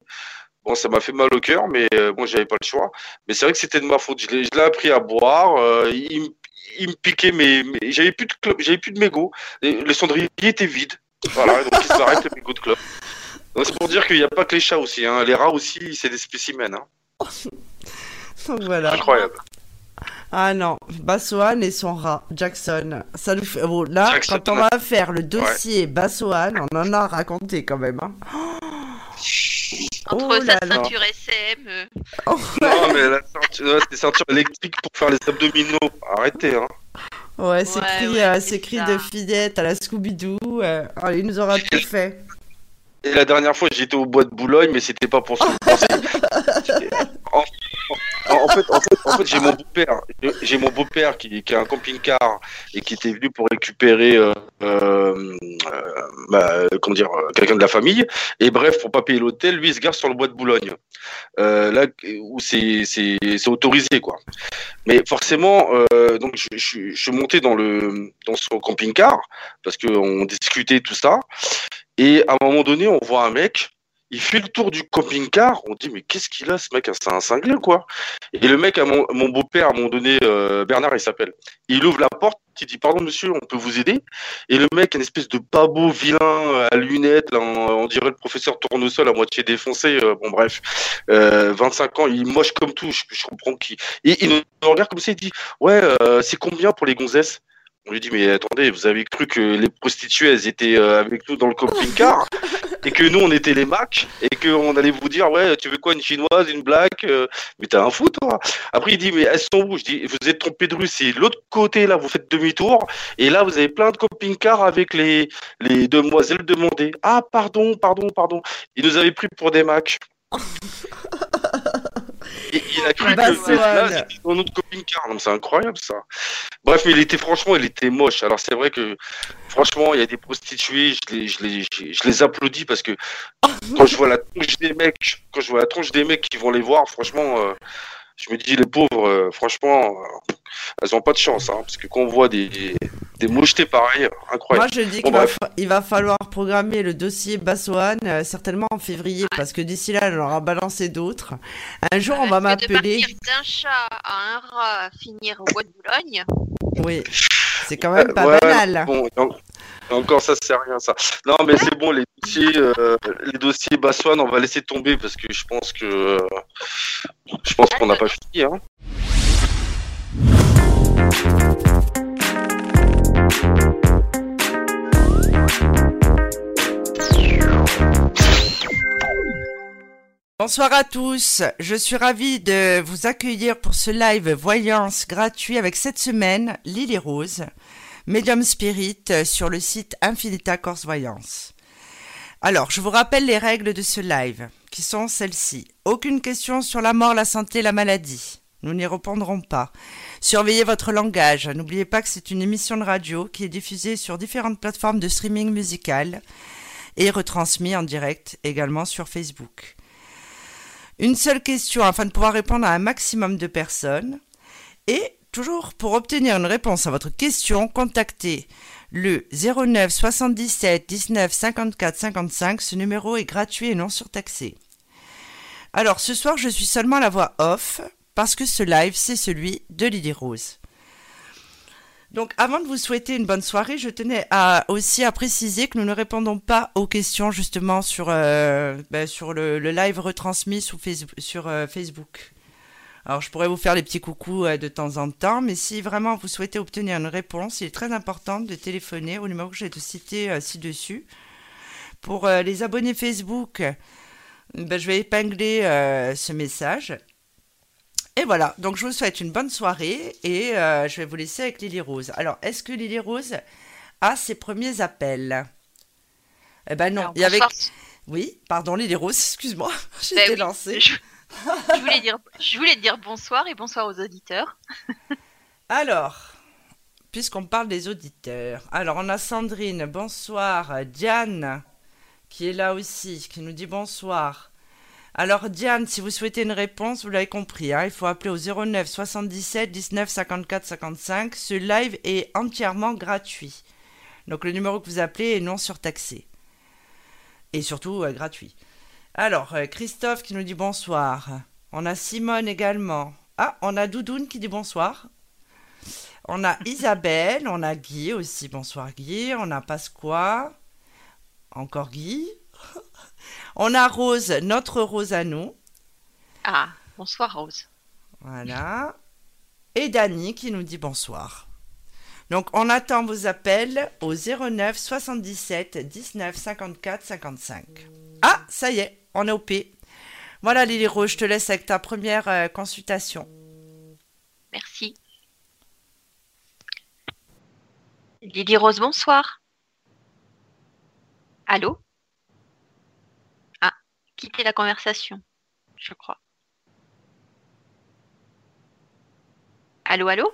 S9: Bon, ça m'a fait mal au cœur, mais bon, j'avais pas le choix. Mais c'est vrai que c'était de ma faute. Je l'ai appris à boire. il, me- piquait, mais, j'avais plus de j'avais plus de mégots. Le cendrier était vide. Voilà, donc il avec le mégot de clope. Donc, C'est pour dire qu'il n'y a pas que les chats aussi. Hein. Les rats aussi, c'est des spécimens. Hein.
S2: Donc voilà.
S9: Incroyable.
S2: Ah non, Bassoane et son rat, Jackson. Ça nous fait... bon, là,
S9: Jackson,
S2: quand on va faire le dossier Bassoane, on en a raconté quand même. hein.
S10: Entre
S2: Oh
S10: sa
S2: là là.
S10: ceinture SM. euh,
S9: Non, mais la ceinture, ouais, c'est ceinture électrique pour faire les abdominaux. Arrêtez. Hein.
S2: Ouais, c'est
S10: Ouais,
S2: cri,
S10: ouais,
S2: euh, de fillette à la Scooby-Doo. euh, oh, il nous aura tout fait.
S9: Et la dernière fois, j'étais au bois de Boulogne, mais c'était pas pour ça. En, en- en fait, en fait, en fait, j'ai mon beau-père, j'ai mon beau-père qui, qui a un camping-car et qui était venu pour récupérer, euh, euh, euh, bah, comment dire, quelqu'un de la famille. Et bref, pour pas payer l'hôtel, lui, il se gare sur le bois de Boulogne, euh, là où c'est autorisé, quoi. Mais forcément, donc je, je, je suis monté dans le dans son camping-car parce qu'on discutait tout ça. Et à un moment donné, on voit un mec, il fait le tour du camping-car. On dit, mais qu'est-ce qu'il a, ce mec C'est un cinglé, quoi. Et le mec, à mon, beau-père, à un moment donné, euh, Bernard, il s'appelle. Il ouvre la porte, il dit, pardon, monsieur, on peut vous aider? Et le mec, une espèce de beau vilain euh, à lunettes, on, dirait le professeur Tournesol à moitié défoncé. euh, bon, bref, euh, 25 ans, il moche comme tout, je, je comprends qui. Et il nous regarde comme ça, il dit, ouais, c'est combien pour les gonzesses? On lui dit mais attendez, vous avez cru que les prostituées elles étaient euh, avec nous dans le camping-car et que nous on était les Macs et qu'on allait vous dire ouais tu veux quoi une chinoise, une black, euh, mais t'as un fou toi. Après il dit mais elles sont où? Je dis vous êtes trompé de rue, c'est l'autre côté là, vous faites demi-tour et là vous avez plein de camping-cars avec les les demoiselles demandées. Ah pardon, pardon, pardon. Il nous avait pris pour des Macs. Il a cru
S2: Bah,
S9: que
S2: vrai.
S9: c'était dans notre camping-car. Non, C'est incroyable ça. Bref, mais il était franchement, il était moche. Alors c'est vrai que franchement, il y a des prostituées, je les, je les, je, je les applaudis parce que quand je vois la tronche des mecs, quand je vois la tronche des mecs qui vont les voir, franchement, euh, je me dis les pauvres, euh, franchement, euh, elles ont pas de chance, hein, parce que quand on voit des, des mochetés pareilles, incroyable.
S2: Moi, je dis
S9: Bon,
S2: qu'il va,
S9: bref.
S2: fa- il va falloir programmer le dossier Bassoane euh, certainement en février parce que d'ici là, on aura balancé d'autres. Un jour, on va m'appeler.
S10: partir d'un chat à un rat, finir au bois de Boulogne.
S2: Oui, c'est quand même pas
S9: Ouais,
S2: banal.
S9: Bon, en- encore ça, c'est rien ça. Non, mais c'est bon, les dossiers, euh, les dossiers Bassoine, on va laisser tomber parce que je pense que euh, je pense qu'on n'a pas fini. Hein.
S2: Bonsoir à tous, je suis ravie de vous accueillir pour ce live voyance gratuit avec cette semaine Lily Rose, Medium Spirit sur le site Infinita Corse Voyance. Alors, je vous rappelle les règles de ce live, qui sont celles-ci. Aucune question sur la mort, la santé, la maladie. Nous n'y répondrons pas. Surveillez votre langage. N'oubliez pas que c'est une émission de radio qui est diffusée sur différentes plateformes de streaming musical et retransmise en direct également sur Facebook. Une seule question afin de pouvoir répondre à un maximum de personnes. Et toujours pour obtenir une réponse à votre question, contactez le 09 77 19 54 55. Ce numéro est gratuit et non surtaxé. Alors ce soir, je suis seulement la voix off parce que ce live, c'est celui de Lily Rose. Donc, avant de vous souhaiter une bonne soirée, je tenais aussi à préciser que nous ne répondons pas aux questions justement sur, euh, ben, sur le, live retransmis sur, euh, Facebook. Alors, je pourrais vous faire les petits coucous euh, de temps en temps, mais si vraiment vous souhaitez obtenir une réponse, il est très important de téléphoner au numéro que j'ai cité ci-dessus. Pour les abonnés Facebook, ben, je vais épingler ce message. Et voilà, donc je vous souhaite une bonne soirée et euh, je vais vous laisser avec Lily Rose. Alors, est-ce que Lily Rose a ses premiers appels? Eh ben non,
S10: Alors,
S2: il y avait...
S10: bonsoir.
S2: Oui, pardon Lily Rose, excuse-moi, j'ai
S10: Ben
S2: été
S10: oui,
S2: lancée.
S10: Je, je voulais dire, je voulais dire bonsoir et bonsoir aux auditeurs.
S2: Alors, puisqu'on parle des auditeurs, alors on a Sandrine, bonsoir, Diane, qui est là aussi, qui nous dit bonsoir. Alors Diane, si vous souhaitez une réponse, vous l'avez compris, hein, il faut appeler au 09 77 19 54 55. Ce live est entièrement gratuit. Donc le numéro que vous appelez est non surtaxé. Et surtout euh, gratuit. Alors, euh, Christophe qui nous dit bonsoir. On a Simone également. Ah, on a Doudoune qui dit bonsoir. On a Isabelle, on a Guy aussi, bonsoir Guy. On a Pasqua, encore Guy. On a Rose, notre Rose à nous.
S10: Ah, bonsoir Rose.
S2: Voilà. Et Dany qui nous dit bonsoir. Donc on attend vos appels au 09 77 19 54 55. Ah, ça y est, on est au P. Voilà Lily Rose, je te laisse avec ta première euh, consultation.
S10: Merci. Lily Rose, bonsoir. Allô? Quittez la conversation, je crois. Allô, allô?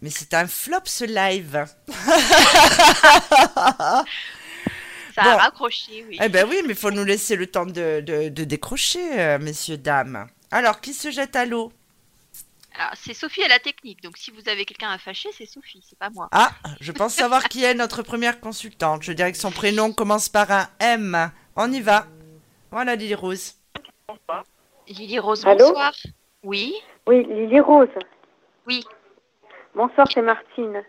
S2: Mais c'est un flop ce live.
S10: Ça
S2: Bon.
S10: a raccroché, oui.
S2: Eh ben oui, mais il faut nous laisser le temps de, de- de décrocher, euh, messieurs, dames. Alors, qui se jette à l'eau?
S10: Alors, c'est Sophie à la technique, donc si vous avez quelqu'un à fâcher, c'est Sophie, c'est pas moi.
S2: Ah, je pense savoir qui est notre première consultante. Je dirais que son prénom commence par un M. On y va. Voilà, Lily Rose.
S10: Lily Rose,
S11: Allô
S10: bonsoir. Oui,
S11: Oui, Lily Rose.
S10: Oui.
S11: Bonsoir, c'est Martine.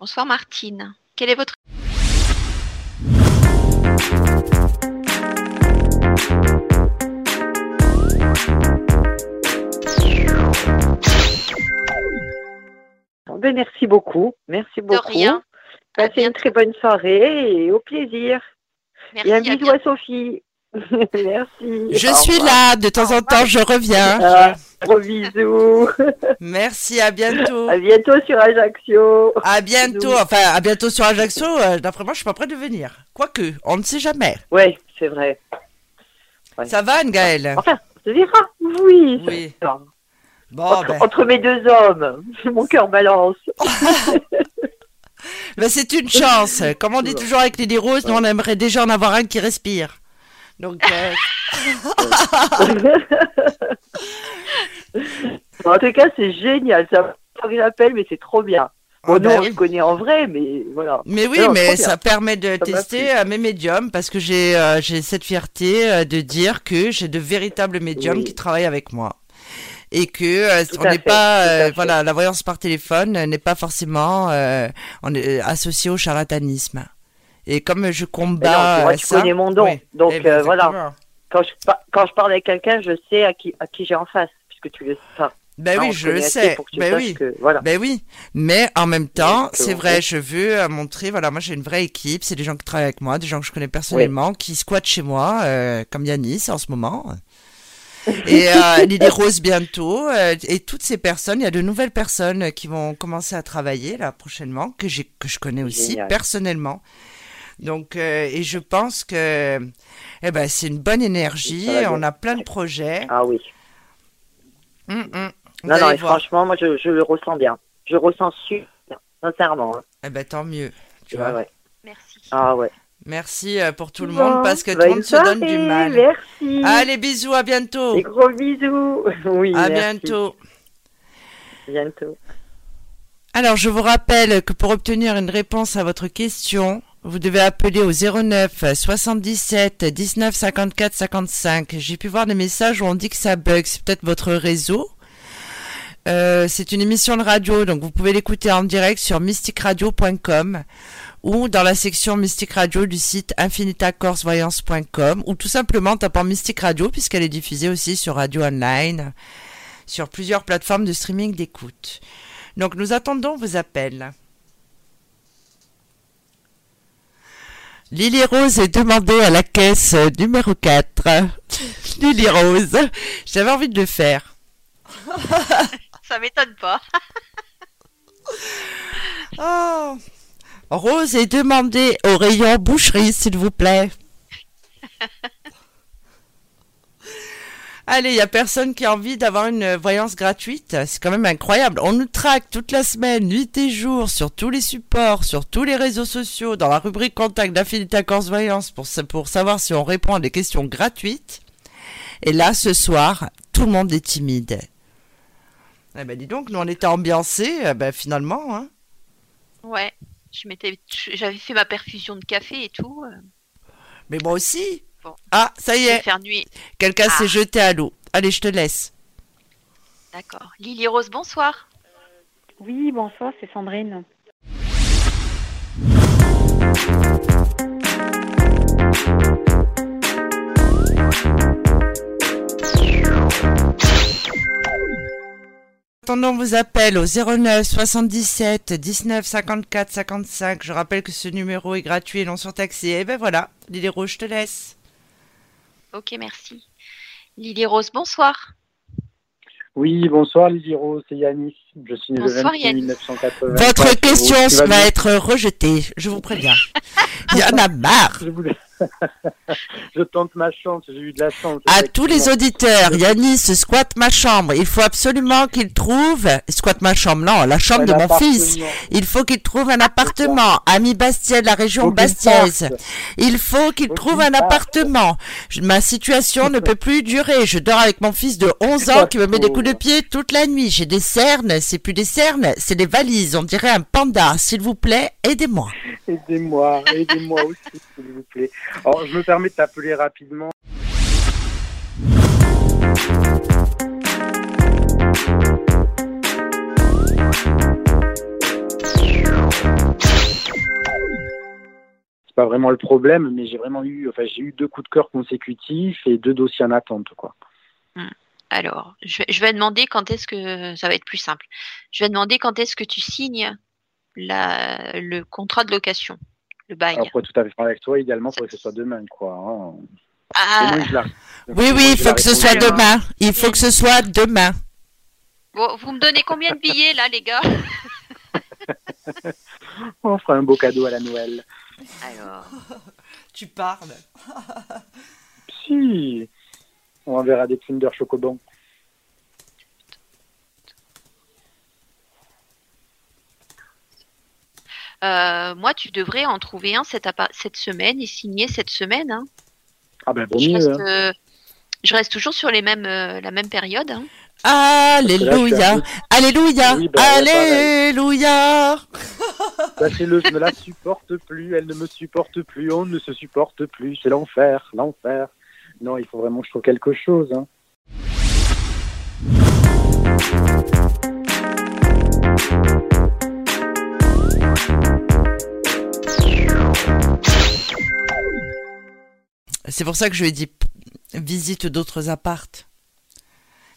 S10: bonsoir Martine. Quel est votre...
S11: Ben, merci beaucoup. Merci beaucoup.
S10: rien. À
S11: Passez une très bonne soirée et au plaisir.
S10: Merci,
S11: et un
S10: à
S11: bisou à Sophie. merci.
S2: Je
S11: Au
S2: suis
S11: revoir.
S2: là, de temps en temps, je reviens.
S11: Ah, gros bisous.
S2: Merci, à bientôt.
S11: À bientôt sur Ajaccio.
S2: À bientôt.
S11: Bisous.
S2: Enfin, à bientôt sur Ajaccio. euh, D'après moi, je suis pas prête de venir. Quoique, on ne sait jamais.
S11: Ouais, c'est vrai. Ouais.
S2: Ça va, Anne-Gaëlle?
S11: Enfin, on se verra. Oui. ça
S2: Oui.
S11: va.
S2: Bon,
S11: entre,
S2: ben,
S11: entre mes deux hommes, mon cœur balance.
S2: ben, c'est une chance. Comme on dit toujours avec Lily Rose, nous, on aimerait déjà en avoir un qui respire. Donc, euh,
S11: en tout cas, c'est génial. Ça mais c'est trop bien. Bon,
S2: Ah
S11: nous,
S2: bah
S11: on
S2: oui.
S11: se connaît en vrai, mais voilà.
S2: Mais oui,
S11: Non,
S2: mais ça permet de tester mes médiums parce que j'ai euh, cette fierté euh, de dire que j'ai de véritables médiums
S11: Oui.
S2: qui travaillent avec moi. Et que euh, on n'est pas euh, voilà la voyance par téléphone n'est pas forcément euh, on est associé au charlatanisme. Et comme je combats
S11: non,
S2: euh,
S11: tu
S2: ça,
S11: connais mon don.
S2: oui.
S11: Donc,
S2: Eh ben,
S11: euh, voilà. Quand je, par- quand je parle avec quelqu'un, je sais à qui, à qui j'ai en face, puisque tu le sais pas.
S2: Ben oui, je le sais. Ben oui.
S11: que- voilà.
S2: Ben oui, mais en même temps, c'est
S11: euh,
S2: vrai, je veux euh, montrer, voilà, moi j'ai une vraie équipe, c'est des gens qui travaillent avec moi, des gens que je connais personnellement, qui squattent chez moi, euh, comme Yanis en ce moment. Et euh, Lily Rose bientôt, euh, et toutes ces personnes, il y a de nouvelles personnes qui vont commencer à travailler là prochainement, que je connais aussi
S11: Génial.
S2: personnellement. Donc, euh, et je pense que, eh ben, c'est une bonne énergie. On a plein de projets.
S11: Ah oui.
S2: Hum. Vous
S11: Non, non, et franchement, moi, je, je le ressens bien. Je ressens super, sincèrement. hein.
S2: Eh ben, tant mieux. Tu vois.
S11: ouais.
S10: Merci.
S11: Ah ouais.
S2: Merci euh, pour tout le
S11: Bon,
S2: monde parce que tout le monde se donne du mal.
S11: Merci.
S2: Allez, bisous, à bientôt.
S11: Des gros bisous. Oui,
S2: À
S11: merci.
S2: bientôt.
S11: Bientôt.
S2: Alors, je vous rappelle que pour obtenir une réponse à votre question, vous devez appeler au 09 77 19 54 55. J'ai pu voir des messages où on dit que ça bug. C'est peut-être votre réseau. Euh, c'est une émission de radio, donc vous pouvez l'écouter en direct sur mysticradio.com ou dans la section Mystique Radio du site infinitacorsvoyance.com ou tout simplement en tapant Mystique Radio puisqu'elle est diffusée aussi sur Radio Online, sur plusieurs plateformes de streaming d'écoute. Donc nous attendons vos appels. Lily Rose est demandée à la caisse numéro 4. Lily Rose, j'avais envie de le faire.
S10: Ça m'étonne pas.
S2: Oh. Rose est demandée au rayon boucherie, s'il vous plaît. Allez, il n'y a personne qui a envie d'avoir une voyance gratuite. C'est quand même incroyable. On nous traque toute la semaine, nuit et jour, sur tous les supports, sur tous les réseaux sociaux, dans la rubrique contact d'Affinité Corse Voyance pour, pour savoir si on répond à des questions gratuites. Et là, ce soir, tout le monde est timide. Eh ben dis donc, nous on était ambiancés, eh ben finalement. Hein.
S10: Ouais, je m'étais, j'avais fait ma perfusion de café et tout. euh.
S2: Mais moi aussi.
S10: Bon.
S2: Ah, ça y est.
S10: faire nuit.
S2: Quelqu'un
S10: Ah.
S2: s'est jeté à l'eau. Allez, je te laisse.
S10: D'accord. Lily Rose, bonsoir.
S8: Oui, bonsoir, c'est Sandrine.
S2: Attendons vos appels au 09 77 19 54 55. Je rappelle que ce numéro est gratuit et non surtaxé. Et ben voilà, Lily Rose, je te laisse.
S10: Ok, merci. Lily Rose, bonsoir.
S5: Oui, bonsoir Lily Rose, c'est Yanis. Je suis né le
S10: Bonsoir,
S5: 26
S10: Yanis.
S5: 1980.
S2: Votre question va être rejetée, je vous préviens. Il y en a marre.
S5: Je, voulais- je tente ma chance, j'ai eu de la chance.
S2: À tous les auditeurs, Yanis squatte ma chambre. Il faut absolument qu'il trouve, squatte ma chambre, non, la chambre
S5: Un
S2: de mon fils. Il faut qu'il trouve un appartement. Ami Bastiais de la région Bastiaise. Il faut qu'il trouve un
S5: parte.
S2: appartement. Je- Ma situation ne peut plus durer. Je dors avec mon fils de 11 ans qui me met des coups de pied toute la nuit. J'ai des cernes. C'est plus des cernes, c'est des valises. On dirait un panda. S'il vous plaît, aidez-moi.
S5: Aidez-moi, aidez-moi aussi, s'il vous plaît. Alors, je me permets de t'appeler rapidement. C'est pas vraiment le problème, mais j'ai vraiment eu, enfin, j'ai eu deux coups de cœur consécutifs et deux dossiers en attente, quoi.
S10: Alors, je vais, demander quand est-ce que ça va être plus simple. Je vais demander quand est-ce que tu signes le contrat de location, le bail.
S5: Alors, pour être tout à fait franc avec toi, idéalement, il faudrait que ce soit demain, quoi. hein.
S10: Ah,
S5: la-
S2: Oui, oui, il faut que ce soit
S5: demain.
S2: Il faut que ce soit demain.
S10: bon, vous me donnez combien de billets là, les gars
S5: On fera un beau cadeau à la Noël.
S10: Alors,
S2: Tu parles.
S5: Si, on enverra des Kinder Chocobon.
S10: Euh, moi, tu devrais en trouver un cette, semaine et signer cette semaine. hein.
S5: Ah ben, vaut
S10: Je,
S5: mieux.
S10: reste,
S5: hein.
S10: euh, je reste toujours sur les mêmes, euh, la même période. hein.
S2: Alléluia. Alléluia.
S5: Oui, ben,
S2: Alléluia.
S5: Sachez-le, je ne la supporte plus, elle ne me supporte plus, on ne se supporte plus, c'est l'enfer, l'enfer. Non, il faut vraiment que je trouve quelque chose. hein.
S2: C'est pour ça que je lui ai dit visite d'autres appartes.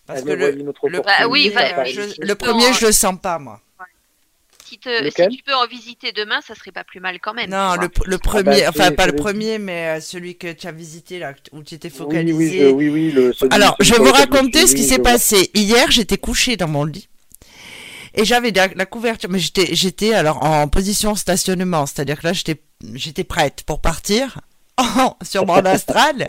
S2: Parce que le, le-
S10: Bah oui,
S2: le-
S10: va-
S2: je- le premier,
S10: en-
S2: je le sens pas, moi.
S10: Si, te-
S5: Lequel?
S10: si tu peux en visiter demain, ça serait pas plus mal quand même.
S2: Non, le, le premier,
S5: bah,
S2: enfin pas le
S5: le-
S2: premier, mais euh, celui que tu as visité là, où tu étais
S5: Oui,
S2: focalisé.
S5: oui, je- oui, oui, le, celui-
S2: Alors,
S5: celui
S2: je vais vous raconter ce qui s'est passé. Hier, j'étais couchée dans mon lit. Et j'avais la, la couverture, mais j'étais, j'étais alors en position stationnement, c'est-à-dire que là, j'étais, j'étais prête pour partir sur mon astral.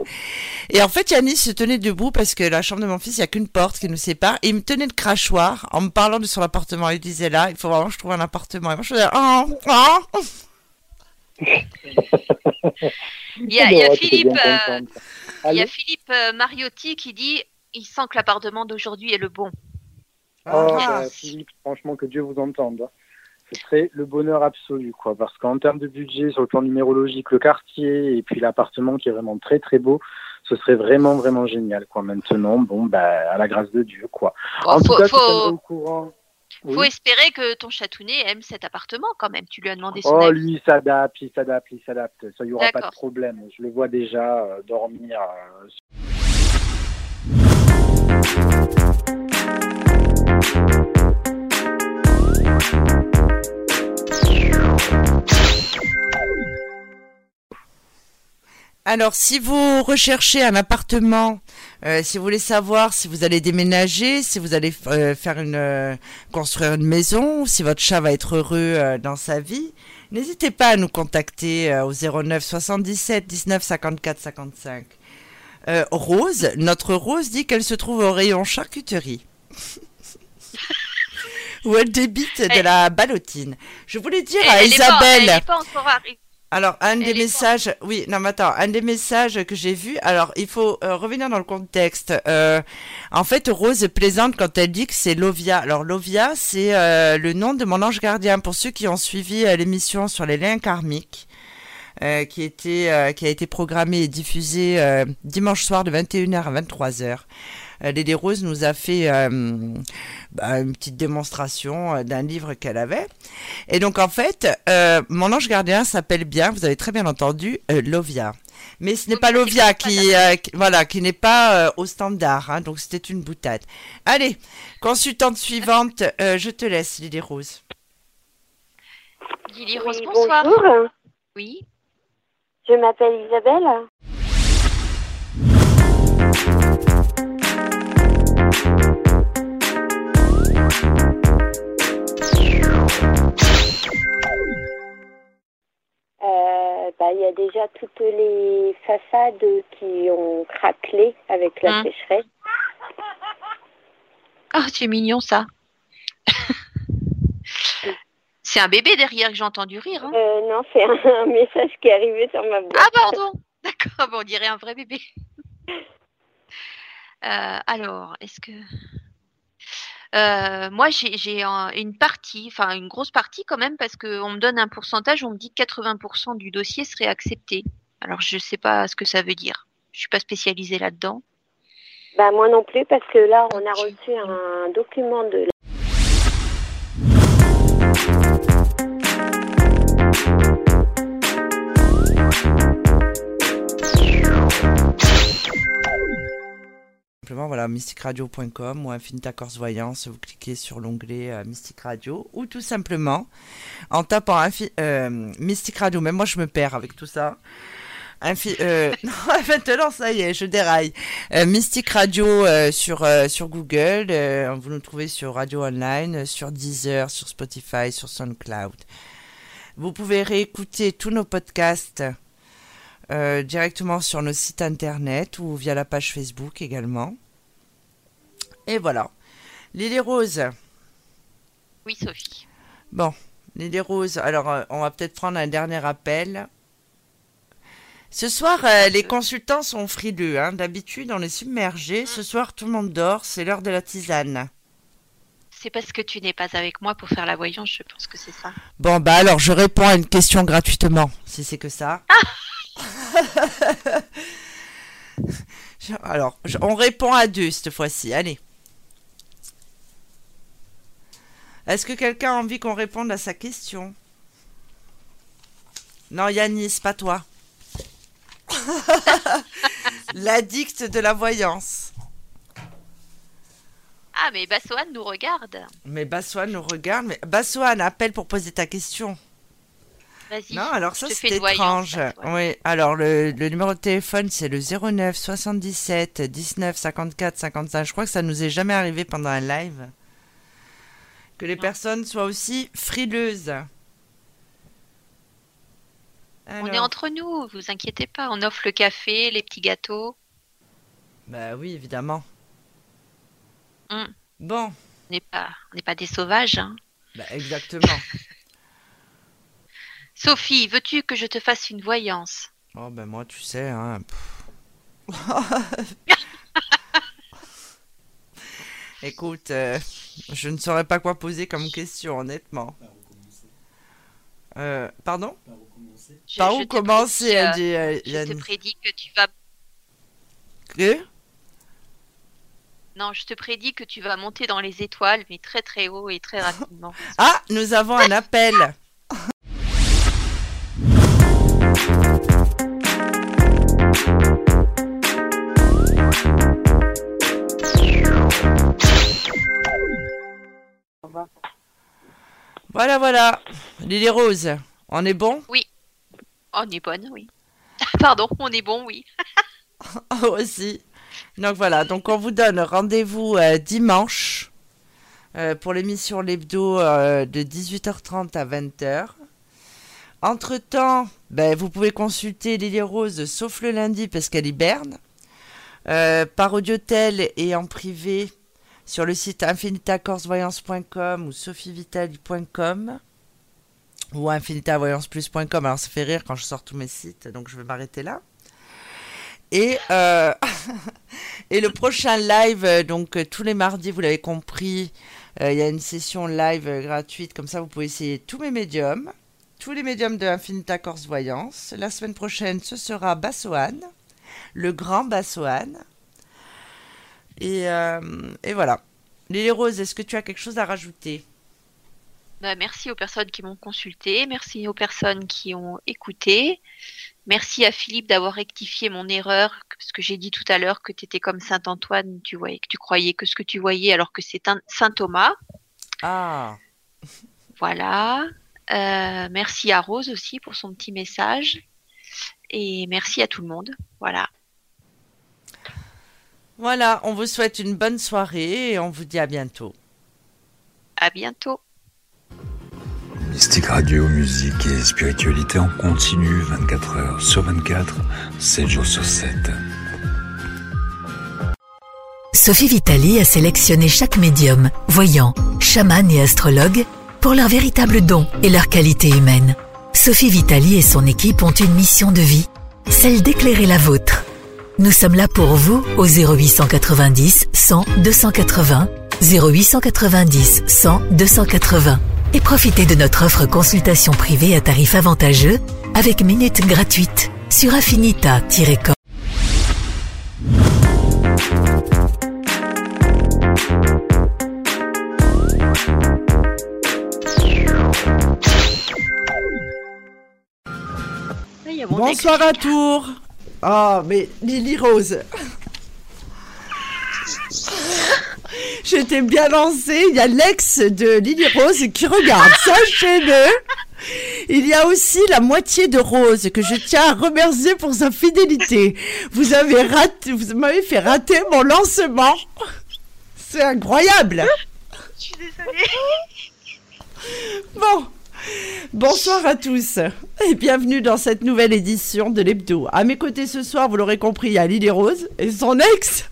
S2: Et en fait, Yannis se tenait debout parce que la chambre de mon fils, il n'y a qu'une porte qui nous sépare. Et il me tenait de crachoir en me parlant de son appartement. Il disait là, il faut vraiment que je trouve un appartement. Et moi, je faisais, oh, oh.
S10: Il y a, il y a Philippe, euh, il y a Philippe euh, Mariotti qui dit il sent que l'appartement d'aujourd'hui est le bon.
S5: Oh,
S2: Ah.
S5: bah, Philippe, franchement, que Dieu vous entende. Ce serait le bonheur absolu, quoi. Parce qu'en termes de budget, sur le plan numérologique, le quartier et puis l'appartement qui est vraiment très très beau, ce serait vraiment vraiment génial, quoi. Maintenant, bon, bah, à la grâce de Dieu, quoi.
S10: Bon,
S5: en
S10: faut-
S5: tout cas,
S10: faut-
S5: au courant.
S10: Faut espérer que ton chatounet aime cet appartement quand même. Tu lui as demandé son
S5: Oh,
S10: avis.
S5: lui, il s'adapte, il s'adapte, il s'adapte. Ça, il n'y aura pas de problème. Je le vois déjà euh, dormir. euh,
S2: Alors, si vous recherchez un appartement, euh, si vous voulez savoir si vous allez déménager, si vous allez euh, faire une euh, construire une maison, si votre chat va être heureux dans sa vie, n'hésitez pas à nous contacter au 09 77 19 54 55. Euh, Rose, notre Rose dit qu'elle se trouve au rayon charcuterie. Où elle débite de la ballotine. Je voulais dire
S10: Elle-
S2: à
S10: elle est pas-
S2: Isabelle.
S10: elle est pas encore arrivée.
S2: Alors, un des messages, oui, non, mais attends, un des messages que j'ai vu, alors, il faut euh, revenir dans le contexte. Euh, en fait, Rose plaisante quand elle dit que c'est Lovia. Alors, Lovia, c'est euh, le nom de mon ange gardien. Pour ceux qui ont suivi euh, l'émission sur les liens karmiques, euh, qui, était, euh, qui a été programmée et diffusée euh, dimanche soir de 21h à 23h. Euh, Lady Rose nous a fait euh, bah, une petite démonstration euh, d'un livre qu'elle avait. Et donc en fait, euh, mon ange gardien s'appelle bien, vous avez très bien entendu, euh, Lovia. Mais ce n'est pas Lovia qui, euh, qui- voilà, qui n'est pas euh, au standard. hein, donc c'était une boutade. Allez, consultante suivante, euh, je te laisse, Lily Rose.
S10: Lily Rose,
S12: Oui,
S10: bonsoir.
S12: bonjour.
S10: Oui.
S12: Je m'appelle Isabelle. Euh, bah, Il y a déjà toutes les façades qui ont craquelé avec la
S10: Hum.
S12: sécheresse.
S10: Ah, c'est mignon ça. c'est un bébé derrière que j'ai entendu rire. hein.
S12: Euh, non, c'est un, un message qui est arrivé sur ma boîte.
S10: Ah pardon. D'accord, bon, on dirait un vrai bébé. Euh, alors, est-ce que Euh, moi j'ai j'ai un- une partie, enfin une grosse partie quand même, parce qu'on me donne un pourcentage, on me dit que 80% du dossier serait accepté. Alors je sais pas ce que ça veut dire. Je suis pas spécialisée là-dedans.
S12: Bah, moi non plus, parce que là, on a reçu un document de
S2: Simplement, voilà, mysticradio.com ou Infinita Corse Voyance, vous cliquez sur l'onglet euh, Mystic Radio ou tout simplement en tapant euh, Mystic Radio. Même moi, je me perds avec tout ça. Euh, non, maintenant, ça y est, je déraille. Euh, Mystic Radio sur, sur Google. vous nous trouvez sur Radio Online, sur Deezer, sur Spotify, sur SoundCloud. Vous pouvez réécouter tous nos podcasts euh, directement sur nos sites internet ou via la page Facebook également. Et voilà. Lily Rose.
S10: Oui, Sophie.
S2: Bon, Lily Rose. Alors, euh, on va peut-être prendre un dernier appel. Ce soir, euh, les consultants sont frileux. Hein. D'habitude, on est submergé. Ce soir, tout le monde dort. C'est l'heure de la tisane.
S10: C'est parce que tu n'es pas avec moi pour faire la voyance, je pense que c'est ça.
S2: Bon, bah alors, je réponds à une question gratuitement, si c'est que ça. Je- alors, on répond à deux cette fois-ci. Allez. Est-ce que quelqu'un a envie qu'on réponde à sa question? Non, Yanis, pas toi. L'addict de la voyance.
S10: Ah, mais Bassoane nous regarde.
S2: Mais Bassoane nous regarde. Mais Bassoane, appelle pour poser ta question.
S10: Vas-y.
S2: Non, alors ça c'est étrange. Oui, alors le, le numéro de téléphone c'est le 09 77 19 54 55. Je crois que ça nous est jamais arrivé pendant un live. Que les personnes soient aussi frileuses.
S10: On est entre nous, vous inquiétez pas. On offre le café, les petits gâteaux.
S2: Bah oui, évidemment.
S10: Hum.
S2: Bon,
S10: On n'est pas, on n'est pas des sauvages. hein.
S2: bah exactement.
S10: Sophie, veux-tu que je te fasse une voyance?
S2: Oh ben moi tu sais, hein. Écoute, euh, je ne saurais pas quoi poser comme question, honnêtement. Euh, pardon?
S10: Je-
S2: Par
S10: je
S2: où
S10: te
S2: commencer, elle
S10: euh,
S2: dit, euh,
S10: Je te prédis que tu vas.
S2: Que
S10: Non, je te prédis que tu vas monter dans les étoiles, mais très très haut et très rapidement.
S2: Ah, nous avons un appel. Voilà, voilà. Lily Rose, on est bon?
S10: Oui. On est bonne, oui. Pardon, on est bon, oui.
S2: aussi. Donc voilà, donc on vous donne rendez-vous euh, dimanche euh, pour l'émission L'Hebdo euh, de 18h30 à 20h. Entre-temps, ben, vous pouvez consulter Lily Rose, sauf le lundi parce qu'elle hiberne, euh, par audiotel et en privé sur le site infinitacorsvoyance.com ou sophievitali.com ou infinitavoyanceplus.com. Alors ça fait rire quand je sors tous mes sites, donc je vais m'arrêter là. Et, euh, et le prochain live, euh, donc euh, tous les mardis, vous l'avez compris, il y a une session live gratuite, comme ça vous pouvez essayer tous mes médiums, tous les médiums de Infinita Corse Voyance. La semaine prochaine, ce sera Bassoane, le grand Bassoane. Et, euh, et voilà. Lily Rose, est-ce que tu as quelque chose à rajouter?
S10: Bah, merci aux personnes qui m'ont consulté, merci aux personnes qui ont écouté. Merci à Philippe d'avoir rectifié mon erreur, parce que j'ai dit tout à l'heure que tu étais comme Saint Antoine, tu voyais que tu croyais que ce que tu voyais alors que c'est un Saint Thomas.
S2: Ah,
S10: Voilà. Euh, merci à Rose aussi pour son petit message. Et merci à tout le monde. Voilà.
S2: Voilà, on vous souhaite une bonne soirée et on vous dit à bientôt.
S10: À bientôt.
S1: Mystique Radio, musique et spiritualité en continu 24 heures sur 24, 7 jours sur 7.
S13: Sophie Vitali a sélectionné chaque médium, voyant, chaman et astrologue pour leur véritable don et leur qualité humaine. Sophie Vitali et son équipe ont une mission de vie, celle d'éclairer la vôtre. Nous sommes là pour vous au 0890 100 280, 0890 100 280 et profitez de notre offre consultation privée à tarif avantageux avec minutes gratuites sur affinita-com.
S2: Bonsoir à tous. Oh, mais Lily Rose. J'étais bien lancée. Il y a l'ex de Lily Rose qui regarde. Sachez-le. Il y a aussi la moitié de Rose que je tiens à remercier pour sa fidélité. Vous avez raté, vous m'avez fait rater mon lancement. C'est incroyable.
S10: Je suis désolée.
S2: Bon, bonsoir à tous et bienvenue dans cette nouvelle édition de l'Hebdo. À mes côtés ce soir, vous l'aurez compris, il y a Lily Rose et son ex.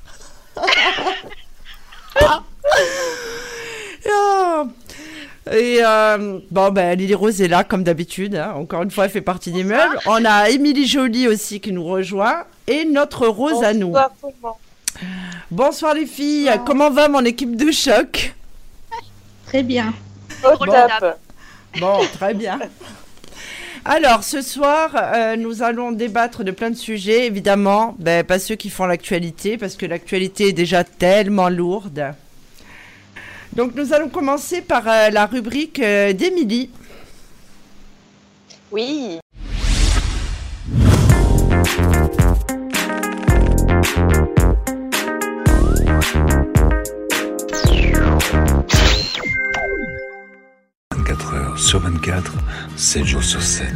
S2: Ah. Et euh, bon, ben Lily Rose est là comme d'habitude. hein. Encore une fois, elle fait partie des meubles. On a Émilie Jolie aussi qui nous rejoint et notre Rose à nous.
S8: Bonsoir
S2: les filles. Comment va mon équipe de choc?
S4: Très bien.
S2: Bon. Bon, très bien. Alors, ce soir, euh, nous allons débattre de plein de sujets, évidemment, ben, pas ceux qui font l'actualité, parce que l'actualité est déjà tellement lourde. Donc, nous allons commencer par euh, la rubrique euh, d'Émilie.
S8: Oui.
S1: – sur 24, 7 jours sur 7.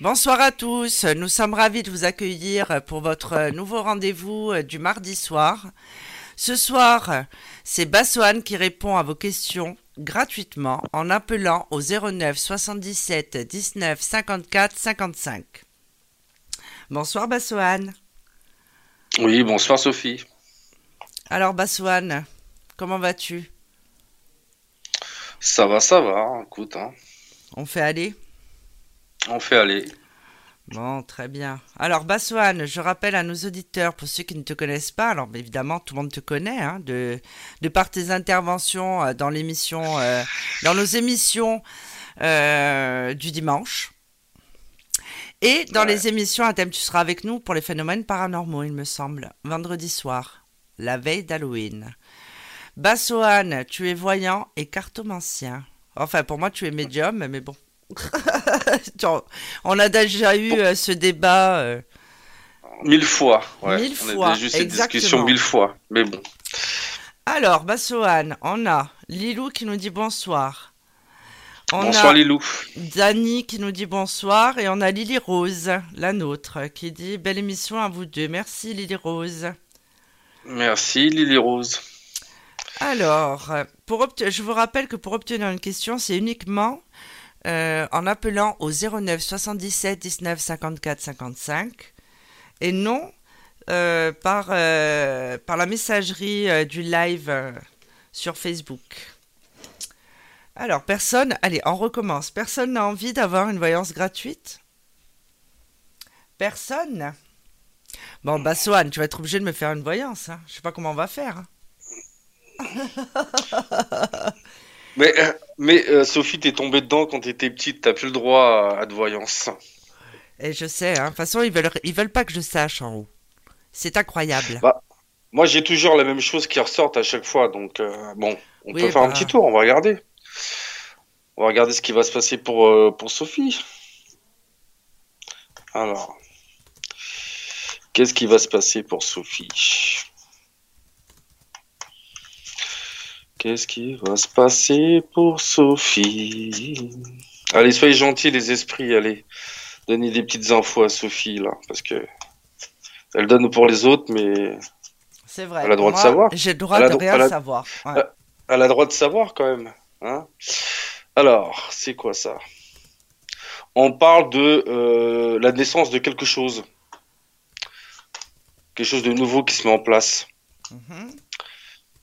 S2: Bonsoir à tous, nous sommes ravis de vous accueillir pour votre nouveau rendez-vous du mardi soir. Ce soir, c'est Bassoane qui répond à vos questions gratuitement en appelant au 09 77 19 54 55. Bonsoir Bassoane.
S9: Oui, bonsoir Sophie.
S2: Alors Bassoane, comment vas-tu?
S9: Ça va, ça va, écoute, hein.
S2: On fait aller?
S9: On fait aller.
S2: Bon, très bien. Alors, Bassoane, je rappelle à nos auditeurs, pour ceux qui ne te connaissent pas, alors évidemment, tout le monde te connaît, hein, de, de par tes interventions euh, dans l'émission, euh, dans nos émissions euh, du dimanche. Et dans les émissions à thème, tu seras avec nous pour les phénomènes paranormaux, il me semble, vendredi soir, la veille d'Halloween. Bassoane, tu es voyant et cartomancien. Enfin, pour moi, tu es médium, mais bon. On a déjà eu euh, ce débat. euh,
S9: Mille fois. Ouais.
S2: Mille
S9: on
S2: fois,
S9: a déjà eu cette
S2: exactement.
S9: discussion mille fois. Mais bon.
S2: Alors, Bassoane, on a Lilou qui nous dit bonsoir. On
S9: Bonsoir
S2: a
S9: Lilou.
S2: Dani qui nous dit bonsoir. Et on a Lily Rose, la nôtre, qui dit belle émission à vous deux. Merci Lily Rose.
S9: Merci Lily Rose.
S2: Alors, je vous rappelle que pour obtenir une question, c'est uniquement euh, en appelant au 09 77 19 54 55 et non euh, par, euh, par la messagerie du live sur Facebook. Alors, personne, allez, on recommence. Personne n'a envie d'avoir une voyance gratuite? Personne? Bon, bah, Swan, tu vas être obligé de me faire une voyance. Hein. Je sais pas comment on va faire. hein.
S9: Mais, euh, mais euh, Sophie, t'es tombée dedans quand t'étais petite. T'as plus le droit à, à de voyance.
S2: Et je sais, hein. de toute façon, ils veulent, ils veulent pas que je sache en haut. C'est incroyable.
S9: Bah, moi, j'ai toujours la même chose qui ressortent à chaque fois. Donc, euh, bon, on
S2: Oui,
S9: peut faire un
S2: bah.
S9: petit tour. On va regarder. On va regarder ce qui va se passer pour, euh, pour Sophie. Alors, qu'est-ce qui va se passer pour Sophie? Qu'est-ce qui va se passer pour Sophie? Allez, soyez gentils, les esprits. Allez, donnez des petites infos à Sophie, là. Parce que elle donne pour les autres, mais
S2: C'est vrai.
S9: elle a le droit
S2: Moi,
S9: de savoir.
S2: J'ai le droit
S9: Elle
S2: de rien savoir. Ouais.
S9: Euh, Elle a le droit de savoir quand même. Hein Alors, c'est quoi ça? On parle de euh, la naissance de quelque chose. Quelque chose de nouveau qui se met en place.
S2: Mhm.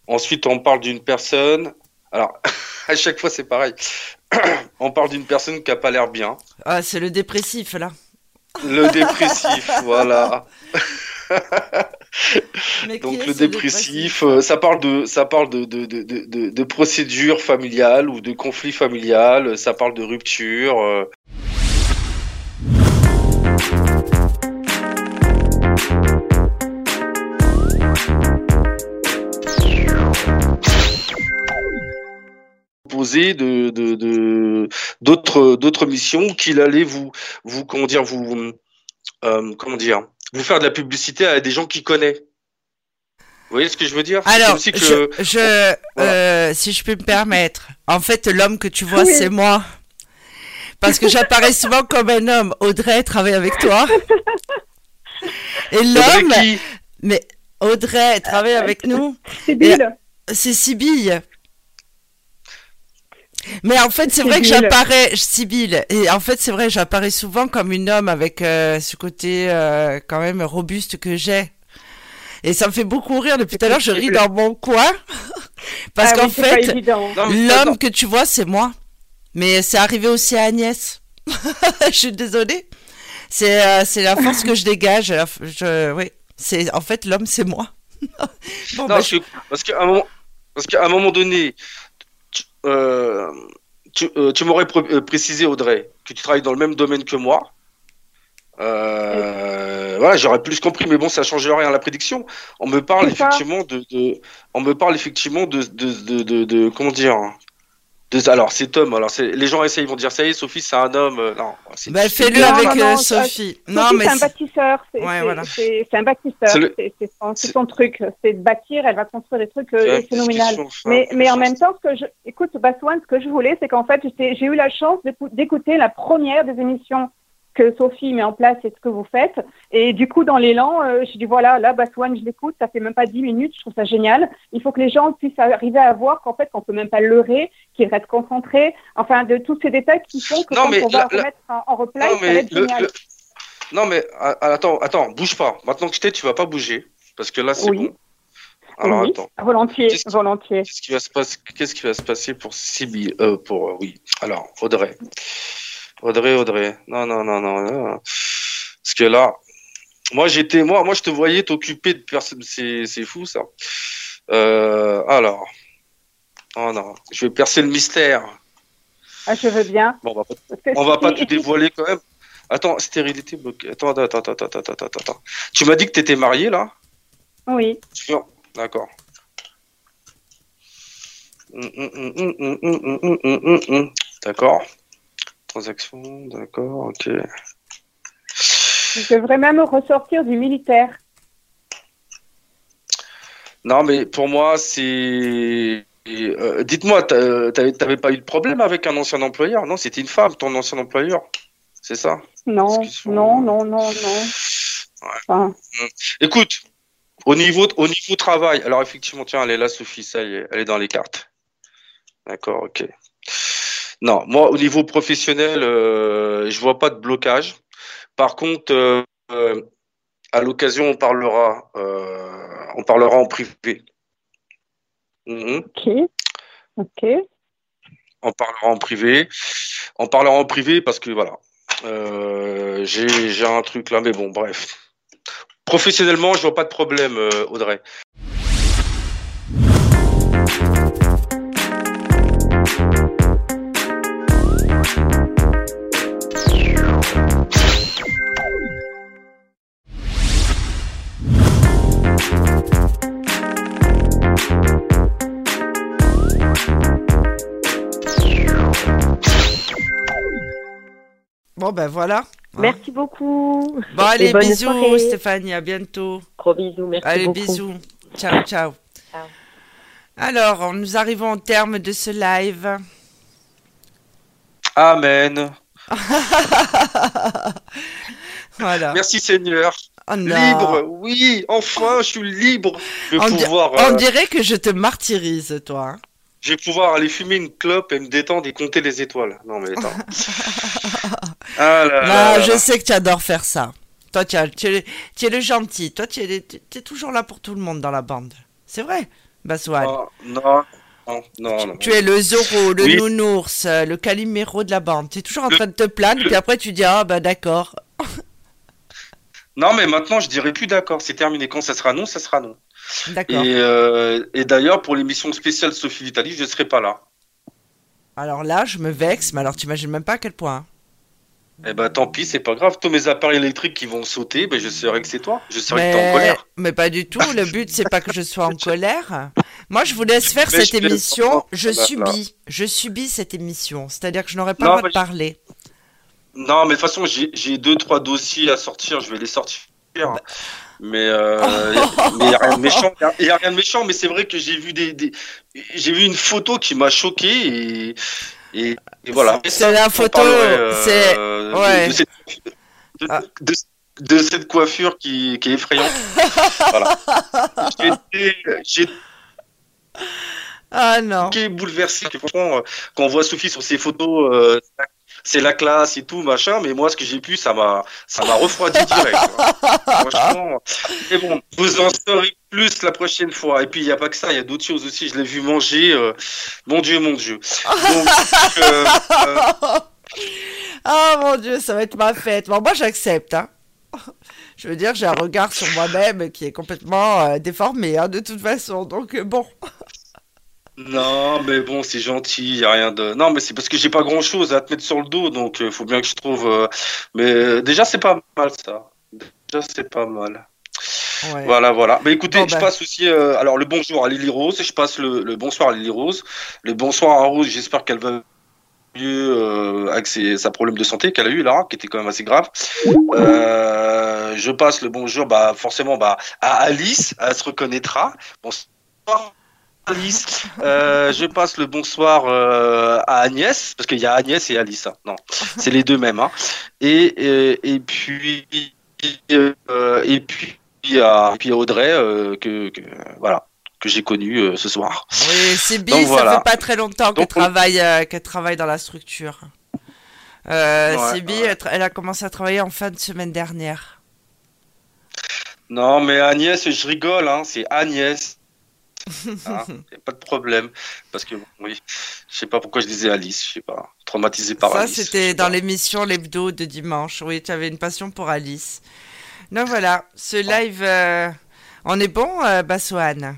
S9: Ensuite, on parle d'une personne. Alors, à chaque fois, c'est pareil. on parle d'une personne qui a pas l'air bien.
S2: Ah, c'est le dépressif, là.
S9: Le dépressif, voilà. Donc le dépressif, euh, ça parle de ça parle de de, de, de, de, de procédure familiale ou de conflit familial, ça parle de rupture. euh. De de de d'autres d'autres missions qu'il allait vous vous comment dire vous euh, comment dire vous faire de la publicité à des gens qu'il connaît. Vous voyez ce que je veux dire?
S2: Alors,
S9: que-
S2: je, je- euh, si je peux me permettre, en fait, l'homme que tu vois,
S8: Oui.
S2: c'est moi. Parce que j'apparais souvent comme un homme. Audrey travaille avec toi. Et l'homme,
S9: Audrey qui?
S2: mais Audrey travaille avec nous.
S8: Sibylle.
S2: Et- C'est Sibylle. Mais en fait, c'est vrai que j'apparais, Sibylle, et en fait, c'est vrai, j'apparais souvent comme une homme avec euh, ce côté euh, quand même robuste que j'ai. Et ça me fait beaucoup rire. Depuis tout à l'heure, je ris dans mon coin. Parce
S8: Ah
S2: qu'en
S8: oui,
S2: fait, l'homme que tu vois, c'est moi. Mais c'est arrivé aussi à Agnès. je suis désolée. C'est euh, la force que je dégage. Je, oui. C'est en fait l'homme, c'est moi. bon,
S9: Non,
S2: bah,
S9: parce que parce qu'à un moment parce qu'à un moment donné, euh, tu, euh, tu m'aurais euh, précisé Audrey que tu travailles dans le même domaine que moi. Euh, voilà, j'aurais plus compris, mais bon, ça change rien à la prédiction. On me parle effectivement de, de, on me parle effectivement de, de, de, de, de- comment dire, de, alors cet homme, alors c'est, les gens essayent, ils vont dire ça y est, Sophie, c'est un homme, euh, non, c'est,
S2: bah, fais-le avec
S8: non,
S2: euh,
S8: non,
S2: Sophie.
S8: euh,
S2: non,
S8: Sophie,
S2: mais
S8: c'est un
S2: c'est-
S8: bâtisseur. C'est
S2: Ouais,
S8: c'est-
S2: voilà.
S8: c'est- c'est un bâtisseur.
S9: C'est le-
S8: C'est c'est son, c'est
S9: c'est-
S8: son truc. C'est de bâtir. Elle va construire des trucs euh,
S9: c'est enfin,
S8: Mais, mais en même temps, ce que je, écoute, Baswan, ce que je voulais, c'est qu'en fait, j'ai eu la chance d'écou- d'écouter la première des émissions que Sophie met en place et ce que vous faites. Et du coup, dans l'élan, euh, je dis voilà, là, Baswan, je l'écoute, ça fait même pas dix minutes, je trouve ça génial. Il faut que les gens puissent arriver à voir qu'en fait, qu'on peut même pas leurrer, qu'ils restent concentrés. Enfin, de tous ces détails qui font que
S9: Non,
S8: quand
S9: mais
S8: on va
S9: la-
S8: remettre en, en replay,
S9: Non,
S8: ça va
S9: mais
S8: être
S9: le-
S8: génial.
S9: le- non, mais a- a- attends, attends, bouge pas. Maintenant que je t'ai, tu vas pas bouger. Parce que là, c'est
S8: Oui.
S9: bon. Alors,
S8: Oui,
S9: attends.
S8: volontiers,
S9: Qu'est-ce
S8: volontiers.
S9: Qu'est-ce qui va se passer, qu'est-ce qui va se passer pour Sibyl, euh, pour, euh, oui. Alors, Audrey. Audrey, Audrey. Non, non, non, non. Parce que là, moi, j'étais, moi, moi, je te voyais t'occuper de personnes. C'est, fou, ça. Euh, alors. Oh non, je vais percer le mystère.
S14: Ah, je veux bien.
S9: Bon, on va pas, on va pas tout dévoiler quand même. Attends, stérilité bloquée. Attends, attends, attends, attends, attends, attends. Tu m'as dit que tu étais mariée, là?
S14: Oui.
S9: Sure. D'accord. D'accord. Transaction, d'accord, ok.
S14: Je devrais même ressortir du militaire.
S9: Non, mais pour moi, c'est. euh, Dites-moi, t'as- t'avais pas eu de problème avec un ancien employeur? Non, c'était une femme, ton ancien employeur. C'est ça?
S14: Non, non, non, non, non. Enfin,
S9: Mm. Écoute, au niveau, au niveau travail, alors effectivement, tiens, elle est là, Sophie, ça y est, elle est dans les cartes. D'accord, ok. Non, moi, au niveau professionnel, euh, je vois pas de blocage. Par contre, euh, euh, à l'occasion, on parlera, euh, on parlera en privé. Mhm.
S14: ok. Ok.
S9: On parlera en privé. On parlera en privé parce que voilà, j'ai j'ai un truc là, mais bon, bref. Professionnellement, je vois pas de problème, Audrey.
S2: Bon, ben voilà.
S11: Merci beaucoup.
S2: Bon, allez, bisous,
S11: soirée.
S2: Stéphanie, à bientôt.
S11: Gros bisous, merci
S2: Allez,
S11: beaucoup.
S2: bisous. Ciao, ciao.
S11: Ciao.
S2: Alors, nous arrivons au terme de ce live.
S9: Amen.
S2: Voilà.
S9: Merci Seigneur.
S2: Oh
S9: libre, oui, enfin, je suis libre. Je vais
S2: On, di-
S9: pouvoir,
S2: on
S9: euh,
S2: dirait que je te martyrise, toi. hein.
S9: Je vais pouvoir aller fumer une clope et me détendre et compter les étoiles. Non mais attends. ah là là
S2: Là,
S9: là
S2: je sais que tu adores faire ça. Toi, tu, es, le gentil. Toi, tu es, toujours là pour tout le monde dans la bande. C'est vrai.
S9: Oh, non, non, non, non.
S2: Tu es le Zoro, le
S9: Oui.
S2: nounours, euh, le Calimero de la bande. Tu es toujours en train de te plaindre, puis après tu dis Ah, bah d'accord.
S9: Non, mais maintenant, je dirais plus d'accord. C'est terminé. Quand ça sera non, ça sera non.
S2: D'accord.
S9: Et, euh, et d'ailleurs, pour l'émission spéciale Sophie Vitali, je ne serai pas là.
S2: Alors là, je me vexe, mais alors tu imagines même pas à quel point.
S9: Eh ben, tant pis, c'est pas grave. Tous mes appareils électriques qui vont sauter, ben, je saurai que c'est toi. Je saurai que t'es en
S2: Mais,
S9: colère.
S2: mais pas du tout. Le but, c'est pas que je sois en colère. Moi, je vous laisse faire
S9: Mais
S2: cette
S9: je
S2: émission. Je
S9: Là, là.
S2: subis. Je subis cette émission. C'est-à-dire que je n'aurai pas le droit
S9: mais
S2: de parler.
S9: Non, mais de toute façon, j'ai deux, trois dossiers à sortir. Je vais les sortir. hein. Mais euh, il n'y a rien de méchant. Il y a rien de méchant, mais c'est vrai que j'ai vu des, des- j'ai vu une photo qui m'a choqué et, et, et voilà.
S2: C'est la photo,
S9: euh,
S2: c'est-
S9: de-
S2: ouais.
S9: de, cette, de, de- de cette coiffure qui, qui est effrayante. voilà. J'ai
S2: Ah non.
S9: été bouleversé. que Franchement, euh, quand on voit Sophie sur ses photos, euh, c'est la classe et tout machin. Mais moi, ce que j'ai pu, ça m'a, ça m'a refroidi direct. Franchement. Mais bon, vous en saurez plus la prochaine fois. Et puis, il n'y a pas que ça, il y a d'autres choses aussi. Je l'ai vu manger. euh, Mon Dieu, mon Dieu. Donc, euh, euh,
S2: Ah mon dieu, ça va être ma fête. Bon, moi j'accepte. Hein. Je veux dire, j'ai un regard sur moi-même qui est complètement euh, déformé, hein, de toute façon. Donc bon.
S9: Non, mais bon, c'est gentil. Il n'y a rien de. Non, mais c'est parce que j'ai pas grand chose à te mettre sur le dos. Donc, il faut bien que je trouve. euh, Mais euh, déjà, c'est pas mal ça. Déjà, c'est pas mal.
S2: Ouais.
S9: Voilà, voilà. Mais écoutez,
S2: Bon,
S9: je
S2: ben.
S9: passe aussi. euh, alors, le bonjour à Lily Rose. Je passe le, le bonsoir à Lily Rose. Le bonsoir à Rose. J'espère qu'elle va mieux euh, avec ses, sa problème de santé qu'elle a eu là, qui était quand même assez grave. Euh, je passe le bonjour, bah forcément, bah à Alice. Elle se reconnaîtra. Bonsoir. Alice, Euh, je passe le bonsoir euh, à Agnès parce qu'il y a Agnès et Alice. hein. Non, c'est les deux mêmes. hein. Et, et et puis euh, et puis à, et puis à Audrey euh, que, que voilà que j'ai connu euh, ce soir.
S2: Oui,
S9: Donc,
S2: ça fait pas très longtemps qu'elle
S9: Donc, on-
S2: travaille, euh, qu'elle travaille dans la structure. Euh,
S9: Ouais,
S2: Sibyl, elle, tra- elle a commencé à travailler en fin de semaine dernière.
S9: Non, mais Agnès, je rigole, hein, c'est Agnès. Hein, y a pas de problème. Parce que, oui, je sais pas pourquoi je disais Alice, je sais pas. traumatisé par
S2: Ça,
S9: Alice.
S2: c'était dans l'émission L'Hebdo de dimanche. Oui, tu avais une passion pour Alice. Donc voilà, ce live, euh, on est bon, euh, Bassoane?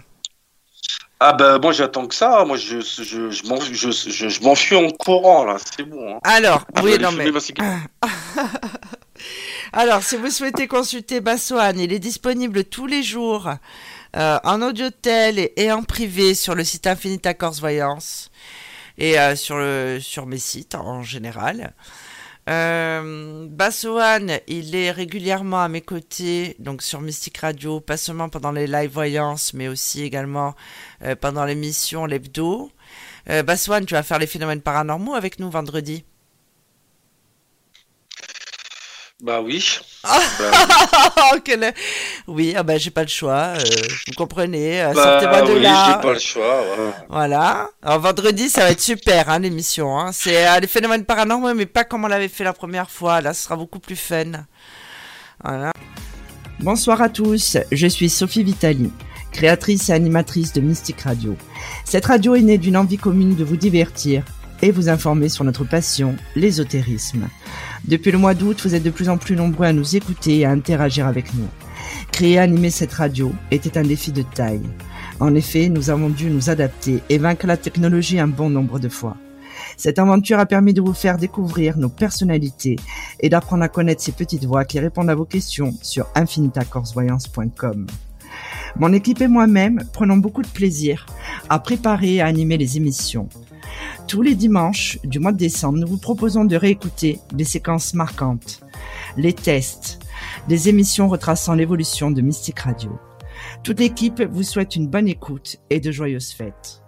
S9: Ah ben moi j'attends que ça, moi je, je, je, je, m'enfuis en courant là, c'est bon. hein.
S2: Alors,
S9: vais
S2: oui, non mais... Alors, si vous souhaitez consulter Bassoane, il est disponible tous les jours euh, en audiotel et, et en privé sur le site Infinita Corse Voyance et euh, sur, sur mes sites en général. Euh, il est régulièrement à mes côtés, donc sur Mystique Radio, pas seulement pendant les live voyances, mais aussi également euh, pendant l'émission L'Hebdo. Euh, tu vas faire les phénomènes paranormaux avec nous vendredi.
S9: Bah oui.
S2: Quelle- Oui, ah bah, j'ai pas le choix, euh, vous comprenez, euh,
S9: Bah
S2: sortez-moi de
S9: oui,
S2: là.
S9: j'ai pas le choix. ouais.
S2: Voilà. Alors vendredi, ça va être super, hein, l'émission. Hein. C'est euh, les phénomènes paranormaux, mais pas comme on l'avait fait la première fois. Là, ce sera beaucoup plus fun. Voilà. Bonsoir à tous, je suis Sophie Vitali, créatrice et animatrice de Mystique Radio. Cette radio est née d'une envie commune de vous divertir et vous informer sur notre passion, l'ésotérisme. Depuis le mois d'août, vous êtes de plus en plus nombreux à nous écouter et à interagir avec nous. Créer et animer cette radio était un défi de taille. En effet, nous avons dû nous adapter et vaincre la technologie un bon nombre de fois. Cette aventure a permis de vous faire découvrir nos personnalités et d'apprendre à connaître ces petites voix qui répondent à vos questions sur infinitacorsvoyance.com. Mon équipe et moi-même prenons beaucoup de plaisir à préparer et à animer les émissions. Tous les dimanches du mois de décembre, nous vous proposons de réécouter des séquences marquantes, les tests, des émissions retraçant l'évolution de Mystique Radio. Toute l'équipe vous souhaite une bonne écoute et de joyeuses fêtes.